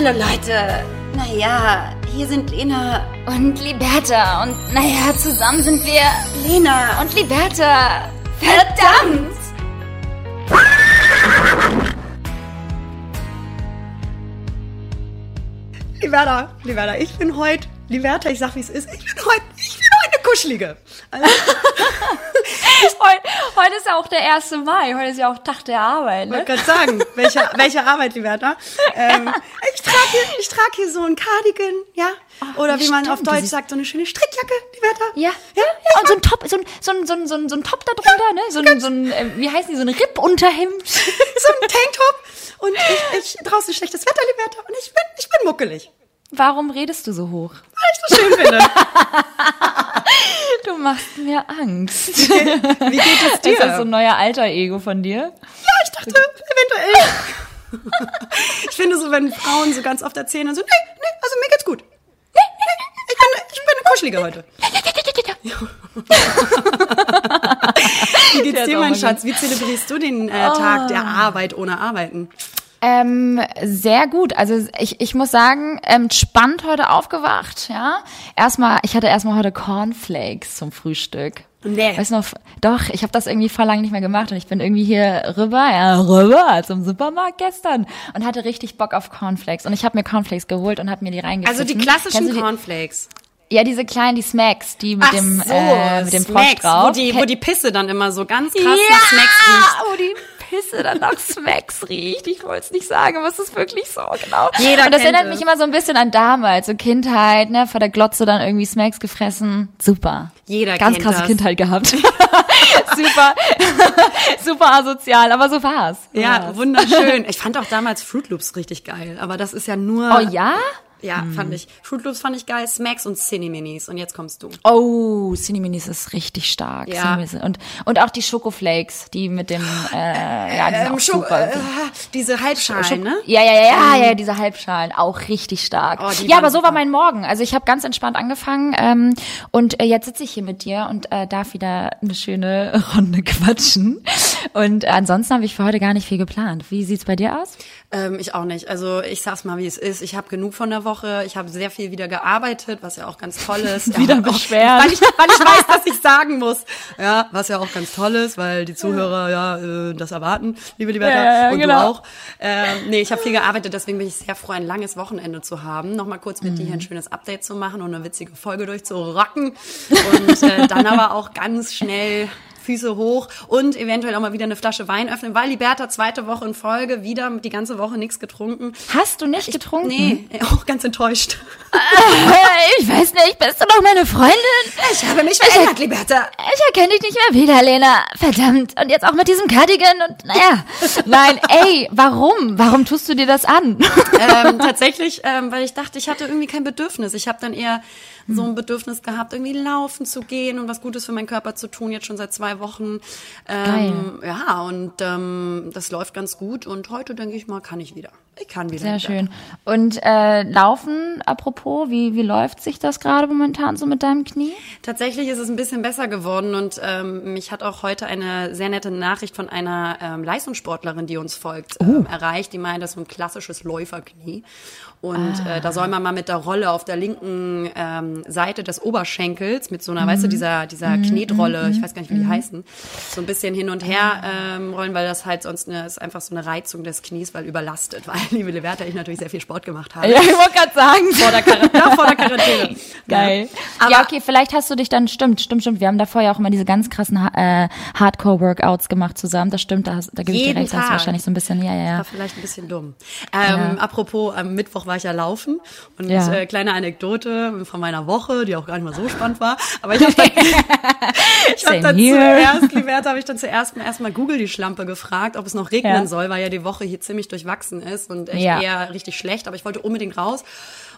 Hallo Leute. Naja, hier sind Lena. Und Liberta. Und naja, zusammen sind wir Lena. und Liberta. Verdammt! Liberta, Liberta, ich bin heute, Liberta, ich sag wie es ist, ich bin heute, Kuschelige. Also, Heute, heute ist ja auch der 1. Mai. Heute ist ja auch Tag der Arbeit, ich ne? wollte gerade sagen, welche, welche Arbeit, Liberta. Ähm, ich trage hier, ich trag hier so ein Cardigan, ja, oder ja, wie man auf stimmt, Deutsch sagt, so eine schöne Strickjacke, Liberta. Ja, ja, ja. Und so ein Top, so ein, so ein, so ein, so ein, so ein Top da drunter, ne? So ein, so ein, äh, wie heißen die, so ein Rippunterhemd. so ein Tanktop und ich, ich draußen schlechtes Wetter, Liberta, und ich bin, ich bin muckelig, Warum redest du so hoch? weil ich das schön finde. Du machst mir Angst. Wie geht es dir? Ist das so ein neuer Alter-Ego von dir? Ja, ich dachte, eventuell. ich finde so, wenn Frauen so ganz oft erzählen und so, nee, nee, also mir geht's gut. Nee, nee, ich bin, ich bin eine Kuschelige heute. Wie geht's dir, mein Schatz? Wie zelebrierst du den äh, Tag der Arbeit ohne Arbeiten? Ähm, sehr gut. Also ich, ich muss sagen, ähm, spannend heute aufgewacht, ja. Erstmal, ich hatte erstmal heute Cornflakes zum Frühstück. Nee. Weißt du noch, doch, ich habe das irgendwie vor lang nicht mehr gemacht und ich bin irgendwie hier rüber, ja, rüber zum Supermarkt gestern und hatte richtig Bock auf Cornflakes und ich habe mir Cornflakes geholt und habe mir die reingepfiffen. Also die klassischen die? Cornflakes. Ja, diese kleinen, die Smacks, die mit Ach dem so, äh, mit dem Frosch Smacks, drauf. Wo die, wo die Pisse dann immer so ganz krass ja, nach Smacks riecht. wo die Pisse dann nach Smacks riecht. Ich wollte es nicht sagen, aber es ist wirklich so, genau. Jeder Und das erinnert es. mich immer so ein bisschen an damals, so Kindheit, ne, vor der Glotze dann irgendwie Smacks gefressen. Super. Jeder Ganz krasse das. Kindheit gehabt. super, super asozial, aber so war's. So Ja, war's. wunderschön. Ich fand auch damals Fruit Loops richtig geil, aber das ist ja nur... Oh ja? Ja, fand ich. Fruit Loops fand ich geil, Smacks und Cineminis. Und jetzt kommst du. Oh, Cineminis ist richtig stark. Ja. Und, und auch die Schokoflakes, die mit dem, äh, ja, die sind auch Ähm, Scho- super. äh, diese Halbschalen, ne? Ja, ja, ja, ja, ja, diese Halbschalen, auch richtig stark. Oh, ja, aber so war mein Morgen. Also ich habe ganz entspannt angefangen ähm, und äh, jetzt sitze ich hier mit dir und äh, darf wieder eine schöne Runde quatschen. Und äh, ansonsten habe ich für heute gar nicht viel geplant. Wie sieht's bei dir aus? Ähm, ich auch nicht. Also ich sag's mal, wie es ist. Ich habe genug von der Woche. Ich habe sehr viel wieder gearbeitet, was ja auch ganz toll ist. Wieder ja, beschweren. Auch, weil, ich, weil ich weiß, dass ich sagen muss. Ja, was ja auch ganz toll ist, weil die Zuhörer ja äh, das erwarten, liebe Liberta. Ja, ja, und genau. du auch. Ähm, nee, ich habe viel gearbeitet, deswegen bin ich sehr froh, ein langes Wochenende zu haben. Nochmal kurz mit dir Mhm. hier ein schönes Update zu machen und eine witzige Folge durchzurocken. Und äh, dann aber auch ganz schnell Füße hoch und eventuell auch mal wieder eine Flasche Wein öffnen, weil Liberta zweite Woche in Folge wieder die ganze Woche nichts getrunken. Hast du nicht getrunken? Nee, auch ganz enttäuscht. Äh, ich weiß nicht, bist du noch meine Freundin? Ich habe mich verändert, Liberta. Ich erkenne dich nicht mehr wieder, Lena. Verdammt. Und jetzt auch mit diesem Cardigan und naja. Nein, ey, warum? Warum tust du dir das an? ähm, tatsächlich, ähm, weil ich dachte, ich hatte irgendwie kein Bedürfnis. Ich habe dann eher so Hm. ein Bedürfnis gehabt, irgendwie laufen zu gehen und was Gutes für meinen Körper zu tun, jetzt schon seit zwei Wochen. Ähm, ja, und ähm, das läuft ganz gut. Und heute denke ich mal, kann ich wieder. Ich kann wieder. Sehr wieder. schön. Und äh, Laufen, apropos, wie, wie läuft sich das gerade momentan so mit deinem Knie? Tatsächlich ist es ein bisschen besser geworden und ähm, mich hat auch heute eine sehr nette Nachricht von einer ähm, Leistungssportlerin, die uns folgt, ähm, erreicht. Die meint, das ist so ein klassisches Läuferknie. Und äh, da soll man mal mit der Rolle auf der linken ähm, Seite des Oberschenkels mit so einer, weißt du, dieser, dieser Knetrolle, ich weiß gar nicht, wie die heißen, so ein bisschen hin und her ähm, rollen, weil das halt sonst eine, ist einfach so eine Reizung des Knies, weil überlastet, weil, liebe Liberta, ich natürlich sehr viel Sport gemacht habe. ich wollte gerade sagen. Vor der, Quar ja, vor der Quarantäne. Geil. Aber- ja, okay, vielleicht hast du dich dann, stimmt, stimmt, stimmt. Wir haben davor ja auch immer diese ganz krassen äh, Hardcore-Workouts gemacht zusammen. Das stimmt, da, hast- da gebe ich dir recht, da hast du Tag. wahrscheinlich so ein bisschen, ja, ja, ja. war vielleicht ein bisschen dumm. Ähm, Apropos, am Mittwoch war ich ja laufen und Ja. äh, kleine Anekdote von meiner Woche, die auch gar nicht mal so spannend war. Aber ich habe dann, ich hab dann zuerst, Liberta, habe ich dann zuerst mal erstmal Google die Schlampe gefragt, ob es noch regnen Ja. soll, weil ja die Woche hier ziemlich durchwachsen ist und echt Ja. eher richtig schlecht. Aber ich wollte unbedingt raus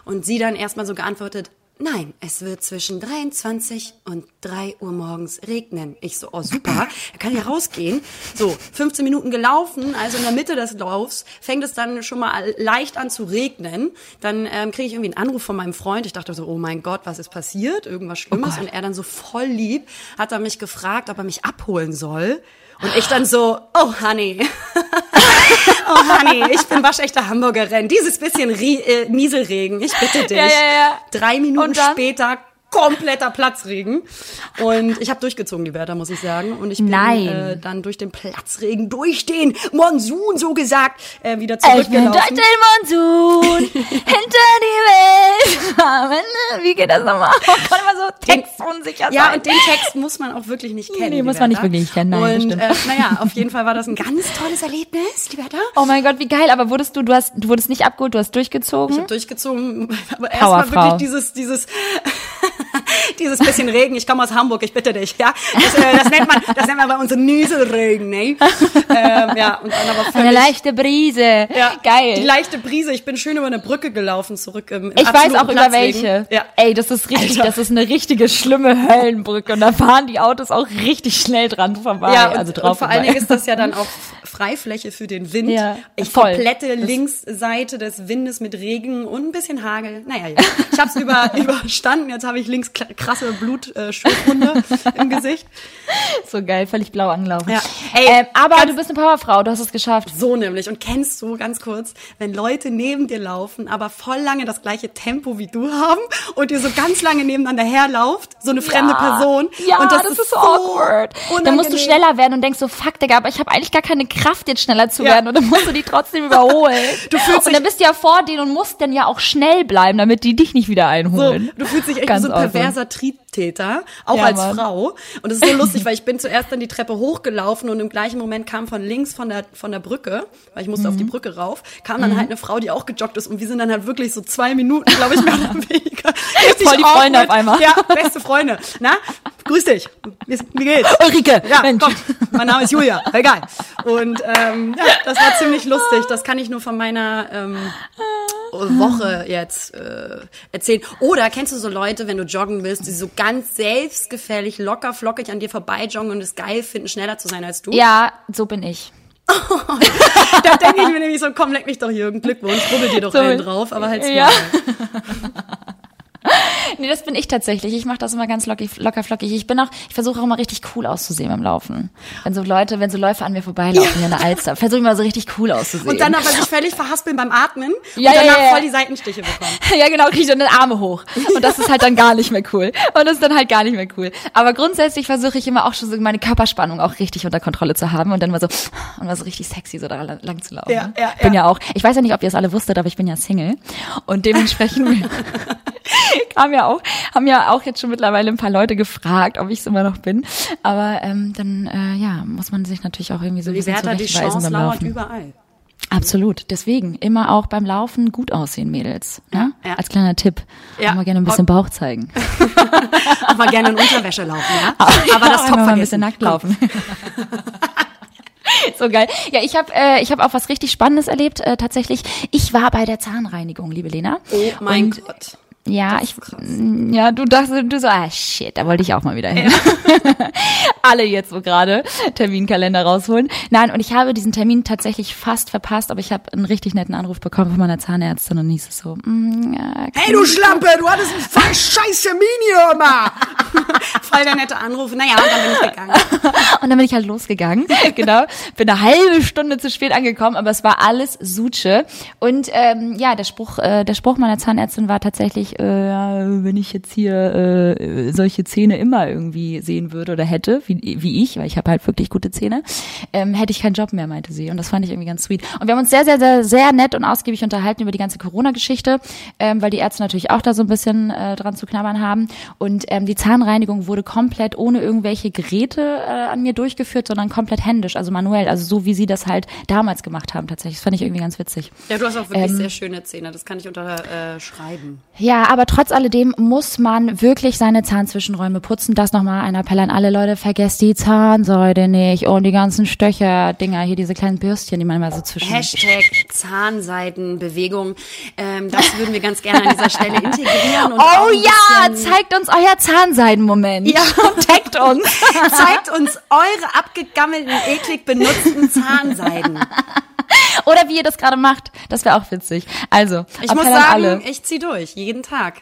und sie dann erstmal so geantwortet. Nein, es wird zwischen 23 und 3 Uhr morgens regnen. Ich so, oh super, er kann ja rausgehen. So, 15 Minuten gelaufen, also in der Mitte des Laufs fängt es dann schon mal leicht an zu regnen. Dann ähm, kriege ich irgendwie einen Anruf von meinem Freund. Ich dachte so, oh mein Gott, was ist passiert? Irgendwas Schlimmes. und er dann so voll lieb hat er mich gefragt, ob er mich abholen soll. Und ich dann so, oh Honey, oh Honey, ich bin waschechte Hamburgerin. Dieses bisschen Rie äh, Nieselregen, ich bitte dich. Ja, ja, ja. Drei Minuten später kompletter Platzregen. Und ich habe durchgezogen, die Wörter, muss ich sagen. Und ich bin. Äh, dann durch den Platzregen, durch den Monsun, so gesagt, äh, wieder Ich bin durch zurückgelaufen. den Monsun, hinter die Welt. Wie geht das nochmal? Oh Gott, immer so textunsicher sein. Ja, und den Text muss man auch wirklich nicht kennen. Nee, muss man nicht wirklich kennen, nein, Und äh, naja, auf jeden Fall war das ein ganz tolles Erlebnis, die Wörter. Oh mein Gott, wie geil. Aber wurdest du, du hast, du wurdest nicht abgeholt, du hast durchgezogen? Ich habe durchgezogen, aber erstmal wirklich dieses, dieses, dieses bisschen Regen. Ich komme aus Hamburg, ich bitte dich, ja. Das, äh, das nennt man, das nennt man bei uns Nieselregen, ne? ähm, ja, und dann aber Eine völlig, leichte Brise. ja, Geil. Die leichte Brise. Ich bin schön über eine Brücke gelaufen zurück im, im Ich weiß auch über Platzregen. welche. Ja. Ey, das ist richtig, Alter. das ist eine richtige schlimme Höllenbrücke und da fahren die Autos auch richtig schnell dran vorbei. Ja, und, also drauf und vor allen Dingen ist das ja dann auch Freifläche für den Wind. Ja, ich voll. komplette Linksseite des Windes mit Regen und ein bisschen Hagel. Naja, ja. ich habe es über, überstanden. Jetzt habe ich links krasse Blutschürfwunde im Gesicht. so geil, völlig blau angelaufen. Ja. Ey, ähm, aber du bist eine Powerfrau, du hast es geschafft. So nämlich. Und kennst du, ganz kurz, wenn Leute neben dir laufen, aber voll lange das gleiche Tempo wie du haben und ihr so ganz lange nebeneinander herlauft, so eine fremde ja. Person. Ja, und das, ist so awkward. Dann musst du unangenehm. schneller werden und denkst so, fuck, Digga, aber ich habe eigentlich gar keine Kraft, jetzt schneller zu werden. Und dann musst du die trotzdem überholen. Du fühlst und dann bist du ja vor denen und musst dann ja auch schnell bleiben, damit die dich nicht wieder So, einholen. du fühlst dich echt Ganz wie so ein awesome. Triebtäter, auch Ja, als Mann. Frau. Und es ist so lustig, weil ich bin zuerst dann die Treppe hochgelaufen und im gleichen Moment kam von links von der, von der Brücke, weil ich musste auf die Mhm. Brücke rauf, kam dann halt eine Frau, die auch gejoggt ist und wir sind dann halt wirklich so zwei Minuten, glaube ich, mehr oder weniger. Richtig Voll die Freunde auf einmal. Ja, beste Freunde. Na, grüß dich. Wie, wie geht's? Ulrike, Ja, Mensch. komm, mein Name ist Julia, egal. Und ähm, ja, das war ziemlich lustig. Das kann ich nur von meiner ähm, Woche jetzt äh, erzählen. Oder kennst du so Leute, wenn du joggen willst, die so ganz selbstgefällig, locker, flockig an dir vorbei joggen und es geil finden, schneller zu sein als du? Ja, so bin ich. Da denke ich mir nämlich so, komm, leck mich doch, Jürgen, Glückwunsch, rubbel dir doch So einen drauf, aber halt Ja. Nee, das bin ich tatsächlich. Ich mache das immer ganz lockig, locker flockig. Ich bin auch, ich versuche auch immer richtig cool auszusehen beim Laufen. Wenn so Leute, wenn so Läufer an mir vorbeilaufen hier in der Alster, versuche ich immer so richtig cool auszusehen. Und dann aber sich völlig verhaspeln beim Atmen Ja, und ja, danach ja, ja. voll die Seitenstiche bekommen. ja, genau, kriege ich dann Arme hoch. Und das ist halt dann gar nicht mehr cool. Und das ist dann halt gar nicht mehr cool. Aber grundsätzlich versuche ich immer auch schon so meine Körperspannung auch richtig unter Kontrolle zu haben und dann mal so, und mal so richtig sexy so da lang, zu laufen. Ja, ja, Ich bin ja. ja auch, ich weiß ja nicht, ob ihr es alle wusstet, aber ich bin ja Single. Und dementsprechend kam ja auch, haben ja auch jetzt schon mittlerweile ein paar Leute gefragt, ob ich es immer noch bin. Aber ähm, dann, äh, ja, muss man sich natürlich auch irgendwie so ein bisschen Wärter, die Chance beim lauert Laufen. überall. Absolut. Deswegen immer auch beim Laufen gut aussehen, Mädels. Ja? Ja. Als kleiner Tipp. Ja. Auch mal gerne ein bisschen Bauch zeigen. Auch mal gerne in Unterwäsche laufen, ja? Aber das Top mal ein bisschen nackt laufen. so geil. Ja, ich habe äh, ich habe auch was richtig Spannendes erlebt. Äh, tatsächlich, ich war bei der Zahnreinigung, liebe Lena. Oh mein Und Gott. Ja, ich, mm, ja, du dachtest, du so, ah, shit, da wollte ich auch mal wieder hin. Alle jetzt so gerade Terminkalender rausholen. Nein, und ich habe diesen Termin tatsächlich fast verpasst, aber ich habe einen richtig netten Anruf bekommen von meiner Zahnärztin und hieß es so, mm, ja, Hey, du Schlampe, du hattest einen voll scheiß Termin hier immer. voll der nette Anruf. Naja, und dann bin ich gegangen. Und dann bin ich halt losgegangen. genau. Bin eine halbe Stunde zu spät angekommen, aber es war alles Suche. Und ähm, ja, der Spruch, äh, der Spruch meiner Zahnärztin war tatsächlich, äh, ja, wenn ich jetzt hier äh, solche Zähne immer irgendwie sehen würde oder hätte, wie, wie ich, weil ich habe halt wirklich gute Zähne, ähm, hätte ich keinen Job mehr, meinte sie. Und das fand ich irgendwie ganz sweet. Und wir haben uns sehr, sehr, sehr, sehr nett und ausgiebig unterhalten über die ganze Corona-Geschichte, ähm, weil die Ärzte natürlich auch da so ein bisschen äh, dran zu knabbern haben. Und ähm, die Zahnreinigung wurde komplett ohne irgendwelche Geräte äh, an mir durchgeführt, sondern komplett händisch, also manuell, also so wie sie das halt damals gemacht haben tatsächlich. Das fand ich irgendwie ganz witzig. Ja, du hast auch wirklich Ähm, sehr schöne Zähne. Das kann ich unterschreiben. Ja, aber trotz alledem muss man wirklich seine Zahnzwischenräume putzen. Das nochmal ein Appell an alle Leute. Vergesst die Zahnsäure nicht und die ganzen Stöcher-Dinger, hier diese kleinen Bürstchen, die man immer so zwischen... Hashtag Zahnseitenbewegung. Ähm, das würden wir ganz gerne an dieser Stelle integrieren. Oh ja, zeigt uns euer Zahnseidenmoment. Ja. Taggt uns. Zeigt uns eure abgegammelten, eklig benutzten Zahnseiden. Oder wie ihr das gerade macht. Das wäre auch witzig. Also, Ich muss sagen, alle. ich zieh durch, jeden Tag.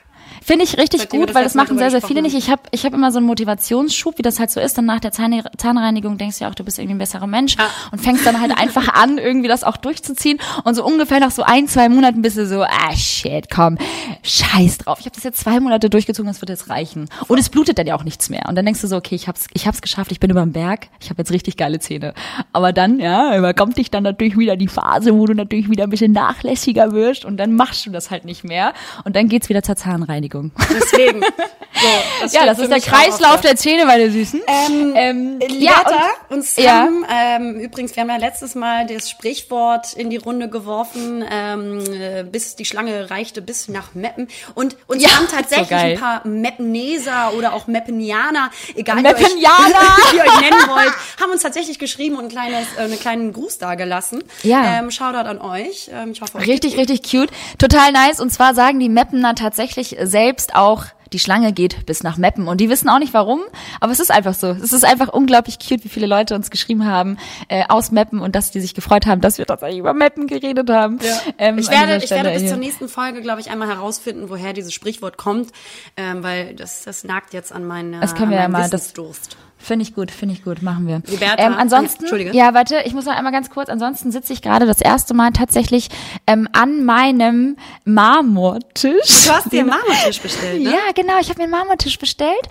Finde ich richtig Seitdem gut, weil das machen sehr, sehr viele nicht. Ich habe ich hab immer so einen Motivationsschub, wie das halt so ist. Dann nach der Zahn Zahnreinigung denkst du ja auch, du bist irgendwie ein besserer Mensch und fängst dann halt einfach an, irgendwie das auch durchzuziehen. Und so ungefähr nach so ein, zwei Monaten bist du so, ah shit, komm, scheiß drauf. Ich habe das jetzt zwei Monate durchgezogen, das wird jetzt reichen. Und es blutet dann ja auch nichts mehr. Und dann denkst du so, okay, ich hab's, ich hab's geschafft, ich bin über den Berg, ich habe jetzt richtig geile Zähne. Aber dann, ja, überkommt dich dann natürlich wieder die Phase, wo du natürlich wieder ein bisschen nachlässiger wirst und dann machst du das halt nicht mehr. Und dann geht's wieder zur Zahnreinigung. Deswegen. So, das Ja, das ist der Kreislauf der Zähne, meine Süßen. Ähm, Ähm, Liberta, ja, uns ja. haben, ähm, übrigens, wir haben ja letztes Mal das Sprichwort in die Runde geworfen, ähm, äh, bis die Schlange reichte bis nach Meppen. Und uns Ja, haben tatsächlich so ein paar Meppeneser oder auch Meppenianer, egal wie, Meppenianer! euch, wie ihr euch nennen wollt, haben uns tatsächlich geschrieben und ein kleines, äh, einen kleinen Gruß dagelassen. Ja. Ähm, Shoutout an euch. Ähm, ich hoffe, euch Richtig, richtig cute. Total nice. Und zwar sagen die Meppener tatsächlich selbst auch, die Schlange geht bis nach Meppen. Und die wissen auch nicht warum, aber es ist einfach so. Es ist einfach unglaublich cute, wie viele Leute uns geschrieben haben äh, aus Meppen und dass die sich gefreut haben, dass wir tatsächlich über Meppen geredet haben. Ähm, Ich werde, ich werde bis hier. zur nächsten Folge, glaube ich, einmal herausfinden, woher dieses Sprichwort kommt, ähm, weil das, das nagt jetzt an meinen, Das können an ja mal, das- Wissensdurst. Finde ich gut, finde ich gut, machen wir. Liberta, ähm, ansonsten, Entschuldige. ja, warte, ich muss noch einmal ganz kurz, ansonsten sitze ich gerade das erste Mal tatsächlich ähm, an meinem Marmortisch. Du hast dir einen Marmortisch bestellt, ne? Ja, genau. Ich habe mir einen Marmortisch bestellt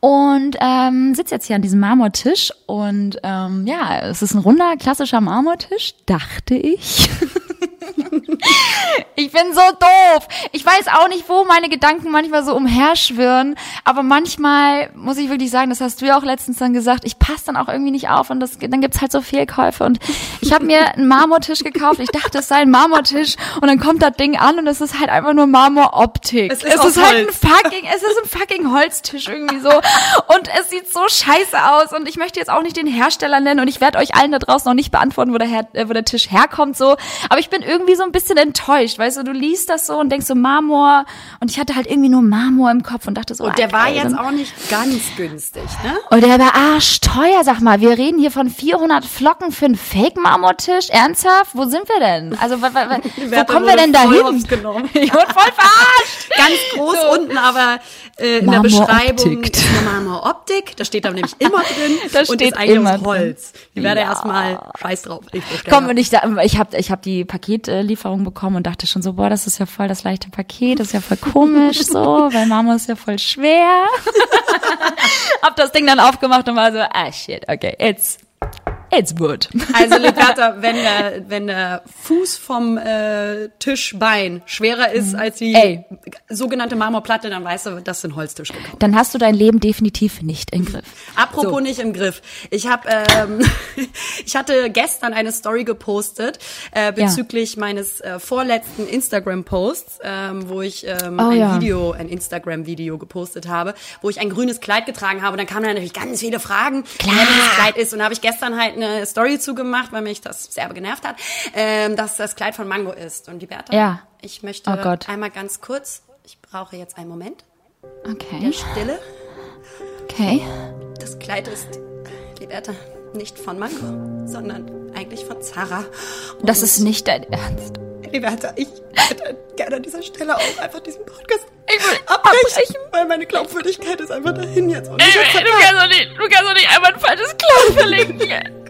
und ähm, sitze jetzt hier an diesem Marmortisch. Und ähm, ja, es ist ein runder, klassischer Marmortisch, dachte ich. ich bin so doof. Ich weiß auch nicht, wo meine Gedanken manchmal so umherschwirren. Aber manchmal muss ich wirklich sagen, das hast du ja auch letztens dann gesagt, ich passe dann auch irgendwie nicht auf und das, dann gibt's halt so Fehlkäufe. Und ich habe mir einen Marmortisch gekauft. Ich dachte, es sei ein Marmortisch. Und dann kommt das Ding an und es ist halt einfach nur Marmoroptik. Es ist es ist halt ein Holz. fucking, es ist ein fucking Holztisch irgendwie so. Und es sieht so scheiße aus. Und ich möchte jetzt auch nicht den Hersteller nennen und ich werde euch allen da draußen noch nicht beantworten, wo der, Her äh, wo der Tisch herkommt so. Aber ich bin irgendwie so ein bisschen enttäuscht. Weißt du, du liest das so und denkst so Marmor. Und ich hatte halt irgendwie nur Marmor im Kopf und dachte so, Und der ah, war geil. jetzt auch nicht ganz günstig, ne? Und der war arschteuer, sag mal. Wir reden hier von 400 Flocken für einen Fake-Marmortisch. Ernsthaft? Wo sind wir denn? Also, wo Werte kommen wir denn hops genommen. Ich wurde voll verarscht. Ganz groß unten, aber äh, in der. Beschreibung ist eine Marmoroptik. Da steht da nämlich immer drin Da und steht ist eigentlich immer aus Holz. Ich werde Ja. erstmal scheiß drauf. Ich. Komm, und ich, da- ich habe ich hab die Paketlieferung bekommen und dachte schon so, boah, das ist ja voll das leichte Paket, das ist ja voll komisch so, weil Marmor ist ja voll schwer. hab das Ding dann aufgemacht und war so, ah shit, okay, it's, it's wood. Also Liberta, wenn der, wenn der Fuß vom äh, Tischbein schwerer ist als die Mhm. Ey. sogenannte Marmorplatte, dann weißt du, das sind Holztisch gekauft. Dann hast du dein Leben definitiv nicht im Griff. Apropos So. nicht im Griff. Ich habe, ähm, ich hatte gestern eine Story gepostet äh, bezüglich meines äh, vorletzten Instagram-Posts, ähm, wo ich ähm, Oh, ein ja. Video, ein Instagram-Video gepostet habe, wo ich ein grünes Kleid getragen habe. Und dann kamen dann natürlich ganz viele Fragen, Klar. wer dieses Kleid ist. Und da habe ich gestern halt eine Story zugemacht, weil mich das sehr genervt hat, ähm, dass das Kleid von Mango ist. Und die Bertha, Ja. ich möchte Oh einmal ganz kurz, ich brauche jetzt einen Moment Okay, der Stille. okay. Das Kleid ist, Liberta, nicht von Mango, sondern eigentlich von Zara. Und Das ist nicht dein Ernst. Liberta, ich hätte gerne an dieser Stelle auch einfach diesen Podcast Ich will abbrechen, weil meine Glaubwürdigkeit ist einfach dahin jetzt. Und ich du kannst doch nicht, du kannst doch nicht einmal ein falsches Kleid verlinken.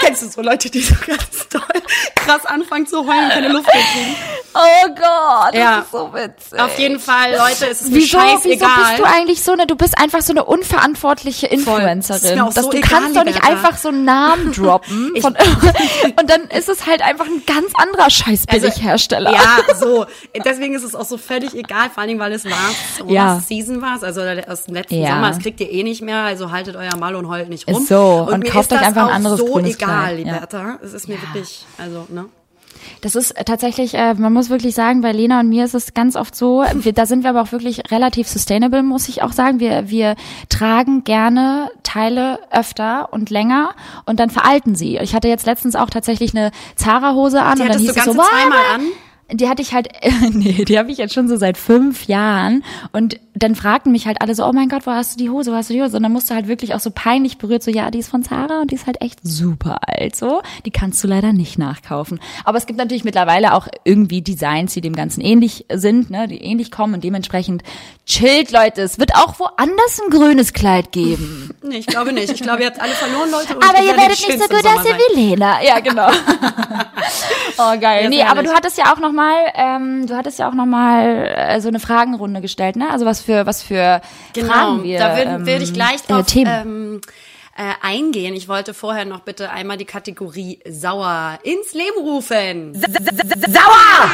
kennst du so Leute, die so ganz toll krass anfangen zu heulen und keine Luft mehr kriegen. Oh Gott, das Ja. ist so witzig. Auf jeden Fall, Leute, es ist mir Wieso, wieso scheißegal. bist du eigentlich so eine, du bist einfach so eine unverantwortliche Influencerin. mir auch dass so du egal, kannst doch nicht Liberta. einfach so einen Namen droppen. Von, und dann ist es halt einfach ein ganz anderer scheiß Billighersteller. Also, Ja, so. Deswegen ist es auch so völlig egal, vor allen Dingen, weil es Summer Ja. Season war, also aus dem letzten Ja. Sommer. Das kriegt ihr eh nicht mehr, also haltet euer Mal und heult nicht rum. Ist so. Und mir kauft euch das einfach ein anderes so grünes egal, Kleid, ja. Liberta. Es ist mir wirklich, also, ne? Das ist äh, tatsächlich, äh, man muss wirklich sagen, bei Lena und mir ist es ganz oft so, wir, da sind wir aber auch wirklich relativ sustainable, muss ich auch sagen. Wir, wir tragen gerne Teile öfter und länger und dann veralten sie. Ich hatte jetzt letztens auch tatsächlich eine Zara-Hose an Die und dann hieß du es ganze so, "Boah, zweimal an. Die hatte ich halt, nee, die habe ich jetzt schon so seit fünf Jahren. Und dann fragten mich halt alle so, oh mein Gott, wo hast du die Hose, wo hast du die Hose? Und dann musste halt wirklich auch so peinlich berührt, so, ja, die ist von Zara und die ist halt echt super alt, so. Die kannst du leider nicht nachkaufen. Aber es gibt natürlich mittlerweile auch irgendwie Designs, die dem Ganzen ähnlich sind, ne, die ähnlich kommen und dementsprechend chillt, Leute. Es wird auch woanders ein grünes Kleid geben. Nee, ich glaube nicht. Ich glaube, ihr habt alle verloren, Leute. aber ihr werdet nicht so gut aussehen wie Lena. Ja, genau. oh, geil. nee, aber du hattest ja auch noch mal, ähm, du hattest ja auch noch mal äh, so eine Fragenrunde gestellt, ne? Also was für was für genau, Fragen wir. Da würde würd ich gleich äh, drauf Themen. ähm, äh, eingehen. Ich wollte vorher noch bitte einmal die Kategorie Sauer ins Leben rufen. Sauer!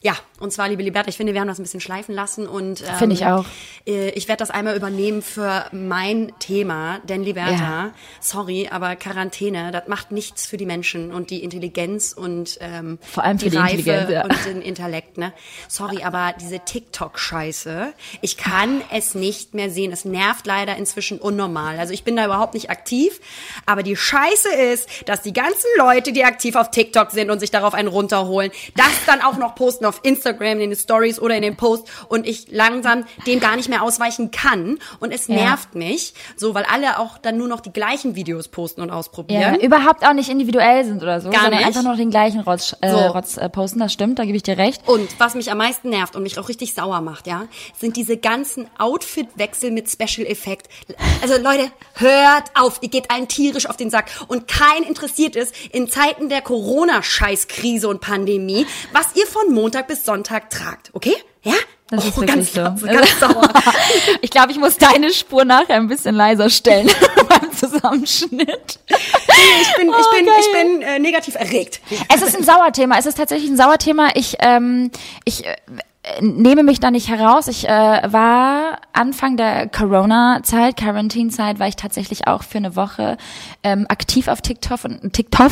Ja, und zwar, liebe Liberta, ich finde, wir haben das ein bisschen schleifen lassen und ähm, Finde ich auch. äh, Ich werde das einmal übernehmen für mein Thema, denn Liberta, Ja. sorry, aber Quarantäne, das macht nichts für die Menschen und die Intelligenz und ähm, Vor allem für die die Reife Intelligenz, ja. und den Intellekt, ne? Sorry, aber diese TikTok-Scheiße, ich kann es nicht mehr sehen. Es nervt leider inzwischen unnormal. Also ich bin da überhaupt nicht aktiv, aber die Scheiße ist, dass die ganzen Leute, die aktiv auf TikTok sind und sich darauf einen runterholen, das dann auch noch posten auf Instagram in den Stories oder in den Post und ich langsam dem gar nicht mehr ausweichen kann und es Ja. nervt mich, so weil alle auch dann nur noch die gleichen Videos posten und Ja, ausprobieren. überhaupt auch nicht individuell sind oder so, Gar sondern nicht. einfach nur den gleichen Rotz, äh, So. Rotz äh, posten, das stimmt, da gebe ich dir recht. Und was mich am meisten nervt und mich auch richtig sauer macht, ja, sind diese ganzen Outfit-Wechsel mit Special Effekt. Also Leute, hört auf, ihr geht allen tierisch auf den Sack und kein interessiert ist in Zeiten der Corona-Scheißkrise und Pandemie, was ihr von Montag bis Sonntag tragt, okay? Ja? Das ist oh, wirklich ganz, so. ganz sauer. Ich glaube, ich muss deine Spur nachher ein bisschen leiser stellen beim Zusammenschnitt. Ich bin, ich Oh, bin, geil. ich bin äh, negativ erregt. Es ist ein Sauerthema. Es ist tatsächlich ein Sauerthema. Ich, ähm, ich äh, nehme mich da nicht heraus. Ich äh, war Anfang der Corona-Zeit, Quarantine-Zeit, war ich tatsächlich auch für eine Woche ähm, aktiv auf TikTok und TikTok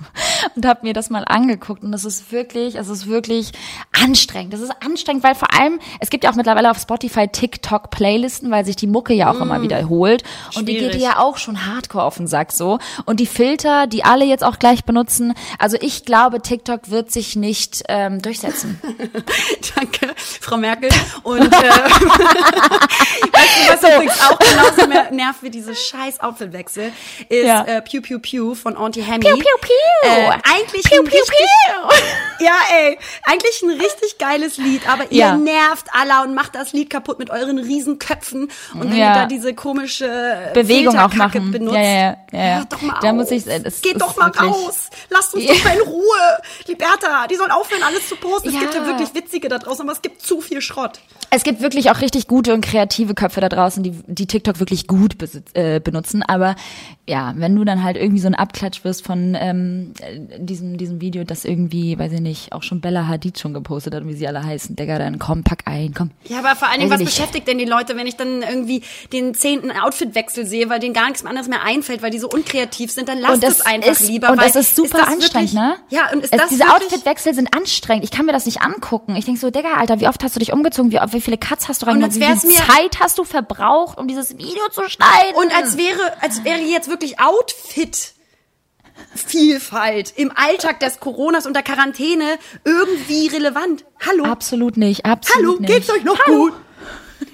und habe mir das mal angeguckt. Und das ist wirklich, es ist wirklich anstrengend. Das ist anstrengend, weil vor allem es gibt ja auch mittlerweile auf Spotify TikTok-Playlisten, weil sich die Mucke ja auch immer wiederholt und die geht dir ja auch schon hardcore auf den Sack so. Und die Filter, die alle jetzt auch gleich benutzen, also ich glaube, TikTok wird sich nicht ähm, durchsetzen. Danke, Frau Merkel. Und äh, weißt du, was übrigens auch genauso mer- nervt wie diese scheiß Outfitwechsel, ist Ja. äh, Pew Pew Pew von Auntie Hammy. Piu, piu, piu. Äh, eigentlich Piu, ein piu, richtig, piu. ja ey, eigentlich ein richtig geiles Lied, aber ihr Ja. nervt alle und macht das Lied kaputt mit euren Riesenköpfen und wenn Ja. ihr da diese komische Bewegung auch machen. benutzt. Ja, ja, ja, ja, doch mal Da auf. muss ich- äh, das Geht doch mal wirklich- raus. Lasst uns doch mal in Ruhe. Liberta, die sollen aufhören, alles zu posten. Es gibt ja wirklich Witzige da draußen, aber es gibt zu viel Schrott. Es gibt wirklich auch richtig gute und kreative Köpfe da draußen, die, die TikTok wirklich gut äh, benutzen. Aber ja, wenn du dann halt irgendwie so ein Abklatsch wirst von ähm, äh, diesem, diesem Video, das irgendwie, weiß ich nicht, auch schon Bella Hadid schon gepostet hat, wie sie alle heißen, Digga, dann komm, pack ein, komm. Ja, aber vor allen Dingen, was ich nicht. beschäftigt denn die Leute, wenn ich dann irgendwie den zehnten Outfitwechsel sehe, weil denen gar nichts anderes mehr einfällt, weil die so unkreativ sind, dann lasst und es einfach ist, lieber. Und es ist super das anstrengend, wirklich, ne? Ja, und ist es, das diese Outfitwechsel sind anstrengend. Ich kann mir das nicht angucken. Ich denk so, Digga, Alter, wie oft hast du dich umgezogen? Wie, wie viele Cuts hast du reingemacht? als Wie viel Zeit hast du verbraucht, um dieses Video zu schneiden? Und als wäre, als wäre jetzt wirklich Outfit Vielfalt im Alltag des Coronas und der Quarantäne irgendwie relevant. Hallo? absolut nicht, absolut Hallo, nicht. geht's euch noch gut?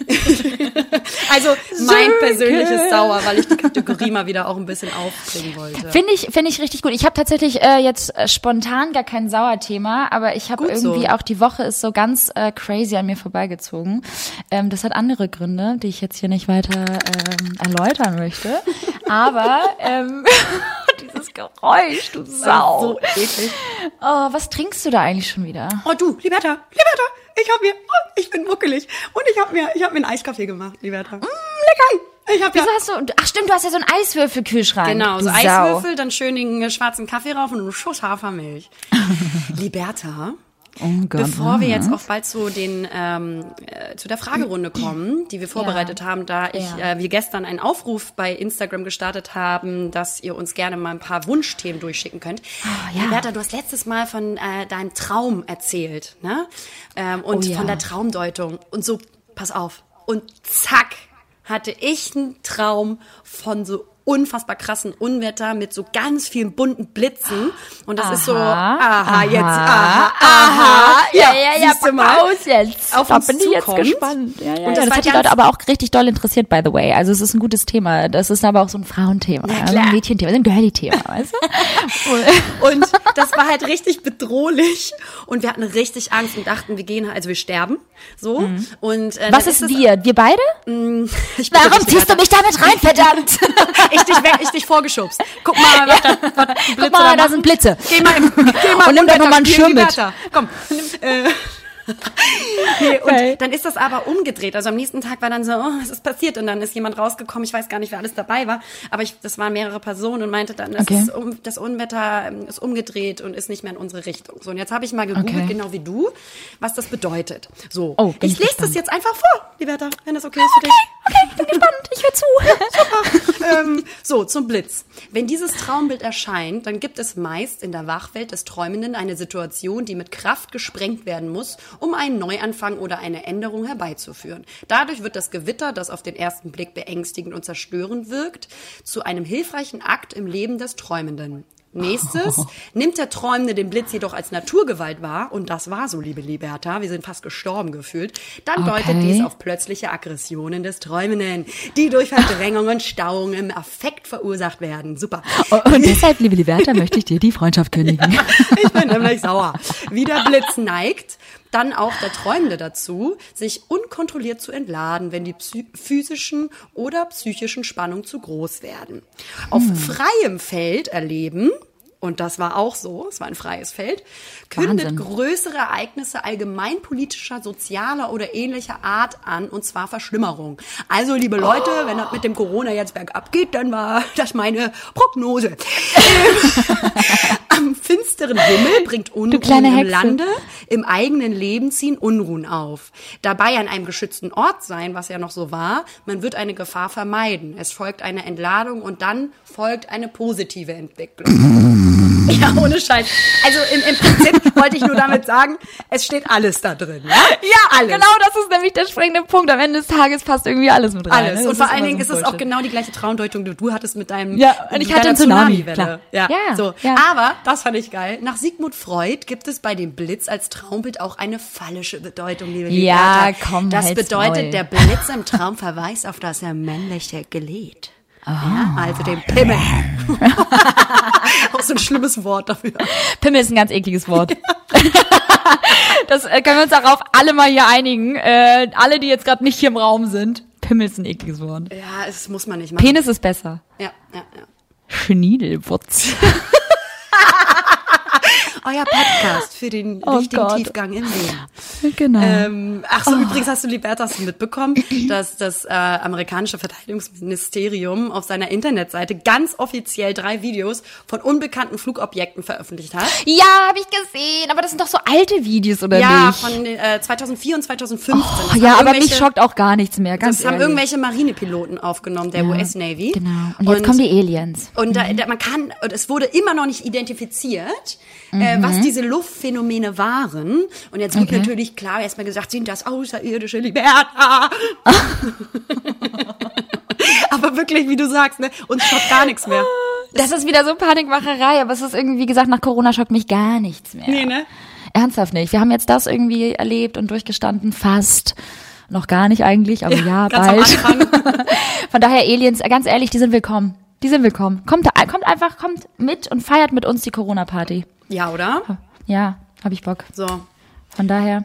also mein Sönke. persönliches Sauer, weil ich die Kategorie mal wieder auch ein bisschen aufbringen wollte. Finde ich, finde ich richtig gut. Ich habe tatsächlich äh, jetzt äh, spontan gar kein Sauerthema, aber ich habe irgendwie so. auch die Woche ist so ganz äh, crazy an mir vorbeigezogen. Ähm, das hat andere Gründe, die ich jetzt hier nicht weiter ähm, erläutern möchte. Aber ähm, dieses Geräusch, du Sau. So. Oh, was trinkst du da eigentlich schon wieder? Oh du, Liberta, Liberta, ich hab mir, oh, ich bin muckelig und ich hab mir, ich hab mir einen Eiskaffee gemacht, Liberta. Mm, lecker. Ich hab ja, hast du? Ach stimmt, du hast ja so einen Eiswürfelkühlschrank. genau, so. Eiswürfel, dann schön den äh, schwarzen Kaffee rauf und einen Schuss Hafermilch. Liberta, Oh Gott, Bevor wir mhm. jetzt auch bald zu den ähm, äh, zu der Fragerunde kommen, die wir vorbereitet haben, da ich Ja. äh, wir gestern einen Aufruf bei Instagram gestartet haben, dass ihr uns gerne mal ein paar Wunschthemen durchschicken könnt. Ah, ja. Liberta, du hast letztes Mal von äh, deinem Traum erzählt, ne? Ähm, und Oh ja. von der Traumdeutung und so. Pass auf. Und zack hatte ich einen Traum von so unfassbar krassen Unwetter mit so ganz vielen bunten Blitzen. Und das Aha, ist so, aha, aha, jetzt, aha, aha. Ja, ja, ja, pack mal. aus jetzt. Auf da bin ich jetzt zukommt. gespannt. Ja, ja, Und ja, das das, war hat die Leute aber auch richtig doll interessiert, by the way. Also es ist ein gutes Thema. Das ist aber auch so ein Frauenthema, Ja, also ein Mädchenthema, ein Girly-Thema, weißt du? Und das war halt richtig bedrohlich. Und wir hatten richtig Angst und dachten, wir gehen, also wir sterben. So. Und, äh, Mhm. Was ist wir? Wir beide? Ich bitte Warum ziehst du mich damit rein, verdammt? ich dich weg, ich dich vorgeschubst. Guck mal, was, da, was Blitze Guck mal, da machen. sind Blitze. Geh mal, im, geh mal Und nimm doch mal einen Schirm mit. Komm. Äh, nee, und dann ist das aber umgedreht. Also am nächsten Tag war dann so, oh, was ist passiert? Und dann ist jemand rausgekommen, ich weiß gar nicht, wer alles dabei war, aber ich, das waren mehrere Personen und meinte dann, das, Okay. ist um, das Unwetter ähm, ist umgedreht und ist nicht mehr in unsere Richtung. So, und jetzt habe ich mal gegoogelt, Okay. genau wie du, was das bedeutet. So, Oh, ich lese das jetzt einfach vor, Liberta, wenn das okay ist für dich. Okay, bin gespannt. Ich höre zu. ähm, so, zum Blitz. Wenn dieses Traumbild erscheint, dann gibt es meist in der Wachwelt des Träumenden eine Situation, die mit Kraft gesprengt werden muss, um einen Neuanfang oder eine Änderung herbeizuführen. Dadurch wird das Gewitter, das auf den ersten Blick beängstigend und zerstörend wirkt, zu einem hilfreichen Akt im Leben des Träumenden. Nächstes nimmt der Träumende den Blitz jedoch als Naturgewalt wahr, und das war so, liebe Liberta, wir sind fast gestorben gefühlt, dann deutet Okay. dies auf plötzliche Aggressionen des Träumenden, die durch Verdrängung und Stauung im Affekt verursacht werden. Super. Und deshalb, liebe Liberta, möchte ich dir die Freundschaft kündigen. Ich bin nämlich sauer. Wie der Blitz neigt, dann auch der Träumende dazu, sich unkontrolliert zu entladen, wenn die physischen oder psychischen Spannungen zu groß werden. Auf Hm. freiem Feld erleben, und das war auch so, es war ein freies Feld, kündet Wahnsinn. größere Ereignisse allgemeinpolitischer, sozialer oder ähnlicher Art an, und zwar Verschlimmerung. Also, liebe Leute, wenn das mit dem Corona jetzt bergab geht, dann war das meine Prognose. Am finsteren Himmel bringt kleine im Hexe. Lande, im eigenen Leben ziehen Unruhen auf. Dabei an einem geschützten Ort sein, was ja noch so war, man wird eine Gefahr vermeiden. Es folgt eine Entladung und dann folgt eine positive Entwicklung. Ja, ohne Scheiß. Also im, im Prinzip wollte ich nur damit sagen, es steht alles da drin. Ja, Ja, alles. genau das ist nämlich der springende Punkt. Am Ende des Tages passt irgendwie alles mit rein. Alles. ne? Und vor allen Dingen so ist es auch genau die gleiche Traumdeutung, die du hattest mit deinem Ja, und ich hatte einen Tsunami, klar. Ja, Ja, so. ja. Aber, das fand ich geil, nach Sigmund Freud gibt es bei dem Blitz als Traumbild auch eine phallische Bedeutung, liebe Ja, komm, Das bedeutet, Maul. der Blitz im Traum verweist auf das männliche Gelät. Ah. Ja, also den Pimmel. auch so ein schlimmes Wort dafür. Pimmel ist ein ganz ekliges Wort. das äh, können wir uns darauf alle mal hier einigen. Äh, alle, die jetzt gerade nicht hier im Raum sind. Pimmel ist ein ekliges Wort. Ja, das muss man nicht machen. Penis ist besser. Ja, ja, ja. Schniedelwurz. Euer Podcast für den Oh richtigen Gott. Tiefgang im Leben. genau. Ähm, ach so, Oh. übrigens hast du, Liberta, hast du mitbekommen, dass das äh, amerikanische Verteidigungsministerium auf seiner Internetseite ganz offiziell drei Videos von unbekannten Flugobjekten veröffentlicht hat. ja, habe ich gesehen. Aber das sind doch so alte Videos, oder ja, nicht? von äh, 2004 und 2015. oh, ja, haben aber mich schockt auch gar nichts mehr. Ganz Das haben ehrlich. irgendwelche Marinepiloten aufgenommen, der US Navy. Genau. Und jetzt kommen die Aliens. Und da, da, man kann, und es wurde immer noch nicht identifiziert, äh, was diese Luftphänomene waren. Und jetzt wird Mhm. Okay. natürlich klar erstmal gesagt, sind das außerirdische Liberta? Aber wirklich, wie du sagst, ne, uns schockt gar nichts mehr. Das ist wieder so Panikmacherei, aber es ist irgendwie, wie gesagt, nach Corona schockt mich gar nichts mehr. Nee, ne? Ernsthaft nicht. Wir haben jetzt das irgendwie erlebt und durchgestanden, fast. Noch gar nicht eigentlich, aber ja, am bald. Von daher, Aliens, ganz ehrlich, die sind willkommen. Die sind willkommen. Kommt, da- kommt einfach, kommt mit und feiert mit uns die Corona-Party. Ja, oder? Ja, hab ich Bock. So, Von daher,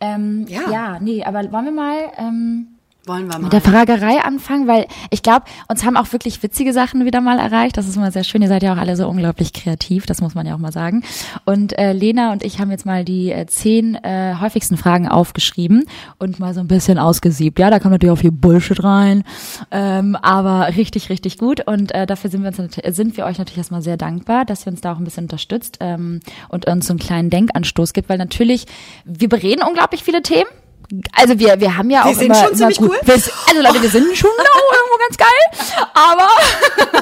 ähm, Ja. ja. nee, aber wollen wir mal ähm, wollen wir mal. mit der Fragerei anfangen, weil ich glaube, uns haben auch wirklich witzige Sachen wieder mal erreicht. Das ist immer sehr schön. Ihr seid ja auch alle so unglaublich kreativ, das muss man ja auch mal sagen. Und äh, Lena und ich haben jetzt mal die äh, zehn äh, häufigsten Fragen aufgeschrieben und mal so ein bisschen ausgesiebt. Ja, da kommt natürlich auch viel Bullshit rein, ähm, aber richtig, richtig gut. Und äh, dafür sind wir uns nat- sind wir euch natürlich erstmal sehr dankbar, dass ihr uns da auch ein bisschen unterstützt ähm, und uns so einen kleinen Denkanstoß gibt, weil natürlich wir bereden unglaublich viele Themen. Also wir, wir haben ja auch sind immer, schon immer ziemlich gut, cool. wir, also Leute, wir sind schon auch irgendwo ganz geil, aber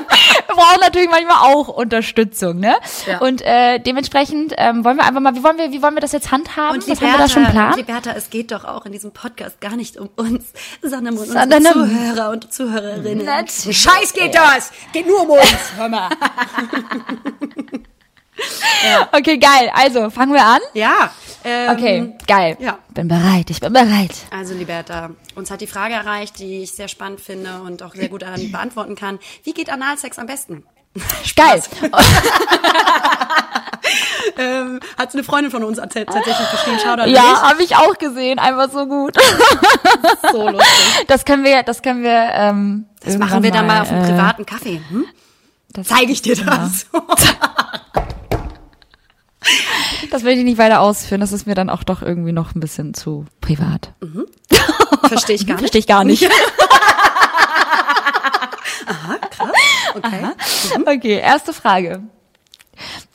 wir brauchen natürlich manchmal auch Unterstützung, ne? Ja. Und äh, dementsprechend ähm, wollen wir einfach mal, wie wollen wir, wie wollen wir das jetzt handhaben? Und Was haben wir da schon Plan? Liberta, es geht doch auch in diesem Podcast gar nicht um uns, sondern um unsere Sondern Zuhörer und Zuhörerinnen. Natürlich. Scheiß geht das! Geht nur um uns! Hör mal. Okay, geil. Also, fangen wir an? Ja. Ähm, Okay, geil. ja. Bin bereit, ich bin bereit. Also, Liberta, uns hat die Frage erreicht, die ich sehr spannend finde und auch sehr gut an beantworten kann. Wie geht Analsex am besten? Geil. Ähm, hat eine Freundin von uns tatsächlich geschrieben, schau da Ja, habe ich auch gesehen, einfach so gut. So lustig. Das können wir, das können wir. Ähm, Das machen wir dann mal auf einem äh, privaten Kaffee. Hm? Zeige ich dir das. Das will ich nicht weiter ausführen. Das ist mir dann auch doch irgendwie noch ein bisschen zu privat. Verstehe ich gar nicht. Verstehe ich gar nicht. Okay. Okay, erste Frage.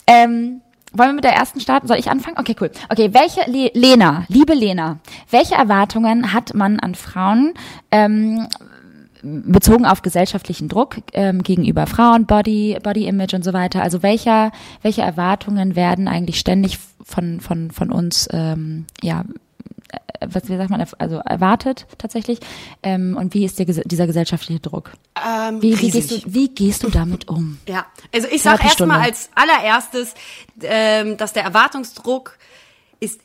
Ähm, wollen wir mit der ersten starten? Soll ich anfangen? Okay, cool. Okay, welche, Le Lena, liebe Lena, welche Erwartungen hat man an Frauen, ähm, bezogen auf gesellschaftlichen Druck ähm, gegenüber Frauen, Body, Body Image und so weiter. Also welcher, welche Erwartungen werden eigentlich ständig von von von uns ähm, ja äh, was wie sagt man also erwartet tatsächlich ähm, und wie ist der, dieser gesellschaftliche Druck? Ähm, Wie, wie, gehst du, wie gehst du damit um? Ja, also ich sag Therapiestunde. erstmal als allererstes, ähm, dass der Erwartungsdruck ist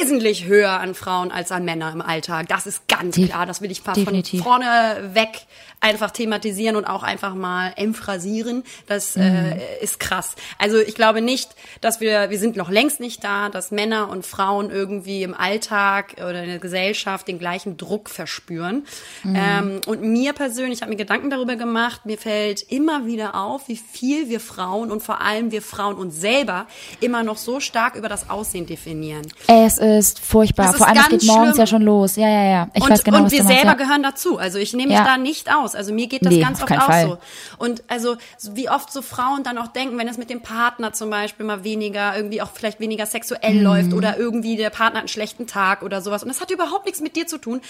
wesentlich höher an Frauen als an Männer im Alltag. Das ist ganz Def- klar. Das will ich definitiv. von vorne weg einfach thematisieren und auch einfach mal emphrasieren. Das äh, ist krass. Also ich glaube nicht, dass wir, wir sind noch längst nicht da, dass Männer und Frauen irgendwie im Alltag oder in der Gesellschaft den gleichen Druck verspüren. Ähm, und mir persönlich, ich habe mir Gedanken darüber gemacht, mir fällt immer wieder auf, wie viel wir Frauen und vor allem wir Frauen uns selber immer noch so stark über das Aussehen definieren. Es ist furchtbar. Das ist Vor allem, es geht morgens schlimm. ja schon los. Ja, ja, ja. Ich und, weiß genau, und was wir du meinst. selber ja. gehören dazu. Also ich nehme mich Ja. da nicht aus. Also mir geht das Nee, ganz oft auch Fall. so. Und also so wie oft so Frauen dann auch denken, wenn es mit dem Partner zum Beispiel mal weniger, irgendwie auch vielleicht weniger sexuell Mhm. läuft oder irgendwie der Partner hat einen schlechten Tag oder sowas. Und das hat überhaupt nichts mit dir zu tun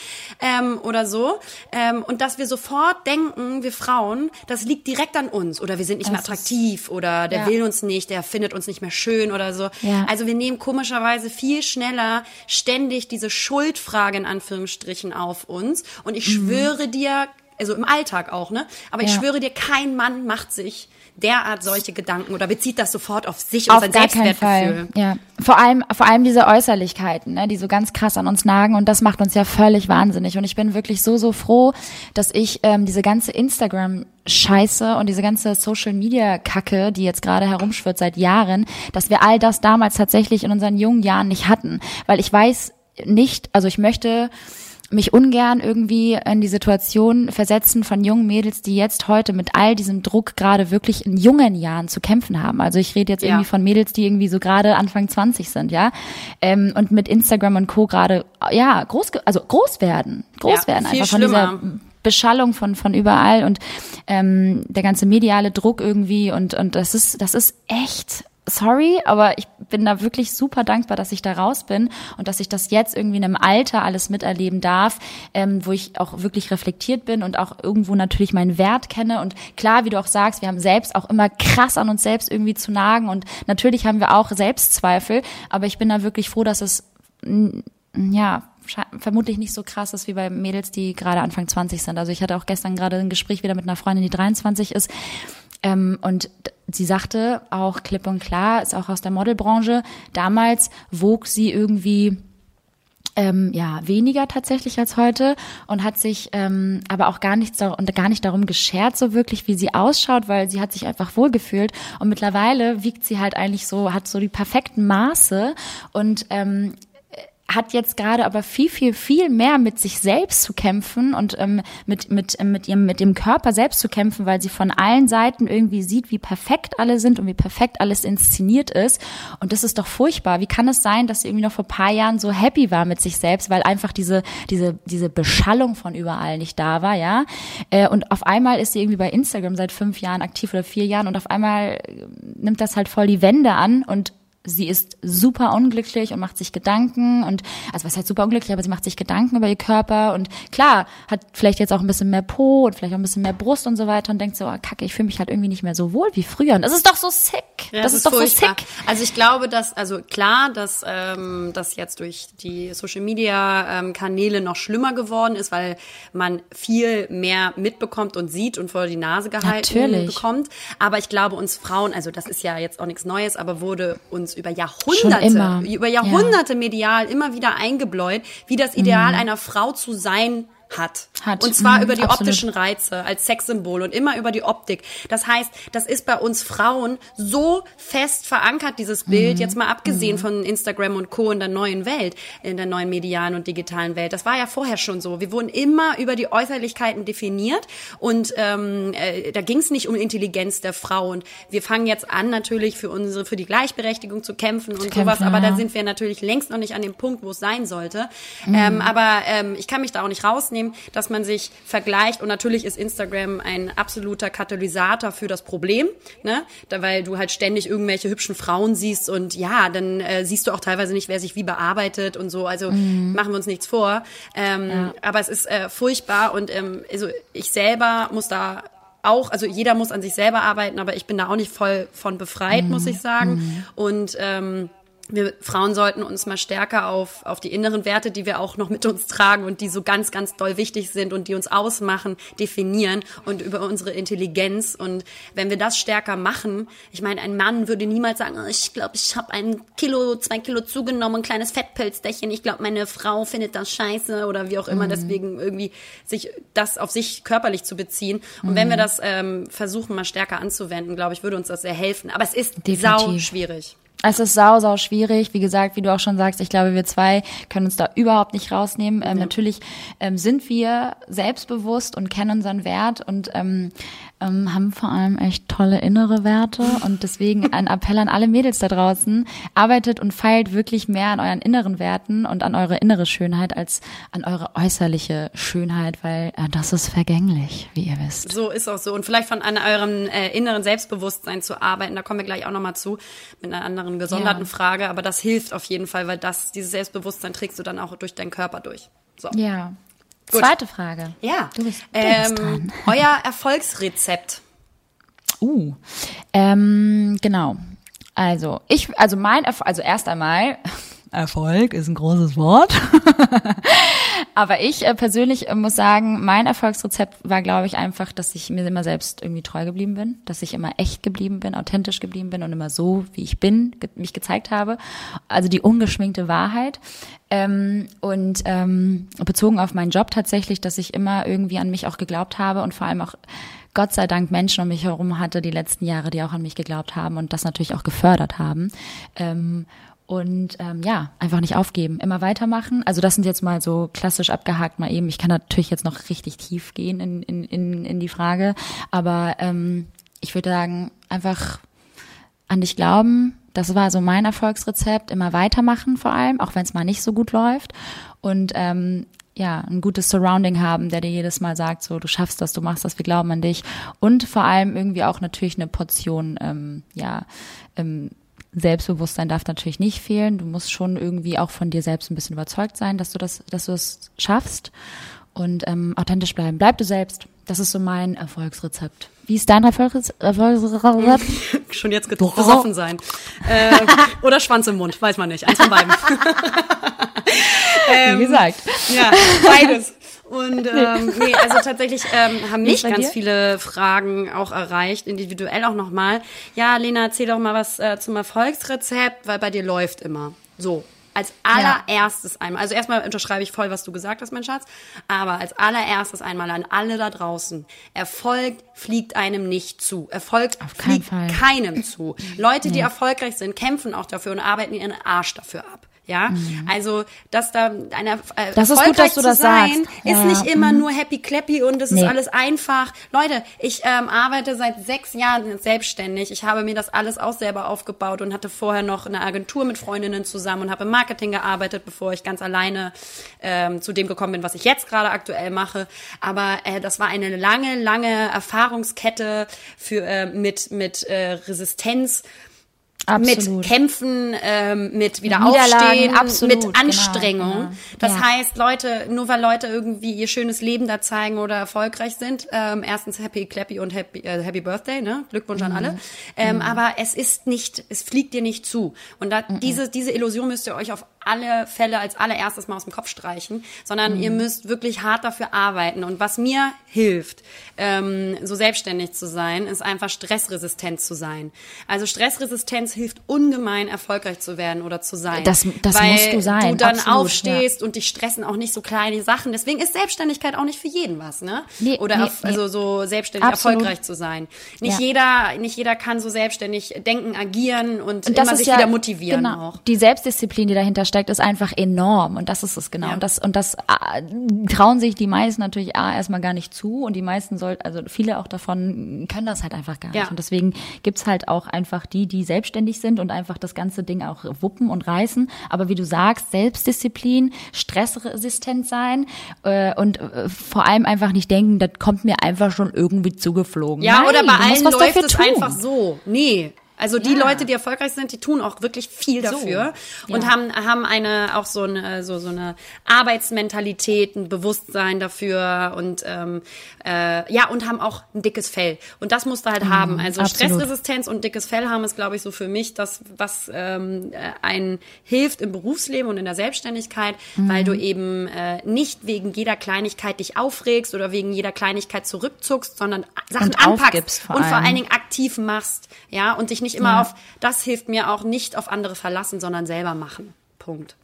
ähm, oder so. Ähm, und dass wir sofort denken, wir Frauen, das liegt direkt an uns oder wir sind nicht mehr Das ist- attraktiv oder der Ja. will uns nicht, der findet uns nicht mehr schön oder so. Ja. Also wir nehmen komischerweise viel schneller ständig diese Schuldfrage in Anführungsstrichen auf uns. Und ich schwöre dir, also im Alltag auch, ne? Aber ich. Ja. schwöre dir, kein Mann macht sich derart solche Gedanken oder bezieht das sofort auf sich und Auf sein gar Selbstwertgefühl. Ja. Vor allem, vor allem diese Äußerlichkeiten, ne, die so ganz krass an uns nagen und das macht uns ja völlig wahnsinnig. Und ich bin wirklich so, so froh, dass ich ähm, diese ganze Instagram-Scheiße und diese ganze Social-Media-Kacke, die jetzt gerade herumschwirrt seit Jahren, dass wir all das damals tatsächlich in unseren jungen Jahren nicht hatten. Weil ich weiß nicht, also ich möchte mich ungern irgendwie in die Situation versetzen von jungen Mädels, die jetzt heute mit all diesem Druck gerade wirklich in jungen Jahren zu kämpfen haben. Also ich rede jetzt Ja. irgendwie von Mädels, die irgendwie so gerade Anfang 20 sind, ja, ähm, und mit Instagram und Co. gerade, ja, groß, also groß werden, groß Ja, werden einfach von schlimmer. dieser Beschallung von von überall und ähm, der ganze mediale Druck irgendwie und und das ist das ist echt sorry, aber ich bin da wirklich super dankbar, dass ich da raus bin und dass ich das jetzt irgendwie in einem Alter alles miterleben darf, ähm, wo ich auch wirklich reflektiert bin und auch irgendwo natürlich meinen Wert kenne. Und klar, wie du auch sagst, wir haben selbst auch immer krass an uns selbst irgendwie zu nagen und natürlich haben wir auch Selbstzweifel, aber ich bin da wirklich froh, dass es ja, vermutlich nicht so krass ist wie bei Mädels, die gerade Anfang 20 sind. Also ich hatte auch gestern gerade ein Gespräch wieder mit einer Freundin, die 23 ist. Ähm, und sie sagte auch klipp und klar, ist auch aus der Modelbranche, damals wog sie irgendwie ähm, ja weniger tatsächlich als heute und hat sich ähm, aber auch gar nichts und gar nicht darum geschert so wirklich wie sie ausschaut, weil sie hat sich einfach wohlgefühlt. Und mittlerweile wiegt sie halt eigentlich so hat so die perfekten Maße und ähm, hat jetzt gerade aber viel, viel, viel mehr mit sich selbst zu kämpfen und ähm, mit, mit, ähm, mit ihrem, mit dem Körper selbst zu kämpfen, weil sie von allen Seiten irgendwie sieht, wie perfekt alle sind und wie perfekt alles inszeniert ist. Und das ist doch furchtbar. Wie kann es sein, dass sie irgendwie noch vor paar Jahren so happy war mit sich selbst, weil einfach diese, diese, diese Beschallung von überall nicht da war, ja? Äh, und auf einmal ist sie irgendwie bei Instagram seit fünf Jahren aktiv oder vier Jahren und auf einmal äh, nimmt das halt voll die Wände an und sie ist super unglücklich und macht sich Gedanken und, also was heißt super unglücklich, aber sie macht sich Gedanken über ihr Körper und klar, hat vielleicht jetzt auch ein bisschen mehr Po und vielleicht auch ein bisschen mehr Brust und so weiter und denkt so, oh, kacke, ich fühle mich halt irgendwie nicht mehr so wohl wie früher. Und das ist doch so sick. Ja, das, das ist, doch furchtbar. so sick. Also ich glaube, dass, also klar, dass ähm, das jetzt durch die Social Media ähm, Kanäle noch schlimmer geworden ist, weil man viel mehr mitbekommt und sieht und vor die Nase gehalten Natürlich. bekommt. Aber ich glaube, uns Frauen, also das ist ja jetzt auch nichts Neues, aber wurde uns über Schon Jahrhunderte, immer. über Jahrhunderte medial immer wieder eingebläut, wie das Ideal einer Frau zu sein hat. Hat. Und zwar Mhm, über die absolut. optischen Reize als Sexsymbol und immer über die Optik. Das heißt, das ist bei uns Frauen so fest verankert, dieses Bild, Mhm. jetzt mal abgesehen von Instagram und Co. in der neuen Welt, in der neuen medialen und digitalen Welt. Das war ja vorher schon so. Wir wurden immer über die Äußerlichkeiten definiert und ähm, äh, da ging es nicht um Intelligenz der Frau. Und wir fangen jetzt an, natürlich für unsere, für die Gleichberechtigung zu kämpfen und kämpfen, sowas, aber ja. da sind wir natürlich längst noch nicht an dem Punkt, wo es sein sollte. Mhm. Ähm, aber ähm, ich kann mich da auch nicht rausnehmen, dass man sich vergleicht und natürlich ist Instagram ein absoluter Katalysator für das Problem, ne? Da, weil du halt ständig irgendwelche hübschen Frauen siehst und ja, dann äh, siehst du auch teilweise nicht, wer sich wie bearbeitet und so. Also Mhm. machen wir uns nichts vor. Ähm, Aber es ist äh, furchtbar und ähm, also ich selber muss da auch, also jeder muss an sich selber arbeiten, aber ich bin da auch nicht voll von befreit, muss ich sagen. Und ähm, wir Frauen sollten uns mal stärker auf, auf die inneren Werte, die wir auch noch mit uns tragen und die so ganz, ganz doll wichtig sind und die uns ausmachen, definieren und über unsere Intelligenz. Und wenn wir das stärker machen, ich meine, ein Mann würde niemals sagen, oh, ich glaube, ich habe ein Kilo, zwei Kilo zugenommen, ein kleines Fettpölsterchen. Ich glaube, meine Frau findet das scheiße oder wie auch immer. Deswegen irgendwie sich das auf sich körperlich zu beziehen. Und wenn wir das ähm, versuchen, mal stärker anzuwenden, glaube ich, würde uns das sehr helfen. Aber es ist sau Definitiv. schwierig. Es ist sau, sau schwierig. Wie gesagt, wie du auch schon sagst, ich glaube, wir zwei können uns da überhaupt nicht rausnehmen. Ähm, Natürlich ähm, sind wir selbstbewusst und kennen unseren Wert und ähm, ähm, haben vor allem echt tolle innere Werte. Und deswegen ein Appell an alle Mädels da draußen. Arbeitet und feilt wirklich mehr an euren inneren Werten und an eure innere Schönheit als an eure äußerliche Schönheit, weil äh, das ist vergänglich, wie ihr wisst. So ist auch so. Und vielleicht von an eurem äh, inneren Selbstbewusstsein zu arbeiten, da kommen wir gleich auch nochmal zu, mit einer anderen gesonderten Ja. Frage. Aber das hilft auf jeden Fall, weil das, dieses Selbstbewusstsein trägst du dann auch durch deinen Körper durch. So. Ja. Gut. Zweite Frage. Ja. Du bist- du bist ähm, dran. euer Erfolgsrezept. Uh, ähm, genau. Also ich, also mein, Erf also erst einmal Erfolg ist ein großes Wort. Aber ich äh, persönlich äh, muss sagen, mein Erfolgsrezept war, glaube ich, einfach, dass ich mir immer selbst irgendwie treu geblieben bin, dass ich immer echt geblieben bin, authentisch geblieben bin und immer so, wie ich bin, mich gezeigt habe. Also die ungeschminkte Wahrheit. Ähm, und ähm, bezogen auf meinen Job tatsächlich, dass ich immer irgendwie an mich auch geglaubt habe und vor allem auch Gott sei Dank Menschen um mich herum hatte die letzten Jahre, die auch an mich geglaubt haben und das natürlich auch gefördert haben. Ähm, und ähm, ja, einfach nicht aufgeben, immer weitermachen. Also das sind jetzt mal so klassisch abgehakt mal eben. Ich kann natürlich jetzt noch richtig tief gehen in, in, in, in die Frage, aber ähm, ich würde sagen, einfach an dich glauben. Das war so mein Erfolgsrezept. Immer weitermachen vor allem, auch wenn es mal nicht so gut läuft. Und ähm, ja, ein gutes Surrounding haben, der dir jedes Mal sagt, so du schaffst das, du machst das, wir glauben an dich. Und vor allem irgendwie auch natürlich eine Portion, ähm, ja, ähm, Selbstbewusstsein darf natürlich nicht fehlen. Du musst schon irgendwie auch von dir selbst ein bisschen überzeugt sein, dass du das, dass du es schaffst und ähm, authentisch bleiben. Bleib du selbst. Das ist so mein Erfolgsrezept. Wie ist dein Erfolgs Erfolgsrezept? Schon jetzt besoffen sein. Äh, oder Schwanz im Mund, weiß man nicht. Eins von beiden. Wie gesagt. Ja, beides. Und ähm, nee, also tatsächlich ähm, haben mich ganz dir? viele Fragen auch erreicht, individuell auch nochmal. Ja, Lena, erzähl doch mal was äh, zum Erfolgsrezept, weil bei dir läuft immer. So, als allererstes einmal, also erstmal unterschreibe ich voll, was du gesagt hast, mein Schatz, aber als allererstes einmal an alle da draußen. Erfolg fliegt einem nicht zu. Erfolg fliegt Fall. keinem zu. Leute, die erfolgreich sind, kämpfen auch dafür und arbeiten ihren Arsch dafür ab. Ja, also dass da einer äh, Mhm. Das ist gut, dass du das sein, sagst. ist Ja, nicht ja. immer nur happy clappy und es Nee. ist alles einfach. Leute, ich ähm, arbeite seit sechs Jahren selbstständig. Ich habe mir das alles auch selber aufgebaut und hatte vorher noch eine Agentur mit Freundinnen zusammen und habe im Marketing gearbeitet, bevor ich ganz alleine ähm, zu dem gekommen bin, was ich jetzt gerade aktuell mache. Aber äh, das war eine lange, lange Erfahrungskette für äh, mit mit äh, Resistenz Absolut. mit Kämpfen, ähm, mit Wiederaufstehen, absolut, mit genau, Anstrengung. genau. Das Ja. heißt, Leute, nur weil Leute irgendwie ihr schönes Leben da zeigen oder erfolgreich sind, ähm, erstens Happy Clappy und Happy, äh, Happy Birthday, ne? Glückwunsch an alle. Ähm, Aber es ist nicht, es fliegt dir nicht zu. Und da, diese, diese Illusion müsst ihr euch auf alle Fälle als allererstes mal aus dem Kopf streichen, sondern ihr müsst wirklich hart dafür arbeiten. Und was mir hilft, ähm, so selbstständig zu sein, ist einfach stressresistent zu sein. Also Stressresistenz hilft ungemein, erfolgreich zu werden oder zu sein. Das- das weil musst du sein, du dann absolut, aufstehst und dich stressen auch nicht so kleine Sachen. Deswegen ist Selbstständigkeit auch nicht für jeden was, ne? Nee, oder nee, erf- also so selbstständig Absolut. erfolgreich zu sein. Nicht Ja. jeder, nicht jeder kann so selbstständig denken, agieren und, Und das immer sich ja, wieder motivieren genau, auch. Die Selbstdisziplin, die dahinter steckt, ist einfach enorm. Und das ist es genau. Ja. Und das, und das äh, trauen sich die meisten natürlich A, erstmal gar nicht zu. Und die meisten sollten, also viele auch davon können das halt einfach gar nicht. Ja. Und deswegen gibt's halt auch einfach die, die selbstständig sind und einfach das ganze Ding auch wuppen und reißen. Aber wie du sagst, Selbstdisziplin, stressresistent sein äh, und äh, vor allem einfach nicht denken, das kommt mir einfach schon irgendwie zugeflogen. Ja, Nein, oder bei allen was läuft dafür es einfach so. Nee. Also die Ja. Leute, die erfolgreich sind, die tun auch wirklich viel dafür und Ja. haben haben eine auch so eine so so eine Arbeitsmentalität, ein Bewusstsein dafür und ähm, äh, ja und haben auch ein dickes Fell und das musst du halt haben. Also Mhm, absolut. Stressresistenz und dickes Fell haben ist, glaube ich, so für mich das, was ähm, äh, einen hilft im Berufsleben und in der Selbstständigkeit, weil Mhm. du eben äh, nicht wegen jeder Kleinigkeit dich aufregst oder wegen jeder Kleinigkeit zurückzuckst, sondern Sachen Und anpackst vor und vor allen Dingen aktiv machst, ja, und dich nicht immer Ja. auf, das hilft mir auch nicht auf andere verlassen, sondern selber machen. Punkt.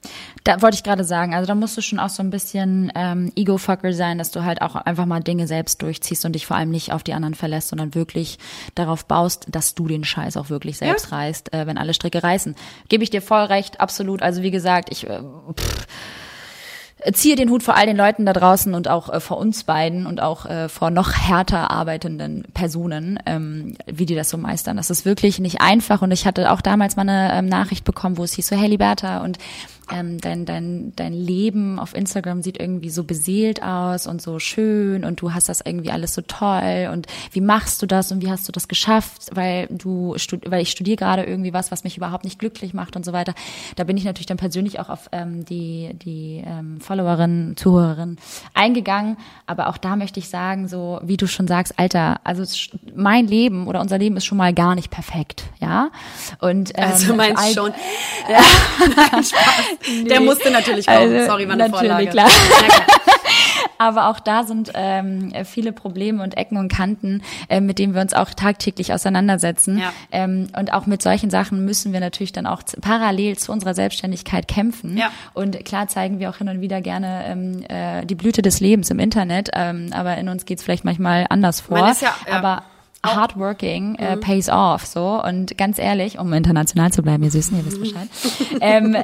Da wollte ich gerade sagen, also da musst du schon auch so ein bisschen ähm, Ego-Fucker sein, dass du halt auch einfach mal Dinge selbst durchziehst und dich vor allem nicht auf die anderen verlässt, sondern wirklich darauf baust, dass du den Scheiß auch wirklich selbst reißt, äh, wenn alle Stricke reißen. Gebe ich dir voll recht, absolut. Also wie gesagt, ich äh, pff, ziehe den Hut vor all den Leuten da draußen und auch äh, vor uns beiden und auch äh, vor noch härter arbeitenden Personen, ähm, wie die das so meistern. Das ist wirklich nicht einfach und ich hatte auch damals mal eine ähm, Nachricht bekommen, wo es hieß so, hey Liberta und ähm, dein, dein, dein Leben auf Instagram sieht irgendwie so beseelt aus und so schön und du hast das irgendwie alles so toll und wie machst du das und wie hast du das geschafft, weil du, weil ich studiere gerade irgendwie was, was mich überhaupt nicht glücklich macht und so weiter. Da bin ich natürlich dann persönlich auch auf ähm, die, die ähm, Followerin, Zuhörerin eingegangen, aber auch da möchte ich sagen, so wie du schon sagst, Alter, also mein Leben oder unser Leben ist schon mal gar nicht perfekt, ja. Und ähm, Also meinst all- schon. Ja. Spaß. Der musste natürlich kommen. Also, Sorry, war eine natürlich, Vorlage. klar. Aber auch da sind ähm, viele Probleme und Ecken und Kanten, äh, mit denen wir uns auch tagtäglich auseinandersetzen. Ja. Ähm, und auch mit solchen Sachen müssen wir natürlich dann auch parallel zu unserer Selbstständigkeit kämpfen. Ja. Und klar zeigen wir auch hin und wieder gerne ähm, äh, die Blüte des Lebens im Internet, ähm, aber in uns geht's vielleicht manchmal anders vor. Man ist ja- ja. Aber Hard working Mhm. äh, pays off, so und ganz ehrlich, um international zu bleiben, ihr Süßen, ihr wisst Bescheid, ähm,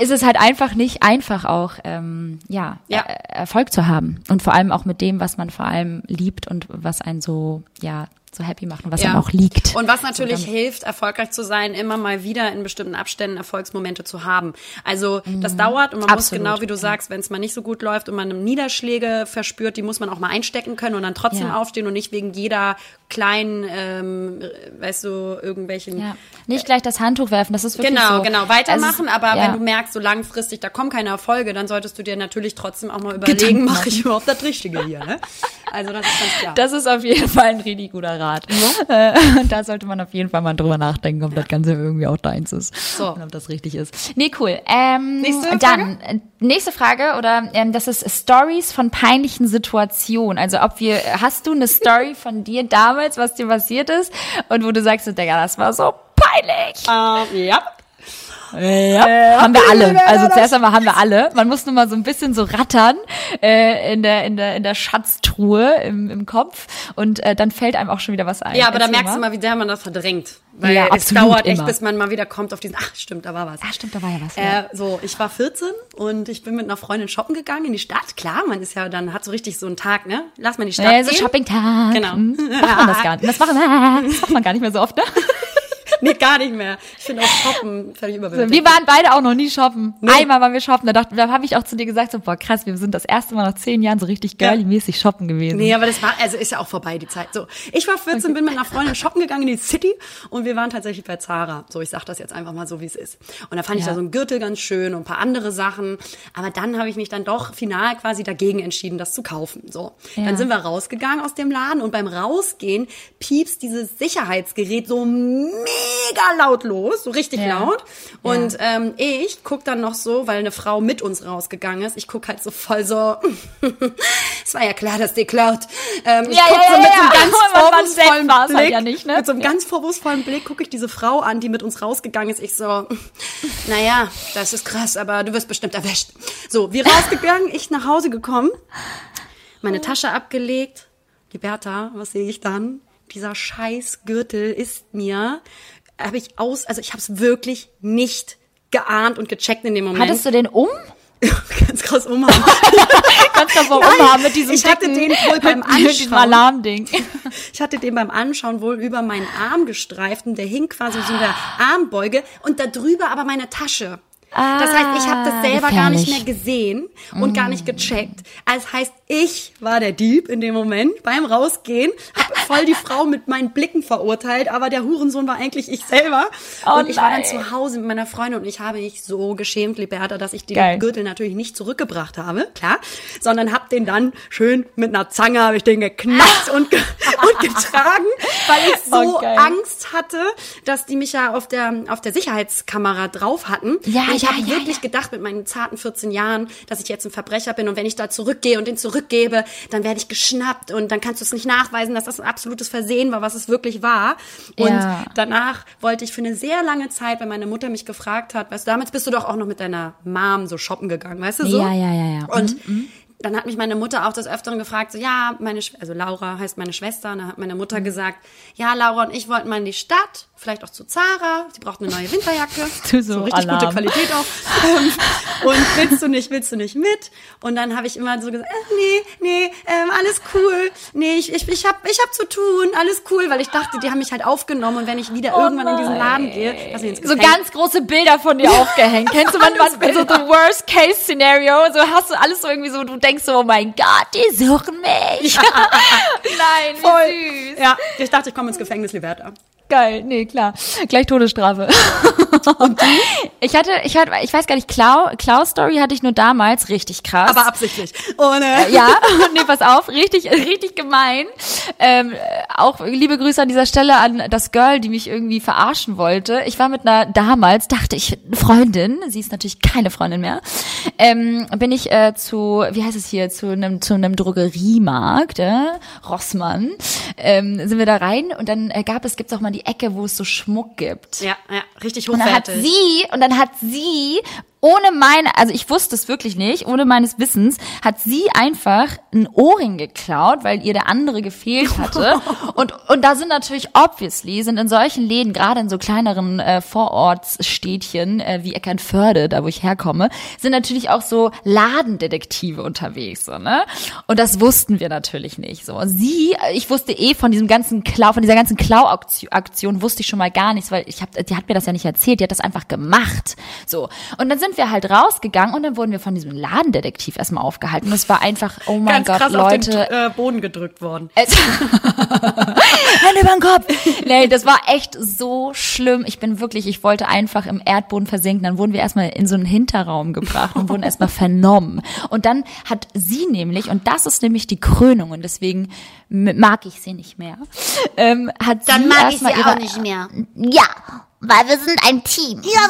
ist es halt einfach nicht einfach auch, ähm, ja, Ja. äh, Erfolg zu haben und vor allem auch mit dem, was man vor allem liebt und was einen so, ja, so happy macht und was Ja. einem auch liegt. Und was natürlich So, hilft, erfolgreich zu sein, immer mal wieder in bestimmten Abständen Erfolgsmomente zu haben. Also das Mhm. dauert und man muss Absolut, genau wie du sagst, wenn es mal nicht so gut läuft und man Niederschläge verspürt, die muss man auch mal einstecken können und dann trotzdem Ja. aufstehen und nicht wegen jeder kleinen, ähm, weißt du, irgendwelchen ja, nicht gleich das Handtuch werfen, das ist wirklich Genau, so. genau, weitermachen, Also, aber wenn du merkst, so langfristig, da kommen keine Erfolge, dann solltest du dir natürlich trotzdem auch mal überlegen, mache ich überhaupt das Richtige hier, ne? Also das ist ganz klar. Das ist auf jeden Fall ein richtig guter Rat. Äh, da sollte man auf jeden Fall mal drüber nachdenken, ob das Ganze irgendwie auch deins ist. So. Und ob das richtig ist. Nee, cool. Ähm, Nächste dann, äh, nächste Frage, oder ähm, das ist Stories von peinlichen Situationen. Also ob wir, hast du eine Story von dir damals, was dir passiert ist und wo du sagst, Digga, das war so peinlich. ähm, ja. Ja, haben wir alle. Also zuerst einmal haben wir alle. Man muss nur mal so ein bisschen so rattern äh, in der in der in der Schatztruhe im, im Kopf und äh, dann fällt einem auch schon wieder was ein. Ja, aber da merkst du mal. wie sehr man das verdrängt. Weil Ja, es dauert echt, immer. bis man mal wieder kommt auf diesen, ach stimmt, da war was. Ah, stimmt, da war ja was. ja. Äh, so, ich war 14 und ich bin mit einer Freundin shoppen gegangen in die Stadt. Klar, man ist ja dann, hat so richtig so einen Tag, ne? Lass mal in die Stadt Äh, so. Shopping-Tag. Genau. Hm, Macht man das gar nicht. Das macht man gar nicht mehr so oft, ne? nee, gar nicht mehr. Ich finde auch Shoppen völlig überbewertet. Wir waren beide auch noch nie shoppen. Einmal waren wir shoppen. Da, dachte, da habe ich auch zu dir gesagt, so, boah, krass, wir sind das erste Mal nach zehn Jahren so richtig girly-mäßig shoppen gewesen. Nee, aber das war, also ist ja auch vorbei, die Zeit. So, ich war 14, bin mit einer Freundin shoppen gegangen in die City und wir waren tatsächlich bei Zara. So, ich sag das jetzt einfach mal so, wie es ist. Und da fand ich Ja. da so einen Gürtel ganz schön und ein paar andere Sachen. Aber dann habe ich mich dann doch final quasi dagegen entschieden, das zu kaufen. So, Ja. dann sind wir rausgegangen aus dem Laden und beim Rausgehen piepst dieses Sicherheitsgerät so mega laut los, so richtig Ja. laut. Und ähm, ich guck dann noch so, weil eine Frau mit uns rausgegangen ist, ich guck halt so voll so, es war ja klar, dass die klaut. Ähm, ich Ja, guck ja, so ja, mit ja. so einem ganz vorwurfsvollen halt Blick, ja nicht, ne? mit so einem Ja. ganz vorwurfsvollen Blick gucke ich diese Frau an, die mit uns rausgegangen ist. Ich so, naja, das ist krass, aber du wirst bestimmt erwischt. So, wir rausgegangen, ich nach Hause gekommen, meine Tasche abgelegt. Die Bertha, was sehe ich dann? Dieser scheiß Gürtel ist mir, habe ich aus, also ich habe es wirklich nicht geahnt und gecheckt in dem Moment. Hattest du den um? ganz krass umhaben. Du aber Nein, umhaben mit diesem ich hatte dicken, den wohl beim mit diesem Anschauen. Alarmding. Ich hatte den beim Anschauen wohl über meinen Arm gestreift und der hing quasi so in der Armbeuge und da drüber aber meine Tasche. Das heißt, ich habe das selber gar nicht mehr gefährlich. gesehen und gar nicht gecheckt. Also heißt, ich war der Dieb in dem Moment beim Rausgehen, habe voll die Frau mit meinen Blicken verurteilt, aber der Hurensohn war eigentlich ich selber. Oh und ich war dann nein. zu Hause mit meiner Freundin und ich habe mich so geschämt, Liberta, dass ich den Geil. Gürtel natürlich nicht zurückgebracht habe, klar, sondern habe den dann schön mit einer Zange habe ich den geknackt und, ge und getragen, weil ich so Oh, geil. Angst hatte, dass die mich ja auf der auf der Sicherheitskamera drauf hatten. Ja, und ich ja, habe ja, wirklich gedacht mit meinen zarten 14 Jahren, dass ich jetzt ein Verbrecher bin und wenn ich da zurückgehe und den zurückgebe, dann werde ich geschnappt und dann kannst du es nicht nachweisen, dass das ein absolutes Versehen war, was es wirklich war. Und Ja. danach wollte ich für eine sehr lange Zeit, wenn meine Mutter mich gefragt hat, weißt du, damals bist du doch auch noch mit deiner Mom so shoppen gegangen, weißt du so? Ja, ja, ja, ja. Und dann hat mich meine Mutter auch des Öfteren gefragt, so, ja, meine, Sch- also Laura heißt meine Schwester, und dann hat meine Mutter gesagt, ja, Laura und ich wollten mal in die Stadt, vielleicht auch zu Zara, sie braucht eine neue Winterjacke. Du so richtig Alarm. gute Qualität auch. Ähm, und willst du nicht, willst du nicht mit? Und dann habe ich immer so gesagt, äh, nee, nee, ähm, alles cool. Nee, ich, ich, ich hab, ich hab zu tun, alles cool, weil ich dachte, die haben mich halt aufgenommen und wenn ich wieder irgendwann in diesen Laden gehe, dass ich ins So ganz große Bilder von dir aufgehängt. Kennst du manchmal so the worst case scenario? So hast du alles so irgendwie so, du denkst so, oh mein Gott, die suchen mich. Nein, wie süß. Ja, ich dachte, ich komme ins Gefängnis, Liberta. Geil, nee, klar. Gleich Todesstrafe. Ich hatte, ich hatte, ich weiß gar nicht, Klau, Klau-Story hatte ich nur damals, richtig krass. Aber absichtlich. Ohne. ja, nee, pass auf, richtig, richtig gemein. Ähm, äh, auch liebe Grüße an dieser Stelle an das Girl, die mich irgendwie verarschen wollte. Ich war mit einer damals, dachte ich, Freundin, sie ist natürlich keine Freundin mehr, ähm, bin ich äh, zu, wie heißt es hier, zu einem zu einem Drogeriemarkt, äh, Rossmann, ähm, sind wir da rein und dann äh, gab es, gibt's auch mal die Ecke, wo es so Schmuck gibt. Ja, ja, richtig Und dann hat hochwertig. sie, und dann hat sie, ohne meine, also ich wusste es wirklich nicht, ohne meines Wissens, hat sie einfach ein Ohrring geklaut, weil ihr der andere gefehlt hatte. und, und da sind natürlich, obviously, sind in solchen Läden, gerade in so kleineren äh, Vorortsstädtchen äh, wie Eckernförde, da wo ich herkomme, sind natürlich auch so Ladendetektive unterwegs, so, ne? Und das wussten wir natürlich nicht, so. Sie, ich wusste eh von diesem ganzen Klau, von dieser ganzen Klau-Aktion wusste ich schon mal gar nichts, weil ich hab, die hat mir das ja nicht erzählt, die hat das einfach gemacht, so. Und dann sind wir halt rausgegangen und dann wurden wir von diesem Ladendetektiv erstmal aufgehalten. Und es war einfach, oh mein Ganz Gott, krass Leute, auf den äh, Boden gedrückt worden. Hände über den Kopf. Nee, das war echt so schlimm. Ich bin wirklich, ich wollte einfach im Erdboden versinken. Dann wurden wir erstmal in so einen Hinterraum gebracht und wurden erstmal vernommen. Und dann hat sie nämlich, und das ist nämlich die Krönung, und deswegen mag ich sie nicht mehr, ähm, hat Dann sie mag ich sie auch ihre, nicht mehr. Ja, weil wir sind ein Team. Ja,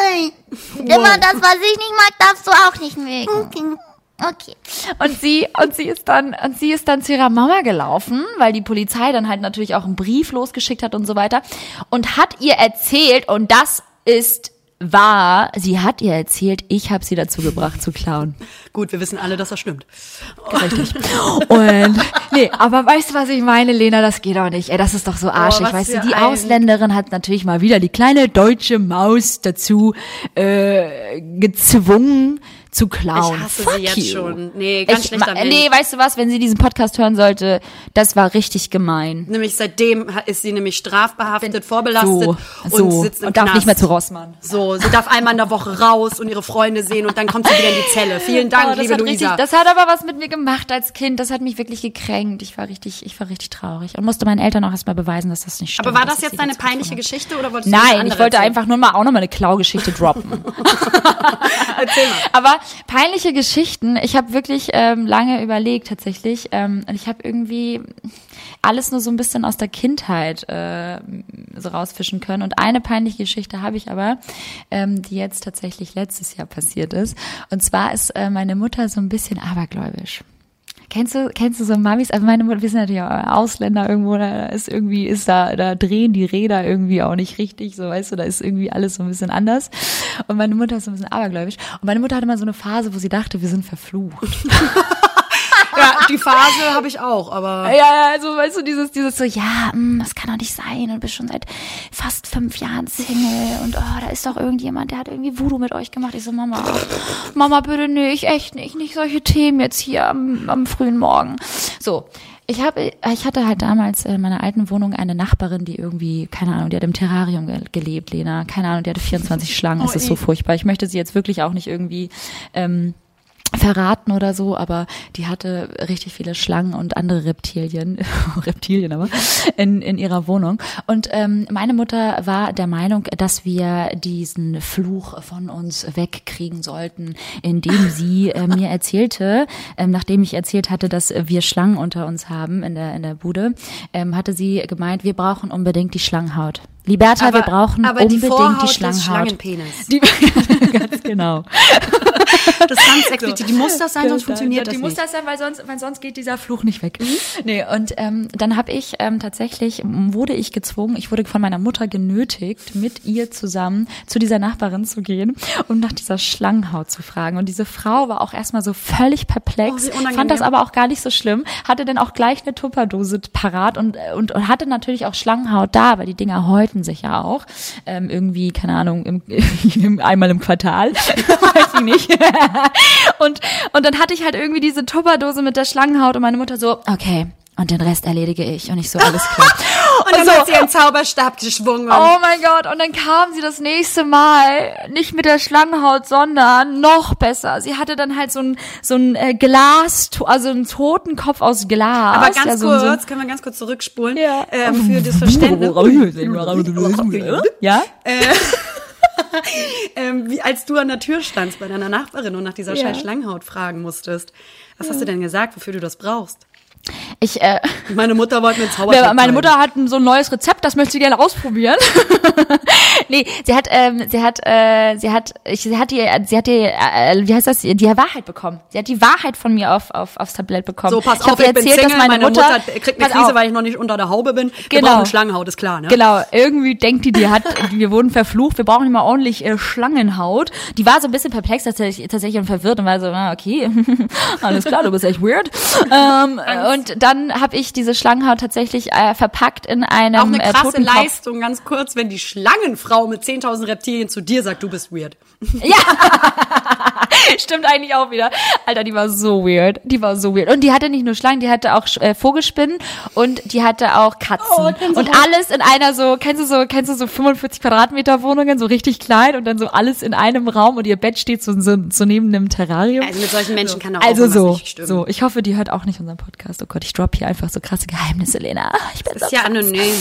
nee, nee. Immer das, was ich nicht mag, darfst du auch nicht mögen. Okay. Okay. Und sie, und sie ist dann, und sie ist dann zu ihrer Mama gelaufen, weil die Polizei dann halt natürlich auch einen Brief losgeschickt hat und so weiter. Und hat ihr erzählt, und das ist wahr, sie hat ihr erzählt, ich habe sie dazu gebracht zu klauen. Gut, wir wissen alle, dass das stimmt. Richtig. Und nee, aber weißt du, was ich meine, Lena? Das geht doch nicht. Ey, das ist doch so arschig. was weißt du, die Ausländerin hat natürlich mal wieder die kleine deutsche Maus dazu äh, gezwungen zu klauen. Ich hasse Fuck sie jetzt you. schon. Nee, ganz ich, schlechter Mensch. Nee, weißt du was, wenn sie diesen Podcast hören sollte, das war richtig gemein. Nämlich seitdem ist sie nämlich strafbehaftet, vorbelastet So, und so. sitzt im und darf Knast. nicht mehr zu Rossmann. So, sie darf einmal in der Woche raus und ihre Freunde sehen und dann kommt sie wieder in die Zelle. Vielen Dank, Oh, das liebe hat Luisa. Richtig, das hat aber was mit mir gemacht als Kind. Das hat mich wirklich gekränkt. Ich war richtig, ich war richtig traurig und musste meinen Eltern auch erstmal beweisen, dass das nicht stimmt. Aber war das jetzt deine peinliche. Geschichte oder wolltest du Nein, ich wollte erzählen? einfach nur mal auch noch mal eine Klaugeschichte droppen. Erzähl mal. Aber peinliche Geschichten, ich habe wirklich ähm, lange überlegt tatsächlich. Ähm, und ich habe irgendwie alles nur so ein bisschen aus der Kindheit äh, so rausfischen können. Und eine peinliche Geschichte habe ich aber, ähm, die jetzt tatsächlich letztes Jahr passiert ist. Und zwar ist äh, meine Mutter so ein bisschen abergläubisch. Kennst du, kennst du so Mamis? Also meine Mutter, wir sind natürlich auch Ausländer irgendwo, da ist irgendwie, ist da, da drehen die Räder irgendwie auch nicht richtig, so weißt du, da ist irgendwie alles so ein bisschen anders. Und meine Mutter ist so ein bisschen abergläubisch. Und meine Mutter hatte mal so eine Phase, wo sie dachte, wir sind verflucht. Die Phase habe ich auch, aber Ja, ja, also weißt du, dieses, dieses so, ja, mm, das kann doch nicht sein. Und du bist schon seit fast fünf Jahren Single und oh, da ist doch irgendjemand, der hat irgendwie Voodoo mit euch gemacht. Ich so, Mama, Mama, bitte nicht, echt nicht, nicht solche Themen jetzt hier am, am frühen Morgen. So. Ich habe, ich hatte halt damals in meiner alten Wohnung eine Nachbarin, die irgendwie, keine Ahnung, die hat im Terrarium ge gelebt, Lena. Keine Ahnung, die hatte 24 Schlangen. Es ist so furchtbar. Ich möchte sie jetzt wirklich auch nicht irgendwie ähm, verraten oder so, aber die hatte richtig viele Schlangen und andere Reptilien, Reptilien aber, in, in ihrer Wohnung. Und ähm, meine Mutter war der Meinung, dass wir diesen Fluch von uns wegkriegen sollten, indem sie äh, mir erzählte, ähm, nachdem ich erzählt hatte, dass wir Schlangen unter uns haben in der, in der Bude, ähm, hatte sie gemeint, wir brauchen unbedingt die Schlangenhaut. Liberta, wir brauchen aber die unbedingt Vorhaut die des Schlangenhaut. Schlangenpenis. Die, ganz genau. Das ist ganz explizit. Die muss das sein, sonst funktioniert die das muss nicht. Mhm. das sein, weil sonst, weil sonst geht dieser Fluch nicht weg. Nee, und ähm, dann habe ich ähm, tatsächlich, wurde ich gezwungen, ich wurde von meiner Mutter genötigt, mit ihr zusammen zu dieser Nachbarin zu gehen und nach dieser Schlangenhaut zu fragen. Und diese Frau war auch erstmal so völlig perplex, Oh, fand das aber auch gar nicht so schlimm, hatte dann auch gleich eine Tupperdose parat und, und, und hatte natürlich auch Schlangenhaut da, weil die Dinger häuten sich ja auch. Ähm, irgendwie, keine Ahnung, im, im, einmal im Quartal. Weiß ich nicht. und, und dann hatte ich halt irgendwie diese Tupperdose mit der Schlangenhaut und meine Mutter so, okay, und den Rest erledige ich. Und ich so, alles klar. Und dann so, hat sie ihren Zauberstab geschwungen. Oh mein Gott, und dann kam sie das nächste Mal nicht mit der Schlangenhaut, sondern noch besser. Sie hatte dann halt so ein, so ein äh, Glas, also einen Totenkopf aus Glas. Aber ganz ja, so, kurz, So, können wir ganz kurz zurückspulen Ja. ähm, für das Verständnis. ja? ähm, wie, als du an der Tür standst bei deiner Nachbarin und nach dieser Ja. scheiß Schlangenhaut fragen musstest. Was hast du denn gesagt, wofür du das brauchst? Ich, äh, Meine Mutter wollte mir Zauberstab meine. Mutter hat ein, so ein neues Rezept, das möchte sie gerne ausprobieren. nee, sie hat, ähm, sie hat, äh, sie hat, ich, sie hat die, sie hat die, äh, wie heißt das, die Wahrheit bekommen. Sie hat die Wahrheit von mir auf, auf aufs Tablett bekommen. So, pass ich auf, ich bin erzählt, Single, dass meine, Mutter, kriegt eine Krise, auf. weil ich noch nicht unter der Haube bin. Wir Genau. brauchen Schlangenhaut, ist klar, ne? Genau, irgendwie denkt die, die hat, wir wurden verflucht, wir brauchen immer ordentlich äh, Schlangenhaut. Die war so ein bisschen perplex tatsächlich, tatsächlich und verwirrt und war so, ah, okay, alles klar, du bist echt weird. ähm, und dann habe ich diese Schlangenhaut tatsächlich äh, verpackt in einem Auch eine äh, krasse Totenkopf. Leistung, ganz kurz, wenn die Schlangenfrau mit 10.000 Reptilien zu dir sagt, du bist weird. Stimmt eigentlich auch wieder. Alter, die war so weird. Die war so weird. Und die hatte nicht nur Schlangen, die hatte auch äh, Vogelspinnen und die hatte auch Katzen. Oh, und alles in einer so, kennst du so, kennst du so 45 Quadratmeter Wohnungen, so richtig klein und dann so alles in einem Raum und ihr Bett steht so, so, so neben einem Terrarium. Also mit solchen Menschen kann doch Also auch so, nicht stimmen. so. Ich hoffe, die hört auch nicht unseren Podcast. Oh Gott, ich drop hier einfach so krasse Geheimnisse, Lena. Ich bin Das so ist ja anonym.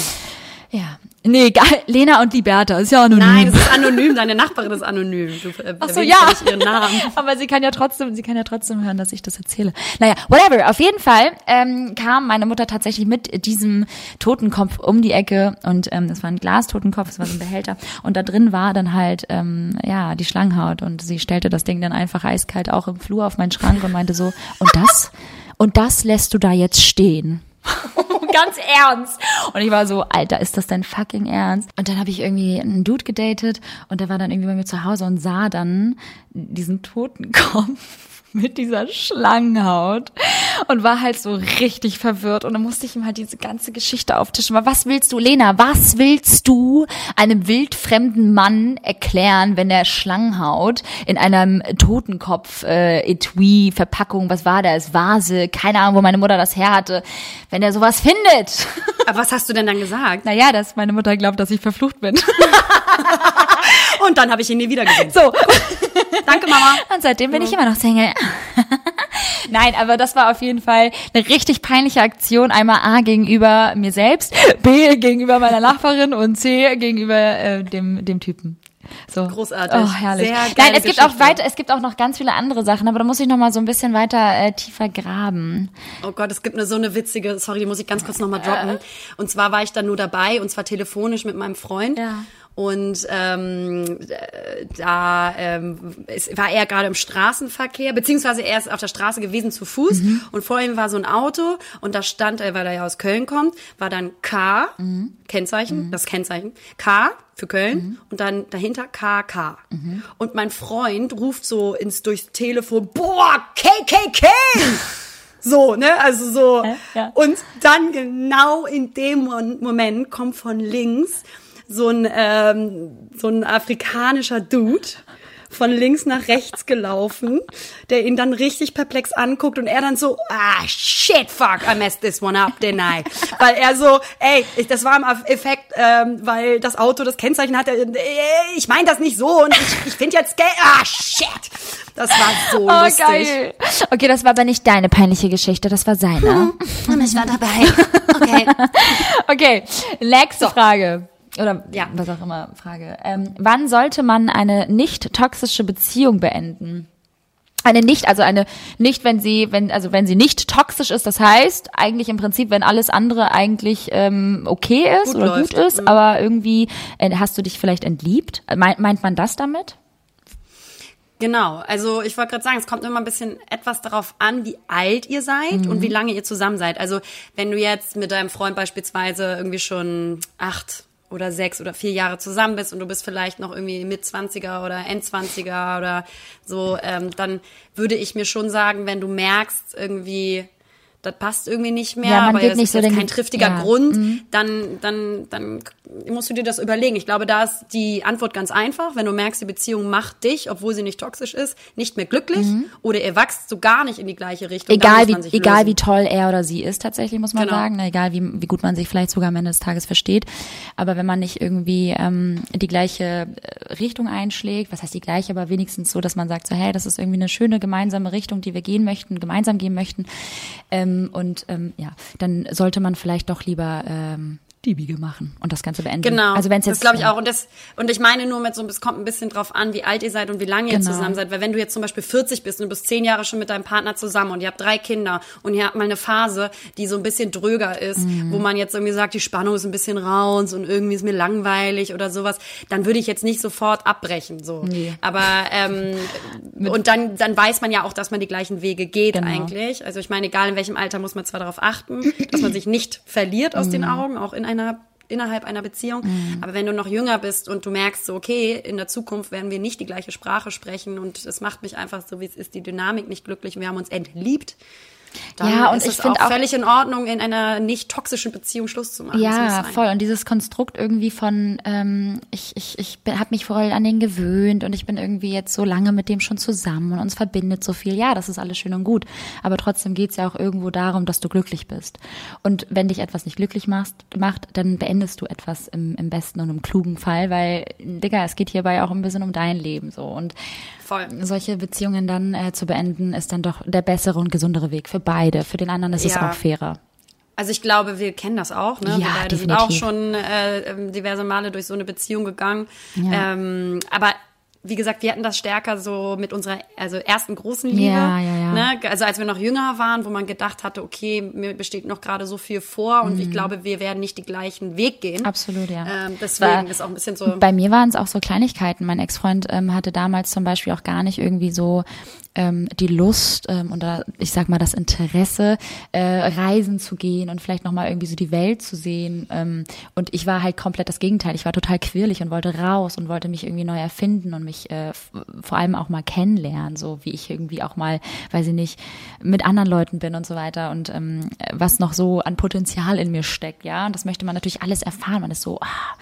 Ja. Nee, geil. Lena und Liberta ist ja anonym. Nein, es ist anonym. Deine Nachbarin ist anonym. Du äh, Ach so, ja. ihren Namen. Aber sie kann ja trotzdem, sie kann ja trotzdem hören, dass ich das erzähle. Naja, whatever. Auf jeden Fall ähm, kam meine Mutter tatsächlich mit diesem Totenkopf um die Ecke und ähm, das war ein Glastotenkopf, das war so ein Behälter und da drin war dann halt ähm, ja die Schlangenhaut und sie stellte das Ding dann einfach eiskalt auch im Flur auf meinen Schrank und meinte so und das und das lässt du da jetzt stehen. Ganz ernst. Und ich war so, Alter, ist das dein fucking Ernst? Und dann habe ich irgendwie einen Dude gedatet und der war dann irgendwie bei mir zu Hause und sah dann diesen Totenkopf mit dieser Schlangenhaut und war halt so richtig verwirrt und dann musste ich ihm halt diese ganze Geschichte auftischen. Aber was willst du, Lena, was willst du einem wildfremden Mann erklären, wenn er Schlangenhaut in einem Totenkopf äh, Etui Verpackung, was war das, Vase, keine Ahnung, wo meine Mutter das her hatte, wenn er sowas findet? Aber was hast du denn dann gesagt? Naja, dass meine Mutter glaubt, dass ich verflucht bin. Und dann habe ich ihn nie wieder gesehen. So. Danke, Mama. Und seitdem bin ich immer noch Single. Nein, aber das war auf jeden Fall eine richtig peinliche Aktion. Einmal A gegenüber mir selbst, B gegenüber meiner Nachbarin und C gegenüber äh, dem, dem Typen. So. Großartig. Oh, herrlich. Sehr Nein, es gibt auch weiter, es gibt auch noch ganz viele andere Sachen, aber da muss ich noch mal so ein bisschen weiter äh, tiefer graben. Oh Gott, es gibt eine so eine witzige, sorry, die muss ich ganz kurz nochmal droppen. Und zwar war ich dann nur dabei und zwar telefonisch mit meinem Freund. Ja. Und ähm, äh, da ähm, es war er gerade im Straßenverkehr, beziehungsweise er ist auf der Straße gewesen zu Fuß und vor ihm war so ein Auto und da stand, er, weil er ja aus Köln kommt, war dann K, Kennzeichen, das Kennzeichen, K für Köln und dann dahinter KK. Und mein Freund ruft so ins durchs Telefon, boah, KKK! So, ne, also so. ja. Und dann genau in dem Moment kommt von links so ein, ähm, so ein afrikanischer Dude von links nach rechts gelaufen, der ihn dann richtig perplex anguckt und er dann so, ah, shit, fuck, I messed this one up, didn't I? Weil er so, ey, ich, das war im Effekt, ähm, weil das Auto das Kennzeichen hatte, äh, ich meine das nicht so und ich, ich finde jetzt, ah, shit. Das war so Oh, lustig. geil. Okay, das war aber nicht deine peinliche Geschichte, das war seine. Und ich war dabei. Okay. Okay, nächste Frage. Oder Ja. was auch immer, Frage. Ähm, wann sollte man eine nicht toxische Beziehung beenden? Eine nicht, also eine nicht, wenn sie, wenn, also wenn sie nicht toxisch ist, das heißt eigentlich im Prinzip, wenn alles andere eigentlich ähm, okay ist Gut oder läuft. gut ist, aber irgendwie äh, hast du dich vielleicht entliebt? Meint, meint man das damit? Genau, also ich wollte gerade sagen, es kommt immer ein bisschen etwas darauf an, wie alt ihr seid Mhm. und wie lange ihr zusammen seid. Also wenn du jetzt mit deinem Freund beispielsweise irgendwie schon acht oder sechs oder vier Jahre zusammen bist und du bist vielleicht noch irgendwie mit 20er oder Endzwanziger oder so, ähm, dann würde ich mir schon sagen, wenn du merkst irgendwie, das passt irgendwie nicht mehr, Ja, man das nicht ist so jetzt kein triftiger ja. Mhm. Grund, dann, dann, dann musst du dir das überlegen. Ich glaube, da ist die Antwort ganz einfach. Wenn du merkst, die Beziehung macht dich, obwohl sie nicht toxisch ist, nicht mehr glücklich oder ihr wachst so gar nicht in die gleiche Richtung. Mhm. Egal wie, egal lösen. wie toll er oder sie ist tatsächlich, muss man Genau. sagen. Na, egal wie, wie gut man sich vielleicht sogar am Ende des Tages versteht. Aber wenn man nicht irgendwie ähm, die gleiche äh, Richtung einschlägt, was heißt die gleiche, aber wenigstens so, dass man sagt, so hey, das ist irgendwie eine schöne gemeinsame Richtung, die wir gehen möchten, gemeinsam gehen möchten. Ähm, und ähm, ja, dann sollte man vielleicht doch lieber ähm, die Biege machen und das Ganze beenden. Genau. Also wenn es jetzt das glaube ich auch. Und das und ich meine nur mit so, es kommt ein bisschen drauf an, wie alt ihr seid und wie lange ihr Genau. zusammen seid. Weil wenn du jetzt zum Beispiel 40 bist und du bist zehn Jahre schon mit deinem Partner zusammen und ihr habt drei Kinder und ihr habt mal eine Phase, die so ein bisschen dröger ist, Mhm. wo man jetzt irgendwie sagt, die Spannung ist ein bisschen raus und irgendwie ist mir langweilig oder sowas, dann würde ich jetzt nicht sofort abbrechen. So. Nee. Aber ähm, und dann dann weiß man ja auch, dass man die gleichen Wege geht Genau. eigentlich. Also ich meine, egal in welchem Alter muss man zwar darauf achten, dass man sich nicht verliert aus Mhm. den Augen, auch in einer innerhalb einer Beziehung. Aber wenn du noch jünger bist und du merkst so, okay, in der Zukunft werden wir nicht die gleiche Sprache sprechen und es macht mich einfach so, wie es ist, die Dynamik nicht glücklich, wir haben uns entliebt, dann Ja, und ist ich es find auch auch- völlig in Ordnung, in einer nicht toxischen Beziehung Schluss zu machen. Ja, voll. Und dieses Konstrukt irgendwie von, ähm, ich, ich, ich habe mich voll an den gewöhnt und ich bin irgendwie jetzt so lange mit dem schon zusammen und uns verbindet so viel. Ja, das ist alles schön und gut. Aber trotzdem geht's ja auch irgendwo darum, dass du glücklich bist. Und wenn dich etwas nicht glücklich machst, macht, dann beendest du etwas im, im besten und im klugen Fall, weil, Digga, es geht hierbei auch ein bisschen um dein Leben so. Und Voll. solche Beziehungen dann äh, zu beenden, ist dann doch der bessere und gesundere Weg für beide. Für den anderen ist es Ja. auch fairer. Also ich glaube, wir kennen das auch. Ne? Ja, wir beide sind definitiv. auch schon äh, diverse Male durch so eine Beziehung gegangen. Ja. Ähm, aber wie gesagt, wir hatten das stärker so mit unserer also ersten großen Liebe. Ja, ja, ja. Ne? Also als wir noch jünger waren, wo man gedacht hatte, okay, mir besteht noch gerade so viel vor und Mhm. ich glaube, wir werden nicht den gleichen Weg gehen. Absolut, ja. Ähm, deswegen ist auch ein bisschen so. Bei mir waren es auch so Kleinigkeiten. Mein Ex-Freund ähm, hatte damals zum Beispiel auch gar nicht irgendwie so ähm, die Lust ähm, oder ich sag mal das Interesse, äh, reisen zu gehen und vielleicht nochmal irgendwie so die Welt zu sehen. Ähm, und ich war halt komplett das Gegenteil. Ich war total quirlig und wollte raus und wollte mich irgendwie neu erfinden und mich mich äh, vor allem auch mal kennenlernen, so wie ich irgendwie auch mal, weiß ich nicht, mit anderen Leuten bin und so weiter und ähm, was noch so an Potenzial in mir steckt, ja. Und das möchte man natürlich alles erfahren. Man ist so ah,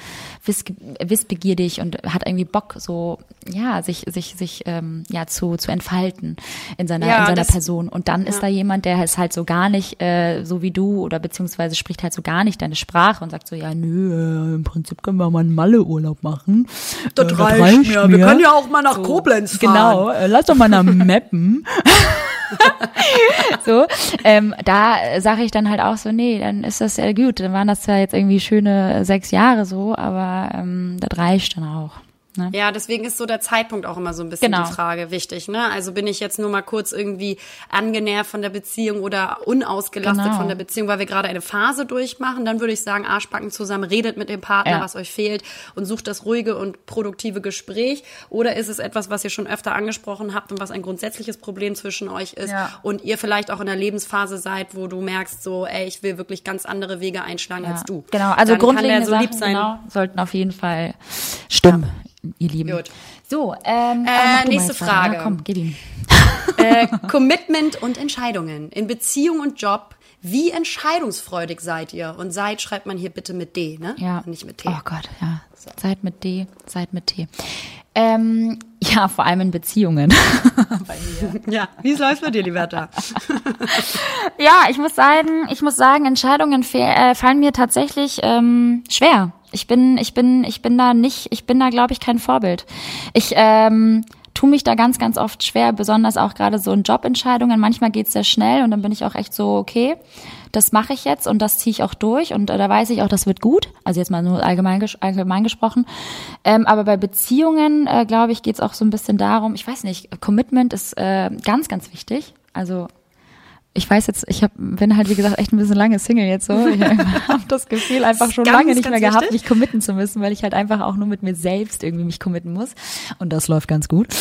wissbegierig und hat irgendwie Bock, so ja, sich sich sich ähm, ja zu zu entfalten in seiner Ja, in seiner das- Person. Und dann ist da jemand, der ist halt so gar nicht äh, so wie du oder beziehungsweise spricht halt so gar nicht deine Sprache und sagt so, ja, nö, äh, im Prinzip können wir mal einen Malle-Urlaub machen. Das Äh, reicht mir. Wir können ja auch mal nach Koblenz fahren. Genau, äh, lass doch mal nach Mappen. so, ähm, da sage ich dann halt auch so, nee, dann ist das ja gut. Dann waren das zwar jetzt irgendwie schöne sechs Jahre so, aber ähm, das reicht dann auch. Ne? Ja, deswegen ist so der Zeitpunkt auch immer so ein bisschen Genau. die Frage wichtig. Ne? Also bin ich jetzt nur mal kurz irgendwie angenervt von der Beziehung oder unausgelastet Genau. von der Beziehung, weil wir gerade eine Phase durchmachen, dann würde ich sagen, Arschbacken zusammen, redet mit dem Partner, Ja. was euch fehlt und sucht das ruhige und produktive Gespräch. Oder ist es etwas, was ihr schon öfter angesprochen habt und was ein grundsätzliches Problem zwischen euch ist Ja. und ihr vielleicht auch in der Lebensphase seid, wo du merkst, so, ey, ich will wirklich ganz andere Wege einschlagen Ja, als du. Genau, also Dann grundlegende kann der so Sachen sein. genau, sollten auf jeden Fall stimmen, ihr Lieben. Gut. So, ähm, Äh, mal nächste. Frage. Ja, komm, gib ihm. äh, Commitment und Entscheidungen in Beziehung und Job. Wie entscheidungsfreudig seid ihr? Und seid schreibt man hier bitte mit D, ne? Ja. Und nicht mit T. Oh Gott, ja. Seid mit D, seid mit T. Ähm, ja, vor allem in Beziehungen. Ja, wie läuft bei dir, Liberta? Ja, ich muss sagen, ich muss sagen, Entscheidungen äh, fallen mir tatsächlich ähm, schwer. Ich bin, ich bin, ich bin da nicht, ich bin da, glaube ich, kein Vorbild. Ich ähm, tue mich da ganz, ganz oft schwer, besonders auch gerade so in Jobentscheidungen. Manchmal geht's sehr schnell und dann bin ich auch echt so, okay, das mache ich jetzt und das ziehe ich auch durch und äh, da weiß ich auch, das wird gut. Also jetzt mal nur allgemein, allgemein gesprochen. Ähm, aber bei Beziehungen, äh, glaube ich, geht's auch so ein bisschen darum, ich weiß nicht, Commitment ist äh, ganz, ganz wichtig. Also ich weiß jetzt, ich hab, bin halt wie gesagt echt ein bisschen lange Single jetzt so. Ich habe das Gefühl einfach schon Ganz, lange nicht mehr gehabt, mich committen zu müssen, weil ich halt einfach auch nur mit mir selbst irgendwie mich committen muss. Und das läuft ganz gut.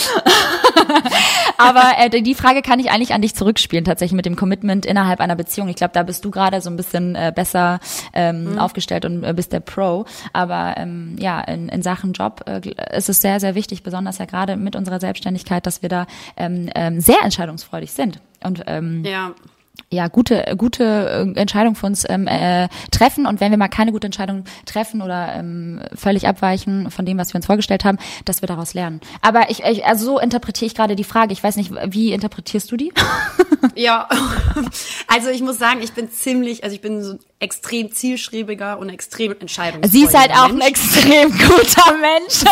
Aber äh, die Frage kann ich eigentlich an dich zurückspielen, tatsächlich mit dem Commitment innerhalb einer Beziehung. Ich glaube, da bist du gerade so ein bisschen äh, besser ähm, aufgestellt und äh, bist der Pro. Aber ähm, ja, in, in Sachen Job äh, ist es sehr, sehr wichtig, besonders ja gerade mit unserer Selbstständigkeit, dass wir da ähm, ähm, sehr entscheidungsfreudig sind. Und ähm, Ja. Ja, gute, gute äh, Entscheidung für uns ähm, äh, treffen und wenn wir mal keine gute Entscheidung treffen oder ähm, völlig abweichen von dem, was wir uns vorgestellt haben, dass wir daraus lernen. Aber ich, ich also so interpretiere ich gerade die Frage. Ich weiß nicht, wie interpretierst du die? Ja, also ich muss sagen, ich bin ziemlich, also ich bin so extrem zielstrebiger und extrem entscheidungsfreudiger Sie ist halt auch ein extrem guter Mensch. So,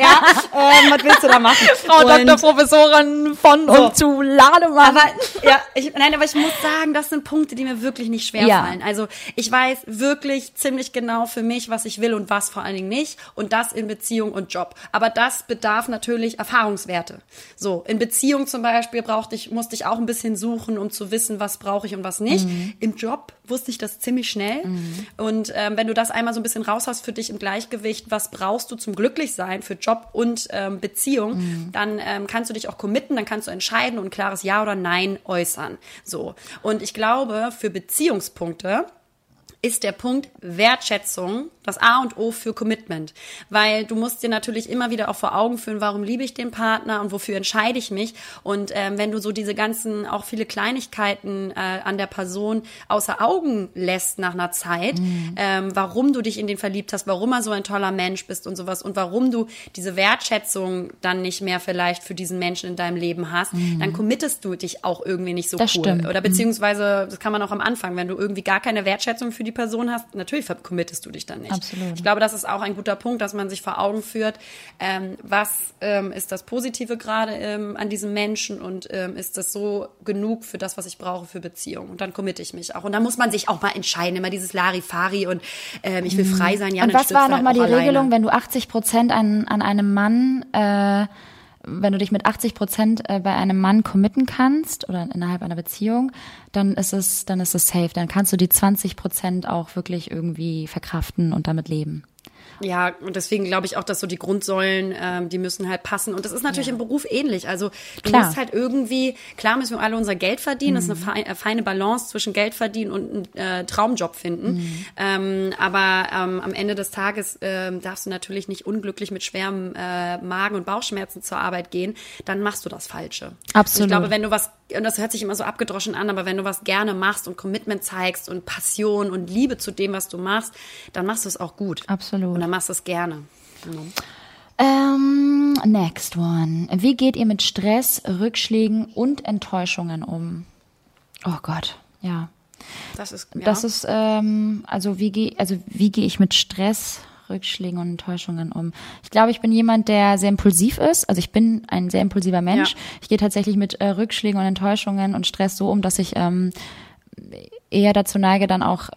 ja, ähm, was willst du da machen? Frau Und- Dr. Professorin von So. und zu Lademann. Aber ja, ich, nein, aber ich muss sagen, das sind Punkte, die mir wirklich nicht schwer Ja. fallen. Also ich weiß wirklich ziemlich genau für mich, was ich will und was vor allen Dingen nicht. Und das in Beziehung und Job. Aber das bedarf natürlich Erfahrungswerte. So, in Beziehung zum Beispiel brauchte ich, musste ich auch ein bisschen suchen, um zu wissen, was brauche ich und was nicht. Im Job wusste ich das ziemlich schnell. Und ähm, wenn du das einmal so ein bisschen raus hast für dich im Gleichgewicht, was brauchst du zum Glücklichsein für Job und ähm, Beziehung, dann ähm, kannst du dich auch committen, dann kannst du entscheiden und ein klares Ja oder Nein äußern. So. Und ich glaube, für Beziehungspunkte ist der Punkt Wertschätzung das A und O für Commitment. Weil du musst dir natürlich immer wieder auch vor Augen führen, warum liebe ich den Partner und wofür entscheide ich mich. Und ähm, wenn du so diese ganzen, auch viele Kleinigkeiten äh, an der Person außer Augen lässt nach einer Zeit, ähm, warum du dich in den verliebt hast, warum er so ein toller Mensch bist und sowas und warum du diese Wertschätzung dann nicht mehr vielleicht für diesen Menschen in deinem Leben hast, dann committest du dich auch irgendwie nicht so Das cool. stimmt. Oder beziehungsweise, das kann man auch am Anfang, wenn du irgendwie gar keine Wertschätzung für die Person hast, natürlich committest du dich dann nicht. Absolut. Ich glaube, das ist auch ein guter Punkt, dass man sich vor Augen führt, ähm, was ähm, ist das Positive gerade ähm, an diesem Menschen und ähm, ist das so genug für das, was ich brauche für Beziehung. Und dann committe ich mich auch. Und dann muss man sich auch mal entscheiden, immer dieses Larifari und ähm, ich will frei sein. Ja, Und was war nochmal halt die alleine. Regelung, wenn du 80 Prozent an, an einem Mann, äh, wenn du dich mit 80 Prozent äh, bei einem Mann committen kannst oder innerhalb einer Beziehung, dann ist es, dann ist es safe. Dann kannst du die 20 Prozent auch wirklich irgendwie verkraften und damit leben. Ja, und deswegen glaube ich auch, dass so die Grundsäulen, ähm, die müssen halt passen. Und das ist natürlich im Beruf ähnlich. Also du Klar. musst halt irgendwie, klar müssen wir alle unser Geld verdienen. Das ist eine feine, feine Balance zwischen Geld verdienen und einen äh, Traumjob finden. Ähm, aber ähm, am Ende des Tages ähm, darfst du natürlich nicht unglücklich mit schwerem äh, Magen- und Bauchschmerzen zur Arbeit gehen. Dann machst du das Falsche. Absolut. Und ich glaube, wenn du was, und das hört sich immer so abgedroschen an, aber wenn du was gerne machst und Commitment zeigst und Passion und Liebe zu dem, was du machst, dann machst du es auch gut. Absolut. Und dann machst du es gerne. Genau. Ähm, next one. Wie geht ihr mit Stress, Rückschlägen und Enttäuschungen um? Oh Gott, ja. Das ist, ja. Das ist, ähm, also wie gehe also wie gehe ich mit Stress, Rückschlägen und Enttäuschungen um? Ich glaube, ich bin jemand, der sehr impulsiv ist. Also ich bin ein sehr impulsiver Mensch. Ja. Ich gehe tatsächlich mit äh, Rückschlägen und Enttäuschungen und Stress so um, dass ich ähm, eher dazu neige, dann auch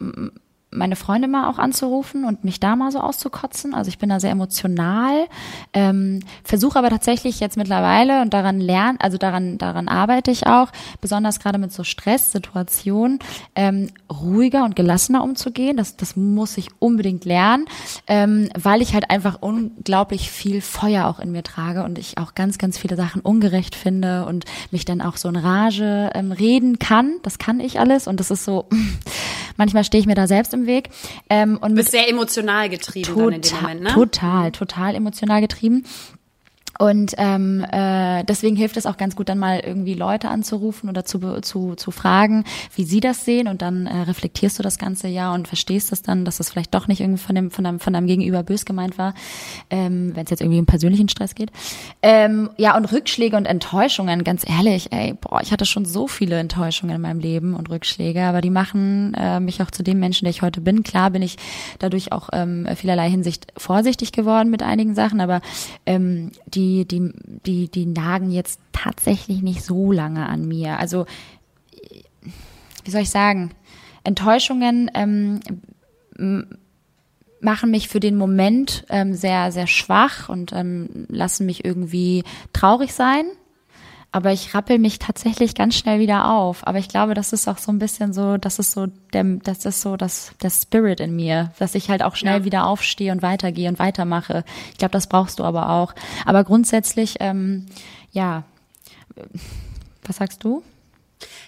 meine Freunde mal auch anzurufen und mich da mal so auszukotzen. Also ich bin da sehr emotional, ähm, versuche aber tatsächlich jetzt mittlerweile und daran lernen, also daran daran arbeite ich auch, besonders gerade mit so Stresssituationen, ähm, ruhiger und gelassener umzugehen. Das das muss ich unbedingt lernen, ähm, weil ich halt einfach unglaublich viel Feuer auch in mir trage und ich auch ganz ganz viele Sachen ungerecht finde und mich dann auch so in Rage ähm, reden kann. Das kann ich alles und das ist so. Manchmal stehe ich mir da selbst im Weg. Ähm, und Du bist sehr emotional getrieben dann in dem Total, Moment, ne? total, total emotional getrieben. Und ähm, äh, deswegen hilft es auch ganz gut, dann mal irgendwie Leute anzurufen oder zu, zu, zu fragen, wie sie das sehen. Und dann äh, reflektierst du das ganze ja und verstehst es dann, dass es vielleicht doch nicht irgendwie von dem von deinem, von deinem Gegenüber bös gemeint war, ähm, wenn es jetzt irgendwie um persönlichen Stress geht. Ähm, ja, und Rückschläge und Enttäuschungen, ganz ehrlich, ey, boah, ich hatte schon so viele Enttäuschungen in meinem Leben und Rückschläge, aber die machen äh, mich auch zu dem Menschen, der ich heute bin. Klar bin ich dadurch auch ähm, vielerlei Hinsicht vorsichtig geworden mit einigen Sachen, aber ähm, die, die, die, die nagen jetzt tatsächlich nicht so lange an mir. Also, wie soll ich sagen? Enttäuschungen ähm, machen mich für den Moment ähm, sehr, sehr schwach und ähm, lassen mich irgendwie traurig sein. Aber ich rappel mich tatsächlich ganz schnell wieder auf. Aber ich glaube, das ist auch so ein bisschen so, das ist so der, das ist so das, der Spirit in mir, dass ich halt auch schnell Ja. wieder aufstehe und weitergehe und weitermache. Ich glaube, das brauchst du aber auch. Aber grundsätzlich, ähm, ja, was sagst du?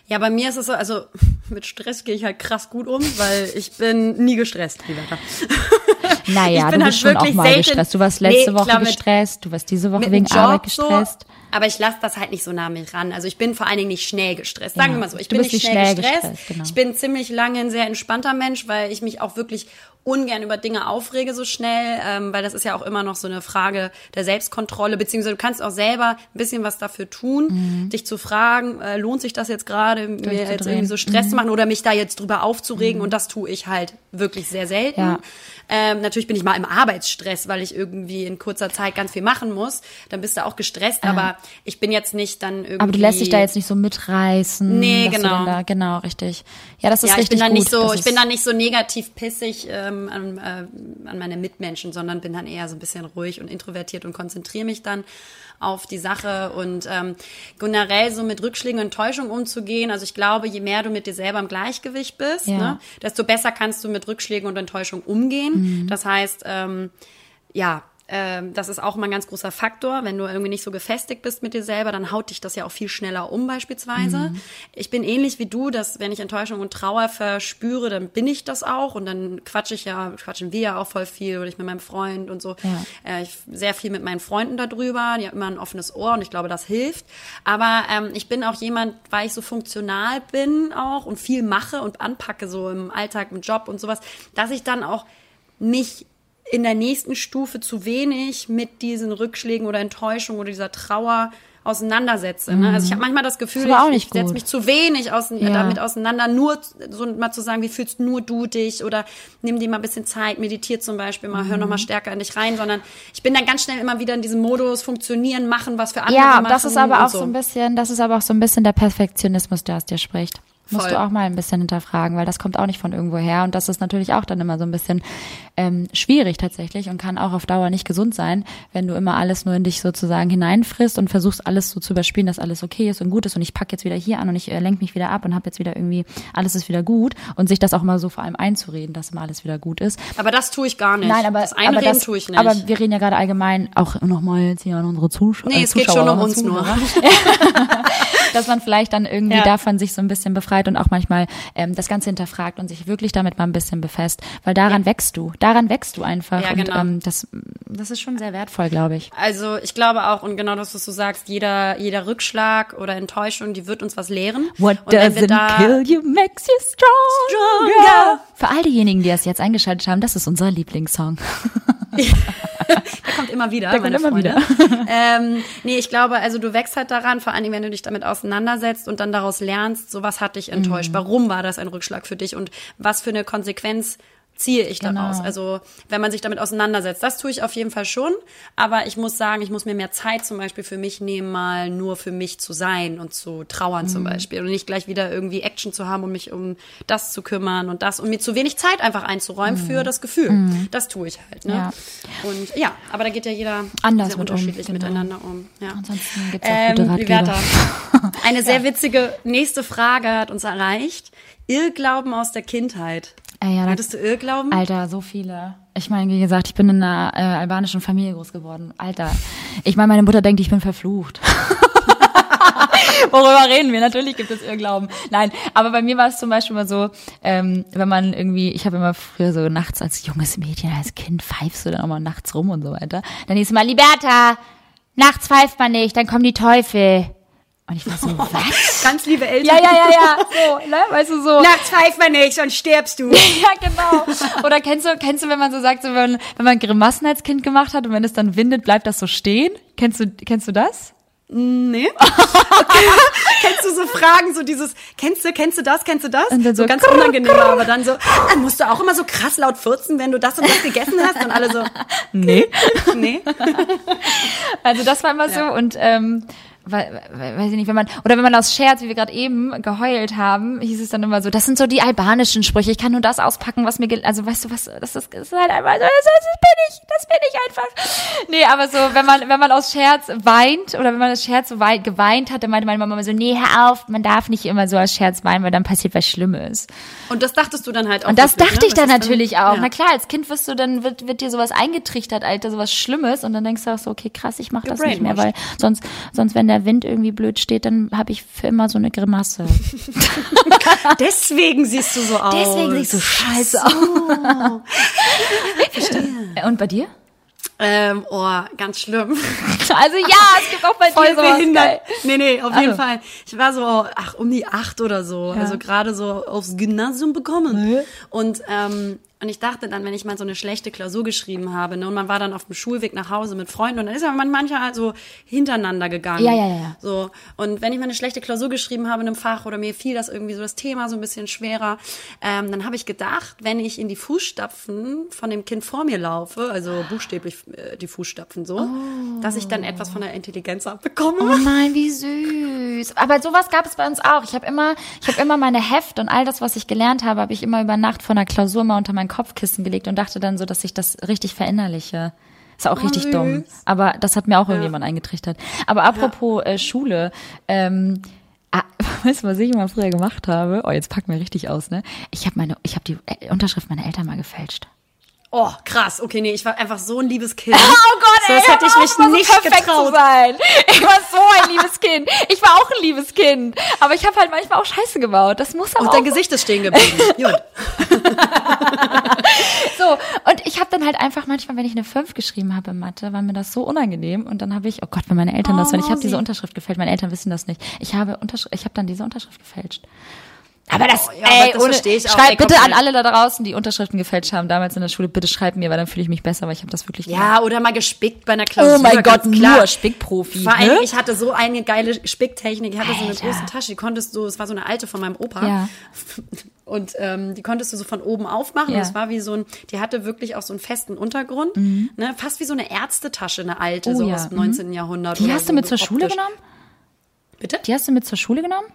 Ja, bei mir ist es so, also mit Stress gehe ich halt krass gut um, weil ich bin nie gestresst, Liberta. Naja, Ich bin du halt bist schon auch wirklich mal selten- gestresst. Du warst letzte Nee, Woche klar, mit- gestresst, du warst diese Woche wegen Job Arbeit gestresst. So, aber ich lasse das halt nicht so nah mich ran. Also ich bin vor allen Dingen nicht schnell gestresst. Sagen wir mal so, ich Du bin nicht schnell, schnell gestresst. gestresst, genau. Ich bin ziemlich lange ein sehr entspannter Mensch, weil ich mich auch wirklich ungern über Dinge aufrege so schnell, ähm, weil das ist ja auch immer noch so eine Frage der Selbstkontrolle, beziehungsweise du kannst auch selber ein bisschen was dafür tun, dich zu fragen, äh, lohnt sich das jetzt gerade, mir jetzt Mhm. Mhm. irgendwie so Stress zu machen oder mich da jetzt drüber aufzuregen und das tue ich halt wirklich sehr selten. Ja. Ähm, natürlich bin ich mal im Arbeitsstress, weil ich irgendwie in kurzer Zeit ganz viel machen muss. Dann bist du auch gestresst, aber ich bin jetzt nicht dann irgendwie. Aber du lässt dich da jetzt nicht so mitreißen. Nee, genau. Da, genau, richtig. Ja, das ist ja, ich richtig bin dann gut. nicht so, Das ich bin dann nicht so negativ pissig ähm, an, äh, an meine Mitmenschen, sondern bin dann eher so ein bisschen ruhig und introvertiert und konzentriere mich dann auf die Sache und ähm, generell so mit Rückschlägen und Enttäuschung umzugehen. Also ich glaube, je mehr du mit dir selber im Gleichgewicht bist, Ja. ne, desto besser kannst du mit Rückschlägen und Enttäuschung umgehen. Mhm. Das heißt, ähm, ja, ähm, das ist auch mal ein ganz großer Faktor. Wenn du irgendwie nicht so gefestigt bist mit dir selber, dann haut dich das ja auch viel schneller um beispielsweise. Ich bin ähnlich wie du, dass wenn ich Enttäuschung und Trauer verspüre, dann bin ich das auch und dann quatsche ich ja, quatschen wir ja auch voll viel oder ich mit meinem Freund und so. Ja. Äh, ich sehr viel mit meinen Freunden darüber. Die haben immer ein offenes Ohr und ich glaube, das hilft. Aber ähm, ich bin auch jemand, weil ich so funktional bin auch und viel mache und anpacke so im Alltag, im Job und sowas, dass ich dann auch mich in der nächsten Stufe zu wenig mit diesen Rückschlägen oder Enttäuschungen oder dieser Trauer auseinandersetze. Ne? Also ich habe manchmal das Gefühl, auch ich, setze mich zu wenig aus, Ja. damit auseinander, nur so mal zu sagen, wie fühlst nur du dich oder nimm dir mal ein bisschen Zeit, meditier zum Beispiel mal, hör noch mal Mhm. stärker in dich rein, sondern ich bin dann ganz schnell immer wieder in diesem Modus, funktionieren, machen, was für andere Ja, machen. das ist aber auch so ein bisschen, das ist aber auch so ein bisschen der Perfektionismus, der aus dir spricht. Musst Voll. du auch mal ein bisschen hinterfragen, weil das kommt auch nicht von irgendwo her. Und das ist natürlich auch dann immer so ein bisschen ähm, schwierig tatsächlich und kann auch auf Dauer nicht gesund sein, wenn du immer alles nur in dich sozusagen hineinfrisst und versuchst alles so zu überspielen, dass alles okay ist und gut ist und ich pack jetzt wieder hier an und ich äh, lenke mich wieder ab und habe jetzt wieder irgendwie, alles ist wieder gut und sich das auch mal so vor allem einzureden, dass immer alles wieder gut ist. Aber das tue ich gar nicht. Nein, aber, das Einreden aber das, tue ich nicht. Aber wir reden ja gerade allgemein auch nochmal jetzt hier an unsere Zuschauer. nee, es geht schon um uns nur. dass man vielleicht dann irgendwie Ja. davon sich so ein bisschen befreit und auch manchmal ähm, das Ganze hinterfragt und sich wirklich damit mal ein bisschen befasst, weil daran wächst du, daran wächst du einfach Ja, und genau. ähm, das, das ist schon sehr wertvoll, glaube ich. Also ich glaube auch, und genau das, was du sagst, jeder, jeder Rückschlag oder Enttäuschung, die wird uns was lehren. What und doesn't da, kill you makes you stronger. Stronger. Für all diejenigen, die es jetzt eingeschaltet haben, das ist unser Lieblingssong. Der kommt immer wieder, Der meine kommt immer Freunde. ähm, nee, ich glaube, also du wächst halt daran, vor allen Dingen, wenn du dich damit auseinandersetzt und dann daraus lernst, so was hat dich Mhm. enttäuscht, warum war das ein Rückschlag für dich und was für eine Konsequenz ziehe ich Genau. daraus. Also wenn man sich damit auseinandersetzt, das tue ich auf jeden Fall schon, aber ich muss sagen, ich muss mir mehr Zeit zum Beispiel für mich nehmen, mal nur für mich zu sein und zu trauern Mhm. zum Beispiel und nicht gleich wieder irgendwie Action zu haben, um mich um das zu kümmern und das und mir zu wenig Zeit einfach einzuräumen für das Gefühl. Das tue ich halt. Ne? Mhm. Ja. Und ja, aber da geht ja jeder Anders sehr mit um, unterschiedlich genau. miteinander um. Ja. Ansonsten gibt's auch Ähm, gute Ratgeber. Eine sehr witzige nächste Frage hat uns erreicht. Irrglauben aus der Kindheit. Äh, ja, Hattest du Irrglauben? Alter, so viele. Ich meine, wie gesagt, ich bin in einer äh, albanischen Familie groß geworden. Alter. Ich meine, meine Mutter denkt, ich bin verflucht. Worüber reden wir? Natürlich gibt es Irrglauben. Nein, aber bei mir war es zum Beispiel mal so, ähm, wenn man irgendwie, ich habe immer früher so nachts als junges Mädchen, als Kind pfeifst du dann auch mal nachts rum und so weiter. Dann hieß es mal, Liberta, nachts pfeift man nicht, dann kommen die Teufel. Und ich war so, was? Ganz liebe Eltern. Ja, ja, ja, ja, so, ne, weißt du, so. Nachts pfeift man nicht, sonst stirbst du. Ja, genau. Oder kennst du, kennst du, wenn man so sagt, so wenn, wenn man Grimassen als Kind gemacht hat und wenn es dann windet, bleibt das so stehen? Kennst du, kennst du das? Nee. kennst du so Fragen, so dieses, kennst du, kennst du das, kennst du das? Und dann so so, ganz unangenehm, aber dann so, dann musst du auch immer so krass laut furzen, wenn du das und das gegessen hast und alle so, Nee. nee. Also das war immer so und ähm, weil, weiß ich nicht, wenn man oder wenn man aus Scherz, wie wir gerade eben geheult haben, hieß es dann immer so, das sind so die albanischen Sprüche. Ich kann nur das auspacken, was mir, also weißt du was, das ist, das ist halt einfach, so, das, bin ich, das bin ich einfach. Nee, aber so, wenn man wenn man aus Scherz weint oder wenn man aus Scherz so wei- geweint hat, dann meinte meine Mama immer so, nee, hör auf, man darf nicht immer so aus Scherz weinen, weil dann passiert was Schlimmes. Und das dachtest du dann halt auch. Und das wirklich, dachte ne? ich dann natürlich auch. Ja. Na klar, als Kind wirst du dann, wird, wird dir sowas eingetrichtert, Alter, sowas Schlimmes. Und dann denkst du auch so, okay, krass, ich mach das nicht mehr, weil sonst, sonst, wenn der Wind irgendwie blöd steht, dann habe ich für immer so eine Grimasse. Deswegen siehst du so aus. Deswegen sehe ich so scheiße aus. Und bei dir? Ähm, oh, ganz schlimm. Also ja, es gibt auch bei Voll dir sowas. Geil. behindert. Nee, nee, auf jeden Also. Fall. Ich war so, ach, um die acht oder so. Also gerade so aufs Gymnasium bekommen. Und, ähm, und ich dachte dann, wenn ich mal so eine schlechte Klausur geschrieben habe, ne, und man war dann auf dem Schulweg nach Hause mit Freunden und dann ist ja man manchmal so hintereinander gegangen. Ja, ja, ja. So. Und wenn ich mal eine schlechte Klausur geschrieben habe in einem Fach oder mir fiel das irgendwie so das Thema so ein bisschen schwerer, ähm, dann habe ich gedacht, wenn ich in die Fußstapfen von dem Kind vor mir laufe, also buchstäblich äh, die Fußstapfen so, dass ich dann etwas von der Intelligenz abbekomme. Oh nein, wie süß. Aber sowas gab es bei uns auch. Ich habe immer, ich habe immer meine Heft und all das, was ich gelernt habe, habe ich immer über Nacht vor einer Klausur mal unter mein Kopfkissen gelegt und dachte dann so, dass ich das richtig verinnerliche. Ist auch richtig süß. dumm. Aber das hat mir auch irgendjemand eingetrichtert. Aber apropos äh, Schule, ähm, ah, weißt du, was ich immer früher gemacht habe? Oh, jetzt packen wir richtig aus, ne? Ich habe meine, ich habe die äh, Unterschrift meiner Eltern mal gefälscht. Oh, krass. Okay, nee, ich war einfach so ein liebes Kind. Oh Gott, so, das hätte ich mich nicht so perfekt getraut. zu sein. Ich war so ein liebes Kind. Ich war auch ein liebes Kind. Aber ich habe halt manchmal auch Scheiße gebaut. Das muss aber Und auch dein Gesicht ist stehen geblieben. Gut. so. Und ich habe dann halt einfach manchmal, wenn ich eine 5 geschrieben habe in Mathe, war mir das so unangenehm. Und dann habe ich, oh Gott, wenn meine Eltern das, wenn ich habe diese Unterschrift gefälscht. Meine Eltern wissen das nicht. Ich habe Unterschrift, ich habe dann diese Unterschrift gefälscht. Aber das, Oh, ja, ey, das ohne, verstehe ich auch. schreibt bitte an alle da draußen, die Unterschriften gefälscht haben damals in der Schule, bitte schreibt mir, weil dann fühle ich mich besser, weil ich habe das wirklich gemacht. Ja, oder mal gespickt bei einer Klausur. Oh mein Gott, klar. nur Spickprofi. Vor allem, ne? ich hatte so eine geile Spicktechnik. Ich hatte so eine Alter. große Tasche, die konntest du, es war so eine alte von meinem Opa. Ja. Und ähm, die konntest du so von oben aufmachen. Ja. Und es war wie so ein, die hatte wirklich auch so einen festen Untergrund. Ne? Fast wie so eine Ärztetasche, eine alte, Mhm. Oh so ja, aus dem mhm. 19. Jahrhundert. Die hast so, du mit zur Schule optisch. genommen? Bitte? Die hast du mit zur Schule genommen?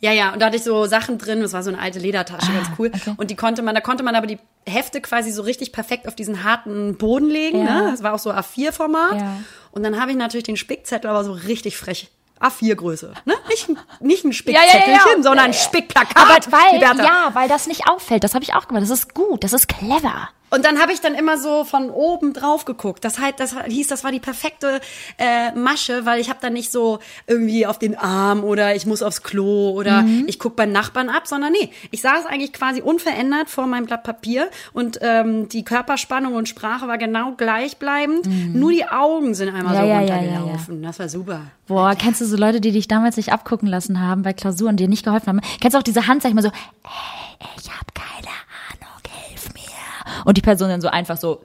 Ja, ja, und da hatte ich so Sachen drin, das war so eine alte Ledertasche, ganz cool. okay. Und die konnte man, da konnte man aber die Hefte quasi so richtig perfekt auf diesen harten Boden legen. Ja. Ne? Das war auch so A4-Format. Ja. Und dann habe ich natürlich den Spickzettel aber so richtig frech. A4-Größe. Ne? Nicht, ein- nicht ein ja, Spickzettelchen, ja. sondern ein Spickplakat. Aber weil, ja, weil das nicht auffällt. Das habe ich auch gemacht. Das ist gut, das ist clever. Und dann habe ich dann immer so von oben drauf geguckt. Das, halt, das hieß, das war die perfekte äh, Masche, weil ich habe dann nicht so irgendwie auf den Arm oder ich muss aufs Klo oder ich guck beim Nachbarn ab, sondern nee, ich saß eigentlich quasi unverändert vor meinem Blatt Papier und ähm, die Körperspannung und Sprache war genau gleichbleibend. Nur die Augen sind einmal Ja, so ja, ja, runtergelaufen. Das war super. Boah, kennst du so Leute, die dich damals nicht abgucken lassen haben bei Klausuren, die dir nicht geholfen haben? Kennst du auch diese Handzeichen mal so, hey, ich habe keine. Und die Person dann so einfach so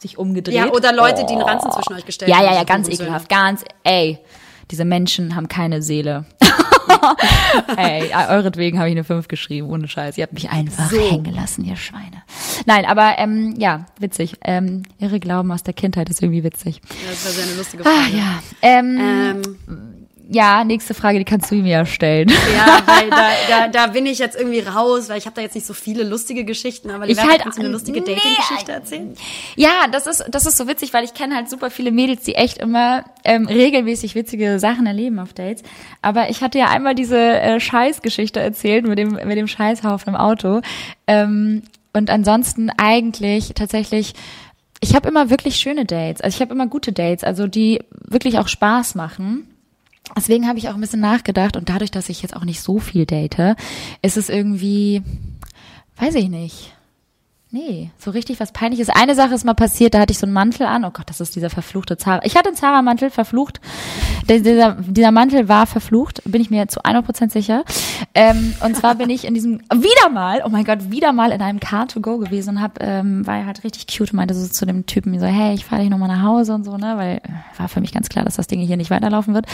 sich umgedreht. Ja, oder Leute, die einen Ranzen zwischen euch gestellt Ja, haben. ja, ja, so ganz ekelhaft. Ganz, ey, diese Menschen haben keine Seele. ey, euretwegen habe ich eine 5 geschrieben, ohne Scheiß. Ihr habt mich einfach hängen gelassen, ihr Schweine. Nein, aber ähm, ja, witzig. Ähm, irre Glauben aus der Kindheit ist irgendwie witzig. Ja, Das war sehr eine lustige Ah, Frage. ja. Ähm, Ähm, ja, nächste Frage, die kannst du mir ja stellen. Ja, weil da, da, da bin ich jetzt irgendwie raus, weil ich habe da jetzt nicht so viele lustige Geschichten, aber Ich halt- kannst du eine lustige nee, Dating-Geschichte erzählen? Ja, das ist, das ist so witzig, weil ich kenne halt super viele Mädels, die echt immer ähm, regelmäßig witzige Sachen erleben auf Dates. Aber ich hatte ja einmal diese äh, Scheißgeschichte erzählt mit dem, mit dem Scheißhaufen im Auto. Ähm, und ansonsten eigentlich tatsächlich, ich habe immer wirklich schöne Dates. Also ich habe immer gute Dates, also die wirklich auch Spaß machen. Deswegen habe ich auch ein bisschen nachgedacht und dadurch, dass ich jetzt auch nicht so viel date, ist es irgendwie, weiß ich nicht. Nee, so richtig was peinliches. Eine Sache ist mal passiert, da hatte ich so einen Mantel an. Oh Gott, das ist dieser verfluchte Zara. Ich hatte einen Zara-Mantel verflucht. Der, dieser, dieser Mantel war verflucht, bin ich mir zu 100% sicher. Ähm, und zwar bin ich in diesem, wieder mal, oh mein Gott, wieder mal in einem Car-to-go gewesen und hab, ähm, war halt richtig cute und meinte so zu dem Typen so, hey, ich fahre dich nochmal nach Hause und so, ne, weil äh, war für mich ganz klar, dass das Ding hier nicht weiterlaufen wird.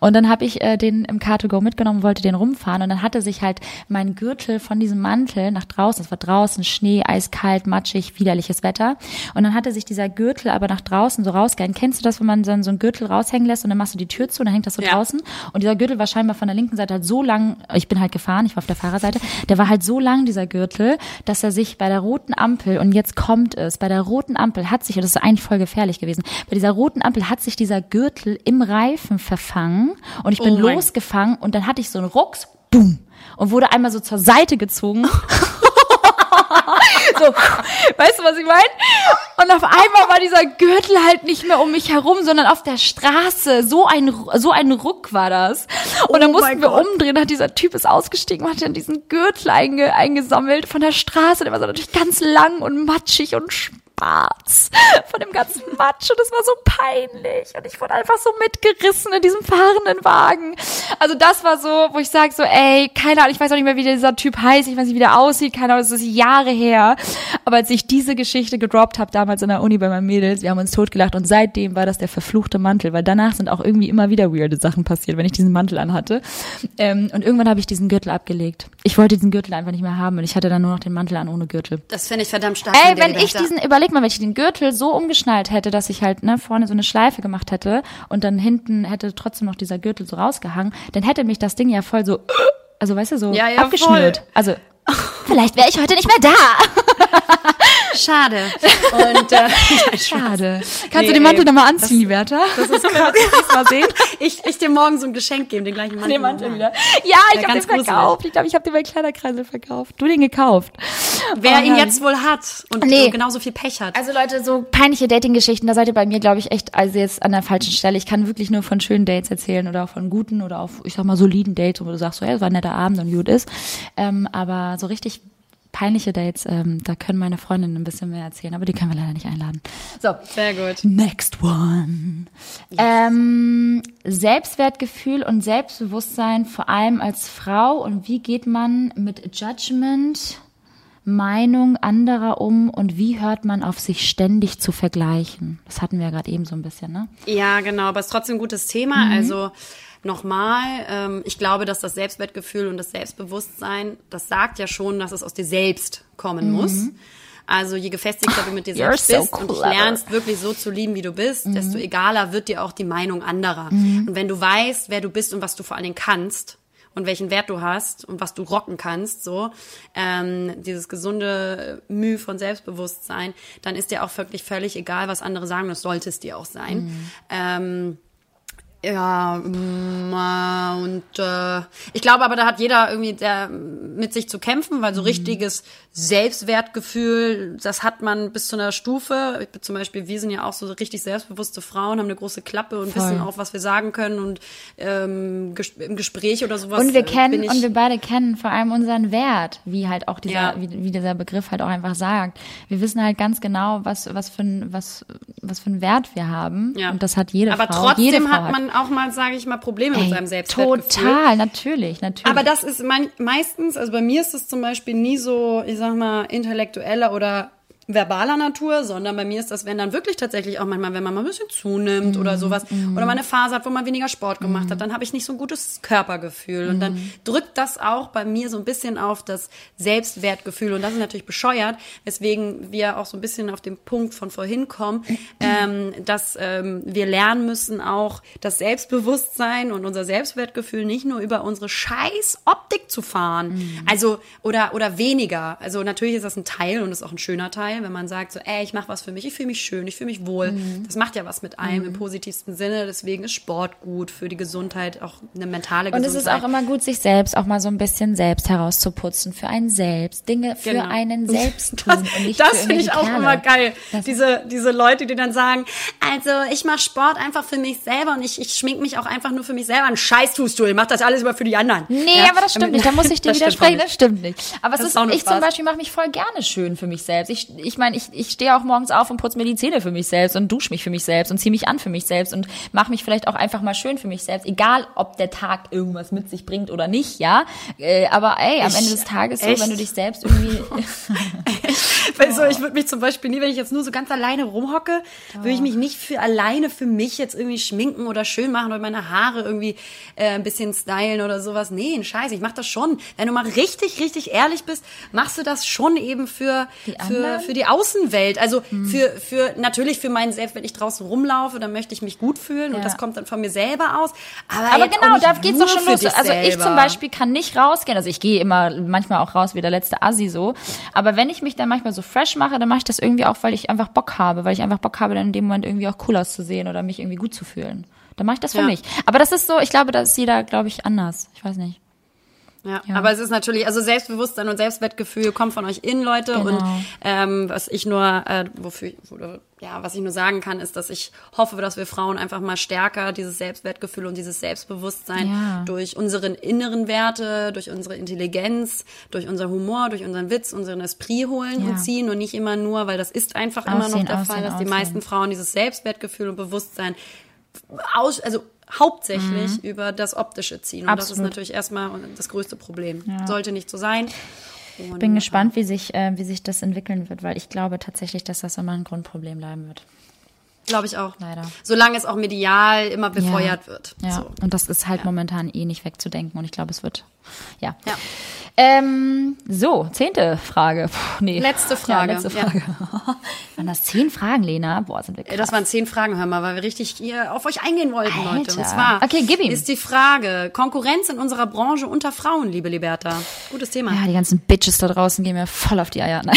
Und dann habe ich äh, den im Car-to-go mitgenommen, wollte den rumfahren und dann hatte sich halt mein Gürtel von diesem Mantel nach draußen, es war draußen Schnee, eiskalt, matschig, widerliches Wetter. Und dann hatte sich dieser Gürtel aber nach draußen so rausgehangen. Kennst du das, wenn man dann so einen Gürtel raushängen lässt und dann machst du die Tür zu und dann hängt das so Ja. draußen? Und dieser Gürtel war scheinbar von der linken Seite halt so lang, ich bin halt gefahren, ich war auf der Fahrerseite, der war halt so lang, dieser Gürtel, dass er sich bei der roten Ampel, und jetzt kommt es, bei der roten Ampel hat sich, und das ist eigentlich voll gefährlich gewesen, bei dieser roten Ampel hat sich dieser Gürtel im Reifen verfangen und ich bin Oh losgefangen und dann hatte ich so einen Rucks, boom, und wurde einmal so zur Seite gezogen. so, weißt du, was ich meine? Und auf einmal war dieser Gürtel halt nicht mehr um mich herum, sondern auf der Straße. So ein, so ein Ruck war das. Und dann Oh mussten mein wir Gott. umdrehen, hat dieser Typ ist ausgestiegen und hat dann diesen Gürtel einge, eingesammelt von der Straße. Der war so natürlich ganz lang und matschig und schwarz von dem ganzen Matsch und es war so peinlich und ich wurde einfach so mitgerissen in diesem fahrenden Wagen. Also das war so, wo ich sage so, ey, keine Ahnung, ich weiß auch nicht mehr, wie dieser Typ heißt, ich weiß nicht, wie der aussieht, keine Ahnung, das ist Jahre her. Aber als ich diese Geschichte gedroppt habe, damals in der Uni bei meinen Mädels, wir haben uns totgelacht und seitdem war das der verfluchte Mantel, weil danach sind auch irgendwie immer wieder weirde Sachen passiert, wenn ich diesen Mantel anhatte. Ähm, und irgendwann habe ich diesen Gürtel abgelegt. Ich wollte diesen Gürtel einfach nicht mehr haben und ich hatte dann nur noch den Mantel an ohne Gürtel. Das finde ich verdammt stark. Ey, wenn ich diesen, überleg mal, wenn ich den Gürtel so umgeschnallt hätte, dass ich halt ne, vorne so eine Schleife gemacht hätte und dann hinten hätte trotzdem noch dieser Gürtel so rausgehangen, dann hätte mich das Ding ja voll so, also weißt du, so Ja, ja, abgeschnürt. voll. Also vielleicht wäre ich heute nicht mehr da. Schade. Und äh, Schade. Kannst Nee, du den Mantel nochmal anziehen, Liberta? Das ist krass. mal sehen. ich, ich dir morgen so ein Geschenk geben, den gleichen Mantel. Den Mantel wieder. Ja, ich Ja, habe den verkauft. Ich glaube, ich habe den bei Kleiderkreisel verkauft. Du den gekauft. Wer Oh, ihn jetzt wohl hat und Nee. genauso viel Pech hat. Also Leute, so peinliche Dating-Geschichten, da seid ihr bei mir, glaube ich, echt also jetzt an der falschen Stelle. Ich kann wirklich nur von schönen Dates erzählen oder auch von guten oder auch, ich sag mal, soliden Dates, wo du sagst, so, hey, es war ein netter Abend und gut ist. Ähm, aber so richtig peinliche Dates, ähm, da können meine Freundinnen ein bisschen mehr erzählen, aber die können wir leider nicht einladen. So, Sehr gut. Next one. Ähm, Selbstwertgefühl und Selbstbewusstsein, vor allem als Frau. Und wie geht man mit Judgment, Meinung anderer um und wie hört man auf sich ständig zu vergleichen? Das hatten wir ja gerade eben so ein bisschen, ne? Ja, genau, aber es ist trotzdem ein gutes Thema. Also nochmal, ähm, ich glaube, dass das Selbstwertgefühl und das Selbstbewusstsein, das sagt ja schon, dass es aus dir selbst kommen muss. Also je gefestigter du mit dir selbst so bist und dich lernst, wirklich so zu lieben, wie du bist, desto egaler wird dir auch die Meinung anderer. Und wenn du weißt, wer du bist und was du vor allen Dingen kannst, und welchen Wert du hast und was du rocken kannst, so ähm, dieses gesunde Mühe von Selbstbewusstsein, dann ist dir auch wirklich völlig egal, was andere sagen. Das sollte es dir auch sein. Mhm. Ähm, ja, mm, äh, und äh, ich glaube aber, da hat jeder irgendwie der, mit sich zu kämpfen, weil so richtiges Selbstwertgefühl, das hat man bis zu einer Stufe. Ich bin zum Beispiel, wir sind ja auch so richtig selbstbewusste Frauen, haben eine große Klappe und Voll. wissen auch, was wir sagen können und ähm, ges im Gespräch oder sowas. Und wir äh, kennen, ich, und wir beide kennen vor allem unseren Wert, wie halt auch dieser, Ja. wie, wie dieser Begriff halt auch einfach sagt. Wir wissen halt ganz genau, was, was für ein, was, was für einen Wert wir haben. Ja. Und das hat jede aber Frau. jede trotzdem Frau hat man auch mal, sage ich mal, Probleme mit Ey, seinem Selbstwertgefühl. Total, natürlich, natürlich. Aber das ist mein, meistens, also bei mir ist es zum Beispiel nie so, ich sag mal, intellektueller oder verbaler Natur, sondern bei mir ist das, wenn dann wirklich tatsächlich auch manchmal, wenn man mal ein bisschen zunimmt oder sowas, oder mal eine Phase hat, wo man weniger Sport gemacht hat, dann habe ich nicht so ein gutes Körpergefühl. Und dann drückt das auch bei mir so ein bisschen auf das Selbstwertgefühl. Und das ist natürlich bescheuert, weswegen wir auch so ein bisschen auf den Punkt von vorhin kommen, ähm, dass ähm, wir lernen müssen, auch das Selbstbewusstsein und unser Selbstwertgefühl nicht nur über unsere scheiß Optik zu fahren. Also, oder, oder weniger. Also natürlich ist das ein Teil und ist auch ein schöner Teil, wenn man sagt, so, ey, ich mache was für mich, ich fühle mich schön, ich fühle mich wohl. Das macht ja was mit einem im positivsten Sinne. Deswegen ist Sport gut für die Gesundheit, auch eine mentale Und Gesundheit. es ist auch immer gut, sich selbst auch mal so ein bisschen selbst herauszuputzen für einen selbst. Dinge für Genau. einen selbst tun Das, und das finde ich auch Kerle. immer geil. Das- diese, diese Leute, die dann sagen, also ich mache Sport einfach für mich selber und ich, ich schmink mich auch einfach nur für mich selber. Ein Scheiß tust du, ich mach das alles immer für die anderen. Nee, Ja, aber das stimmt nicht. Da muss ich dir widersprechen. Das stimmt nicht. Aber es Das ist, ist auch nur ich zum Spaß. Beispiel mache mich voll gerne schön für mich selbst. Ich, ich meine, ich, ich stehe auch morgens auf und putze mir die Zähne für mich selbst und dusche mich für mich selbst und ziehe mich an für mich selbst und mache mich vielleicht auch einfach mal schön für mich selbst, egal ob der Tag irgendwas mit sich bringt oder nicht, ja. Äh, aber ey, am Ich- Ende des Tages so, echt? wenn du dich selbst irgendwie Weil so, ich würde mich zum Beispiel nie, wenn ich jetzt nur so ganz alleine rumhocke, würde ich mich nicht für alleine für mich jetzt irgendwie schminken oder schön machen oder meine Haare irgendwie äh, ein bisschen stylen oder sowas. Nee, ein Scheiß, ich mach das schon. Wenn du mal richtig, richtig ehrlich bist, machst du das schon eben für, Die für, für die Außenwelt. Also für, für, natürlich für meinen Selbst, wenn ich draußen rumlaufe, dann möchte ich mich gut fühlen und Ja. das kommt dann von mir selber aus. Aber, Aber genau, da geht's nur doch schon los. Also ich zum Beispiel kann nicht rausgehen. Also ich gehe immer manchmal auch raus wie der letzte Assi so. Aber wenn ich mich dann manchmal so fresh mache, dann mache ich das irgendwie auch, weil ich einfach Bock habe, weil ich einfach Bock habe, dann in dem Moment irgendwie auch cool auszusehen oder mich irgendwie gut zu fühlen. Dann mache ich das für Ja. mich. Aber das ist so, ich glaube, da ist jeder, glaube ich, anders. Ich weiß nicht. Ja, Ja. aber es ist natürlich, also Selbstbewusstsein und Selbstwertgefühl kommt von euch innen, Leute. Genau. Und ähm, was ich nur, äh, wofür, oder, ja, was ich nur sagen kann, ist, dass ich hoffe, dass wir Frauen einfach mal stärker dieses Selbstwertgefühl und dieses Selbstbewusstsein Ja. durch unseren inneren Werte, durch unsere Intelligenz, durch unser Humor, durch unseren Witz, unseren Esprit holen Ja. und ziehen und nicht immer nur, weil das ist einfach immer noch Aussehen, der aussehen, Fall, dass die aussehen. meisten Frauen dieses Selbstwertgefühl und Bewusstsein aus, also hauptsächlich über das Optische ziehen. Und das ist Mhm. Absolut. natürlich erstmal das größte Problem. Sollte nicht so sein. Und Bin gespannt, wie sich, äh, wie sich das entwickeln wird, weil ich glaube tatsächlich, dass das immer ein Grundproblem bleiben wird. Glaube ich auch. Leider. Solange es auch medial immer befeuert wird. Ja, So. und das ist halt momentan eh nicht wegzudenken und ich glaube, es wird. Ja. Ja. Ähm, so, zehnte Frage. Puh, nee. Letzte Frage, Ja, letzte ja. Frage. Waren das zehn Fragen, Lena? Boah, sind wir krass. Das waren zehn Fragen, hör mal, weil wir richtig hier auf euch eingehen wollten, Leute. Alter. Und zwar Okay, gib ihm. ist die Frage, Konkurrenz in unserer Branche unter Frauen, liebe Liberta. Gutes Thema. Ja, die ganzen Bitches da draußen gehen mir voll auf die Eier. Nein.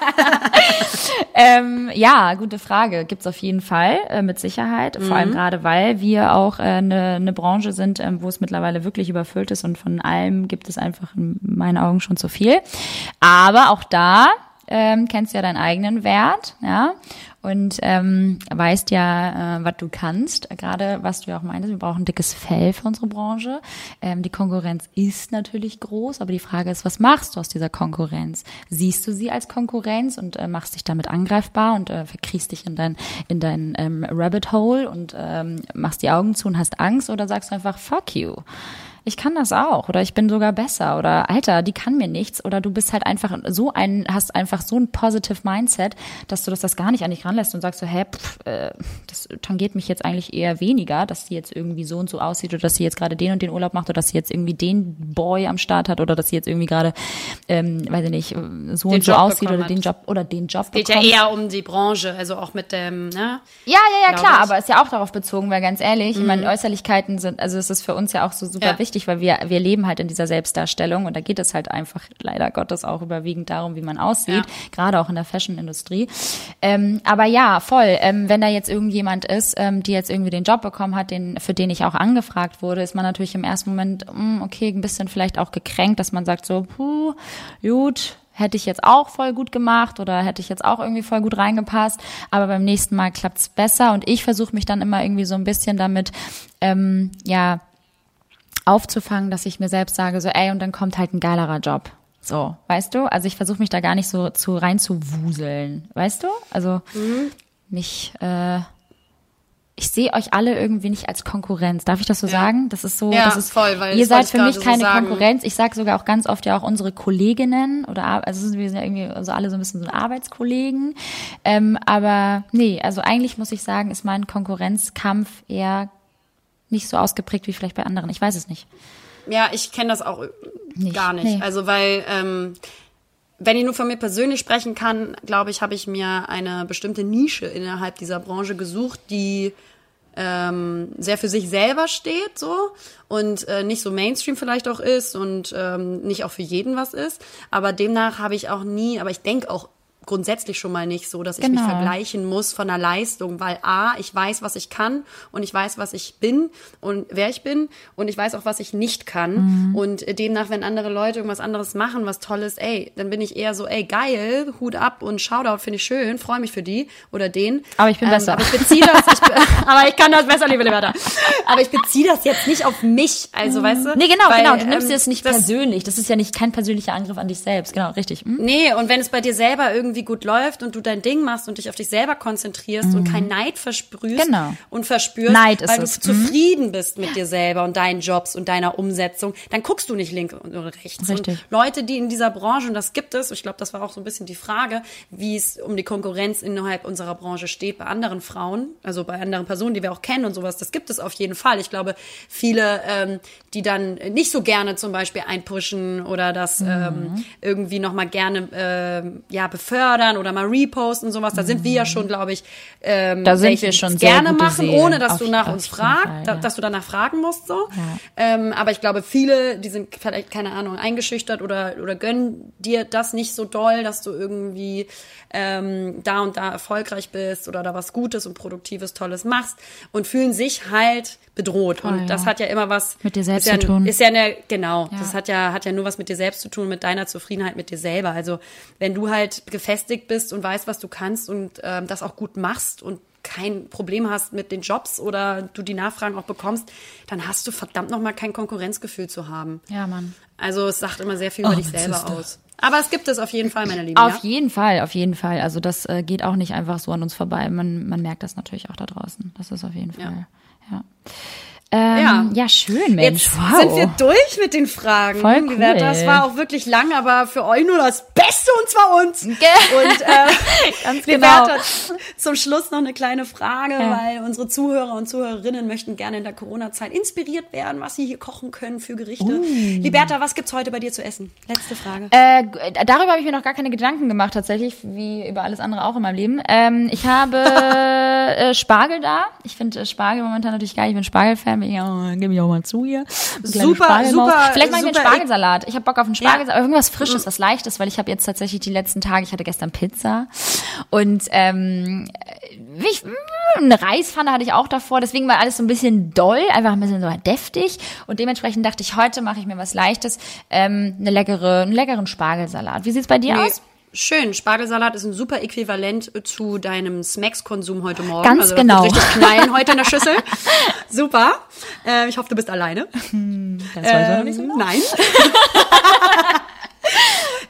ähm, ja, gute Frage. Gibt's auf jeden Fall, äh, mit Sicherheit. Vor Mhm. allem gerade, weil wir auch eine äh, ne ne Branche sind, ähm, wo es mittlerweile wirklich überfüllt ist und von allem gibt es einfach in meinen Augen schon zu viel. Aber auch da ähm, kennst du ja deinen eigenen Wert, ja, und ähm, weißt ja, äh, was du kannst. Gerade was du ja auch meintest, wir brauchen dickes Fell für unsere Branche. Ähm, die Konkurrenz ist natürlich groß, aber die Frage ist, was machst du aus dieser Konkurrenz? Siehst du sie als Konkurrenz und äh, machst dich damit angreifbar und äh, verkriechst dich in dein in dein ähm, Rabbit Hole und ähm, machst die Augen zu und hast Angst oder sagst du einfach Fuck you? Ich kann das auch oder ich bin sogar besser oder Alter, die kann mir nichts oder du bist halt einfach so ein, hast einfach so ein positive Mindset, dass du das, das gar nicht an dich ranlässt und sagst so, hä, pff, äh, das tangiert mich jetzt eigentlich eher weniger, dass sie jetzt irgendwie so und so aussieht oder dass sie jetzt gerade den und den Urlaub macht oder dass sie jetzt irgendwie den Boy am Start hat oder dass sie jetzt irgendwie gerade, ähm, weiß ich nicht, so und so Job aussieht oder den hat. Job oder den Job Geht ja bekommt. eher um die Branche, also auch mit dem, ne? Ja, ja, ja, klar, ich. Mhm. aber ist ja auch darauf bezogen, weil ganz ehrlich, ich meine, Äußerlichkeiten sind, also es ist für uns ja auch so super Ja. wichtig, wichtig, weil wir, wir leben halt in dieser Selbstdarstellung und da geht es halt einfach leider Gottes auch überwiegend darum, wie man aussieht, Ja. gerade auch in der Fashion-Industrie. Ähm, aber ja, voll. Ähm, wenn da jetzt irgendjemand ist, ähm, die jetzt irgendwie den Job bekommen hat, den, für den ich auch angefragt wurde, ist man natürlich im ersten Moment, mm, okay, ein bisschen vielleicht auch gekränkt, dass man sagt so, puh, gut, hätte ich jetzt auch voll gut gemacht oder hätte ich jetzt auch irgendwie voll gut reingepasst, aber beim nächsten Mal klappt's besser und ich versuche mich dann immer irgendwie so ein bisschen damit, ähm, ja, aufzufangen, dass ich mir selbst sage, so, ey, und dann kommt halt ein geilerer Job. So, weißt du? Also ich versuche mich da gar nicht so zu reinzuwuseln, weißt du? Also mich, äh, ich sehe euch alle irgendwie nicht als Konkurrenz. Darf ich das so sagen? Das ist so, Ja, das ist, voll, weil ihr seid für mich so keine sagen. Konkurrenz. Ich sage sogar auch ganz oft ja auch unsere Kolleginnen oder also wir sind ja irgendwie also alle so ein bisschen so Arbeitskollegen. Ähm, aber nee, also eigentlich muss ich sagen, ist mein Konkurrenzkampf eher nicht so ausgeprägt wie vielleicht bei anderen. Ich weiß es nicht. Ja, ich kenne das auch Nicht, gar nicht. nee. Also weil, ähm, wenn ich nur von mir persönlich sprechen kann, glaube ich, habe ich mir eine bestimmte Nische innerhalb dieser Branche gesucht, die ähm, sehr für sich selber steht so und äh, nicht so Mainstream vielleicht auch ist und ähm, nicht auch für jeden was ist. Aber demnach habe ich auch nie, aber ich denke auch grundsätzlich schon mal nicht so, dass ich mich Genau. vergleichen muss von der Leistung, weil A, ich weiß, was ich kann und ich weiß, was ich bin und wer ich bin und ich weiß auch, was ich nicht kann Mhm. und demnach, wenn andere Leute irgendwas anderes machen, was Tolles, ey, dann bin ich eher so, ey, geil, Hut ab und Shoutout, finde ich schön, freue mich für die oder den. Aber ich bin ähm, besser. Aber ich beziehe das, ich, be- aber ich kann das besser, liebe Liberta. Aber ich beziehe das jetzt nicht auf mich, also, weißt du? Nee, genau, Weil, genau. Du nimmst ähm, dir das nicht persönlich. Das ist ja nicht kein persönlicher Angriff an dich selbst. Genau, richtig. Hm? Nee, und wenn es bei dir selber irgendwie gut läuft und du dein Ding machst und dich auf dich selber konzentrierst und kein Neid versprühst Mhm. Genau. und verspürst, Neid weil es. Mhm. du zufrieden bist mit dir selber und deinen Jobs und deiner Umsetzung, dann guckst du nicht links oder rechts. Richtig. Und Leute, die in dieser Branche, und das gibt es, ich glaube, das war auch so ein bisschen die Frage, wie es um die Konkurrenz innerhalb unserer Branche steht bei anderen Frauen, also bei anderen Personen, die wir auch kennen und sowas, das gibt es auf jeden Fall. Ich glaube, viele, ähm, die dann nicht so gerne zum Beispiel einpushen oder das Mhm. ähm, irgendwie nochmal gerne ähm, ja, befördern oder mal reposten und sowas, da sind wir ja schon, glaube ich, ähm. Da sind wir schon gerne machen, Seelen. ohne dass Auf- du nach uns fragst, ja. dass du danach fragen musst so. Ähm, aber ich glaube, viele, die sind vielleicht, keine Ahnung, eingeschüchtert oder, oder gönnen dir das nicht so doll, dass du irgendwie ähm, da und da erfolgreich bist oder da was Gutes und Produktives, Tolles machst und fühlen sich halt bedroht. Voll, und das ja. hat ja immer was Mit dir selbst ja, zu tun. Ist ja eine, genau, Ja. das hat ja, hat ja nur was mit dir selbst zu tun, mit deiner Zufriedenheit mit dir selber. Also wenn du halt gefestigt bist und weißt, was du kannst und ähm, das auch gut machst und kein Problem hast mit den Jobs oder du die Nachfragen auch bekommst, dann hast du verdammt nochmal kein Konkurrenzgefühl zu haben. Ja, Mann. Also es sagt immer sehr viel über Oh, dich mein selber aus. Aber es gibt es auf jeden Fall, meine Lieben. Auf ja? jeden Fall, auf jeden Fall. Also das äh, geht auch nicht einfach so an uns vorbei. Man, man merkt das natürlich auch da draußen. Das ist auf jeden Fall. Ja. Ähm, Ja. ja. schön, Mensch. Jetzt wow. sind wir durch mit den Fragen. Voll cool. Das war auch wirklich lang, aber für euch nur das Beste und zwar uns. Und äh, Ganz Liberta, zum Schluss noch eine kleine Frage, Ja. weil unsere Zuhörer und Zuhörerinnen möchten gerne in der Corona-Zeit inspiriert werden, was sie hier kochen können für Gerichte. Uh. Liberta, was gibt's heute bei dir zu essen? Letzte Frage. Äh, darüber habe ich mir noch gar keine Gedanken gemacht, tatsächlich, wie über alles andere auch in meinem Leben. Ähm, ich habe äh, Spargel da. Ich finde äh, Spargel momentan natürlich geil. Ich bin Spargel-Fan. Bin ich auch, gebe ich auch mal zu hier. Super, super, Vielleicht mir einen. Spargelsalat. Ich habe Bock auf einen Ja. Spargelsalat. Irgendwas Frisches, was Leichtes, weil ich habe jetzt tatsächlich die letzten Tage, ich hatte gestern Pizza und ähm, ich, eine Reispfanne hatte ich auch davor. Deswegen war alles so ein bisschen doll, einfach ein bisschen so deftig. Und dementsprechend dachte ich, heute mache ich mir was Leichtes. Ähm, eine leckere, einen leckeren Spargelsalat. Wie sieht's bei dir Nee, aus? Schön. Spargelsalat ist ein super Äquivalent zu deinem Smacks-Konsum heute Morgen. Ganz also das genau. richtig knallen heute in der Schüssel. super. Ähm, ich hoffe, du bist alleine. Das weiß ich noch nicht so Ähm, genau. Nein.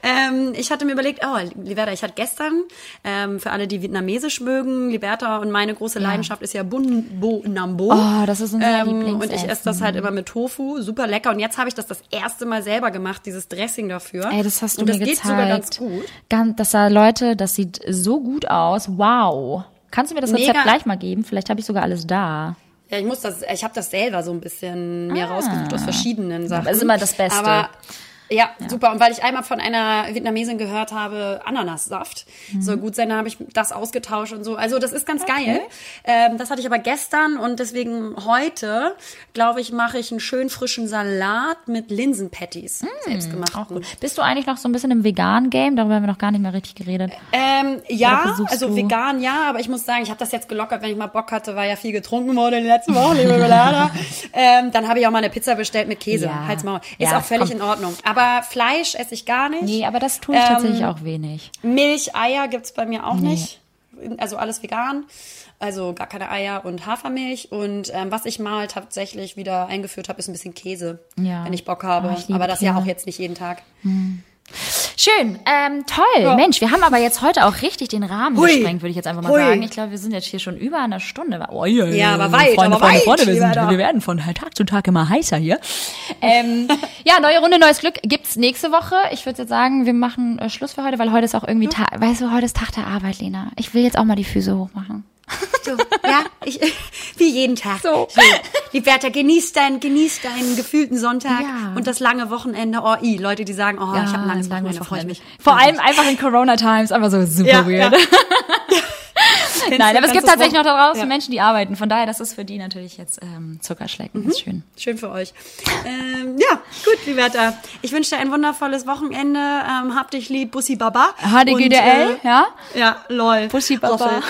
ähm, ich hatte mir überlegt, oh, Liberta, ich hatte gestern, ähm, für alle, die Vietnamesisch mögen, Liberta und meine große Leidenschaft ist ja Bun Bo Nambo. Oh, das ist unser ähm, Lieblingsessen. Und ich esse das halt immer mit Tofu, super lecker. Und jetzt habe ich das das erste Mal selber gemacht, dieses Dressing dafür. Ey, das hast du und das mir geht gezeigt. sogar ganz gut. Ganz, das sah, Leute, das sieht so gut aus. Wow. Kannst du mir das Rezept Mega. gleich mal geben? Vielleicht habe ich sogar alles da. Ja, ich muss das, ich habe das selber so ein bisschen mir rausgesucht aus verschiedenen Sachen. Ah. aber ist immer das Beste. Aber Ja, super. Und weil ich einmal von einer Vietnamesin gehört habe, Ananassaft Mhm. soll gut sein, dann habe ich das ausgetauscht und so. Also das ist ganz geil. Ähm, das hatte ich aber gestern und deswegen heute, glaube ich, mache ich einen schön frischen Salat mit Linsenpatties. selbst gemacht. Mhm. Auch gut. Bist du eigentlich noch so ein bisschen im veganen Game? Darüber haben wir noch gar nicht mehr richtig geredet. Ähm, ja, also du- vegan ja, aber ich muss sagen, ich habe das jetzt gelockert, wenn ich mal Bock hatte, war ja viel getrunken worden in den letzten Wochen, liebe ähm, dann habe ich auch mal eine Pizza bestellt mit Käse, Ja. Halt's Maul. Ist Ja, auch völlig komm. in Ordnung. Aber Fleisch esse ich gar nicht. Nee, aber das tue ich Ähm, tatsächlich auch wenig. Milch, Eier gibt's bei mir auch nicht. Also alles vegan. Also gar keine Eier und Hafermilch. Und ähm, was ich mal tatsächlich wieder eingeführt habe, ist ein bisschen Käse, Ja. wenn ich Bock habe. Oh, ich aber das ja Käse. auch jetzt nicht jeden Tag. Schön, ähm, toll. Mensch, wir haben aber jetzt heute auch richtig den Rahmen Hui. gesprengt, würde ich jetzt einfach mal Hui. sagen. Ich glaube, wir sind jetzt hier schon über einer Stunde. Oh, ja, Ja, aber weit, Freunde, aber Freunde, weit, Freunde, wir, sind, wir werden von Tag zu Tag immer heißer hier. ähm, ja, neue Runde, neues Glück gibt's nächste Woche. Ich würde jetzt sagen, wir machen äh, Schluss für heute, weil heute ist auch irgendwie Tag, weißt du, heute ist Tag der Arbeit, Lena. Ich will jetzt auch mal die Füße hochmachen. So, ja, ich, wie jeden Tag. So. Liberta, genieß deinen, genieß deinen gefühlten Sonntag Ja. und das lange Wochenende. Oh, i, Leute, die sagen, oh, ich habe ein langes Wochenende, freue ich mich. Vor allem einfach in Corona-Times, einfach so super Ja, weird. ja. Nein, aber es gibt tatsächlich noch da draußen Ja. Menschen, die arbeiten. Von daher, das ist für die natürlich jetzt ähm, Zuckerschlecken. Mhm. Ist schön. Schön für euch. Ähm, ja, gut, Liberta. Ich wünsche dir ein wundervolles Wochenende. Ähm, hab dich lieb, Bussi Baba. HDGDL, äh, ja? Ja, lol. Bussi Baba. Roffel.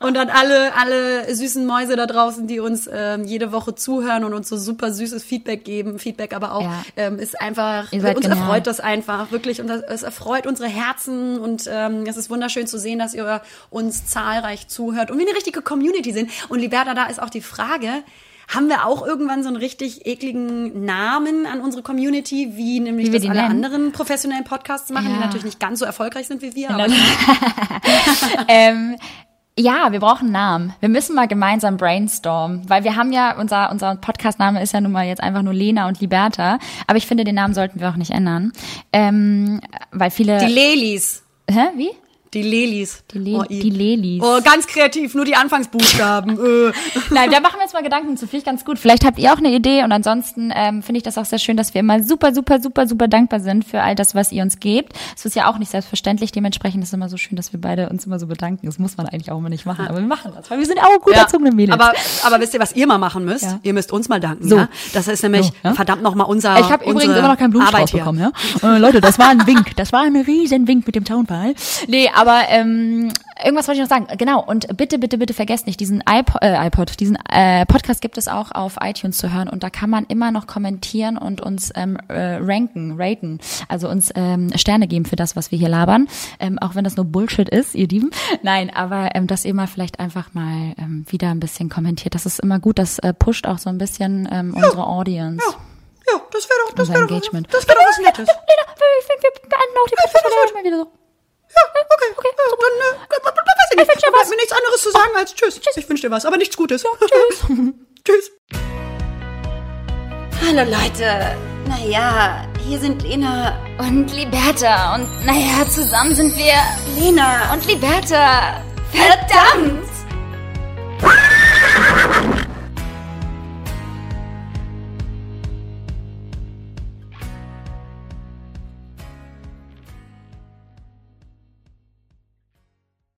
Und an alle, alle süßen Mäuse da draußen, die uns ähm, jede Woche zuhören und uns so super süßes Feedback geben. Feedback aber auch Ja. ähm, ist einfach, uns genial. erfreut das einfach wirklich und das, es erfreut unsere Herzen und ähm, es ist wunderschön zu sehen, dass ihr uns zahlreich zuhört und wir eine richtige Community sind. Und Liberta, da ist auch die Frage, haben wir auch irgendwann so einen richtig ekligen Namen an unsere Community, wie nämlich Wie das die alle nennen? anderen professionellen Podcasts machen, die Ja. natürlich nicht ganz so erfolgreich sind wie wir, aber ähm, ja, wir brauchen einen Namen. Wir müssen mal gemeinsam brainstormen, weil wir haben ja, unser, unser Podcast-Name ist ja nun mal jetzt einfach nur Lena und Liberta, aber ich finde, den Namen sollten wir auch nicht ändern, ähm, weil viele... die Lelis. Hä, wie? Die Lelis. Die, Le oh, die Lelis. Oh, ganz kreativ, nur die Anfangsbuchstaben. äh. Nein, da machen wir uns mal Gedanken zu. Finde ich ganz gut. Vielleicht habt ihr auch eine Idee und ansonsten ähm, finde ich das auch sehr schön, dass wir immer super, super, super, super dankbar sind für all das, was ihr uns gebt. Es ist ja auch nicht selbstverständlich. Dementsprechend ist es immer so schön, dass wir beide uns immer so bedanken. Das muss man eigentlich auch immer nicht machen, aber wir machen das, weil wir sind auch gut erzogene Mädels. Aber, aber wisst ihr, was ihr mal machen müsst? Ja. Ihr müsst uns mal danken. So. Ja? Das ist nämlich So, ja. verdammt nochmal unser Ich habe übrigens immer noch keinen Arbeit Blumenstrauß bekommen, ja? Äh, Leute, das war ein Wink. Das war ein riesen Wink mit dem Zaunpfahl. Nee, aber ähm, irgendwas wollte ich noch sagen. Genau, und bitte, bitte, bitte vergesst nicht, diesen iPod, äh, iPod diesen äh, Podcast gibt es auch auf iTunes zu hören und da kann man immer noch kommentieren und uns ähm, äh, ranken, raten, also uns ähm, Sterne geben für das, was wir hier labern, ähm, auch wenn das nur Bullshit ist, ihr Lieben. Nein, aber ähm, dass ihr mal vielleicht einfach mal ähm, wieder ein bisschen kommentiert. Das ist immer gut, das äh, pusht auch so ein bisschen ähm, unsere Audience. Ja, das wäre doch, das Unser wäre doch, Engagement. das wäre doch was Nettes. Lena, ich finde, wir beenden auch die Podcast mal wieder so. Okay, okay. Also, dann, äh, weiß ich nicht. wünsch dir Bleibt was. mir nichts anderes zu sagen als Tschüss. Ich wünsche dir was, aber nichts Gutes. Tschüss. tschüss. Hallo Leute. Naja, hier sind Lena Und Liberta. Und naja, zusammen sind wir Lena und Liberta. Verdammt!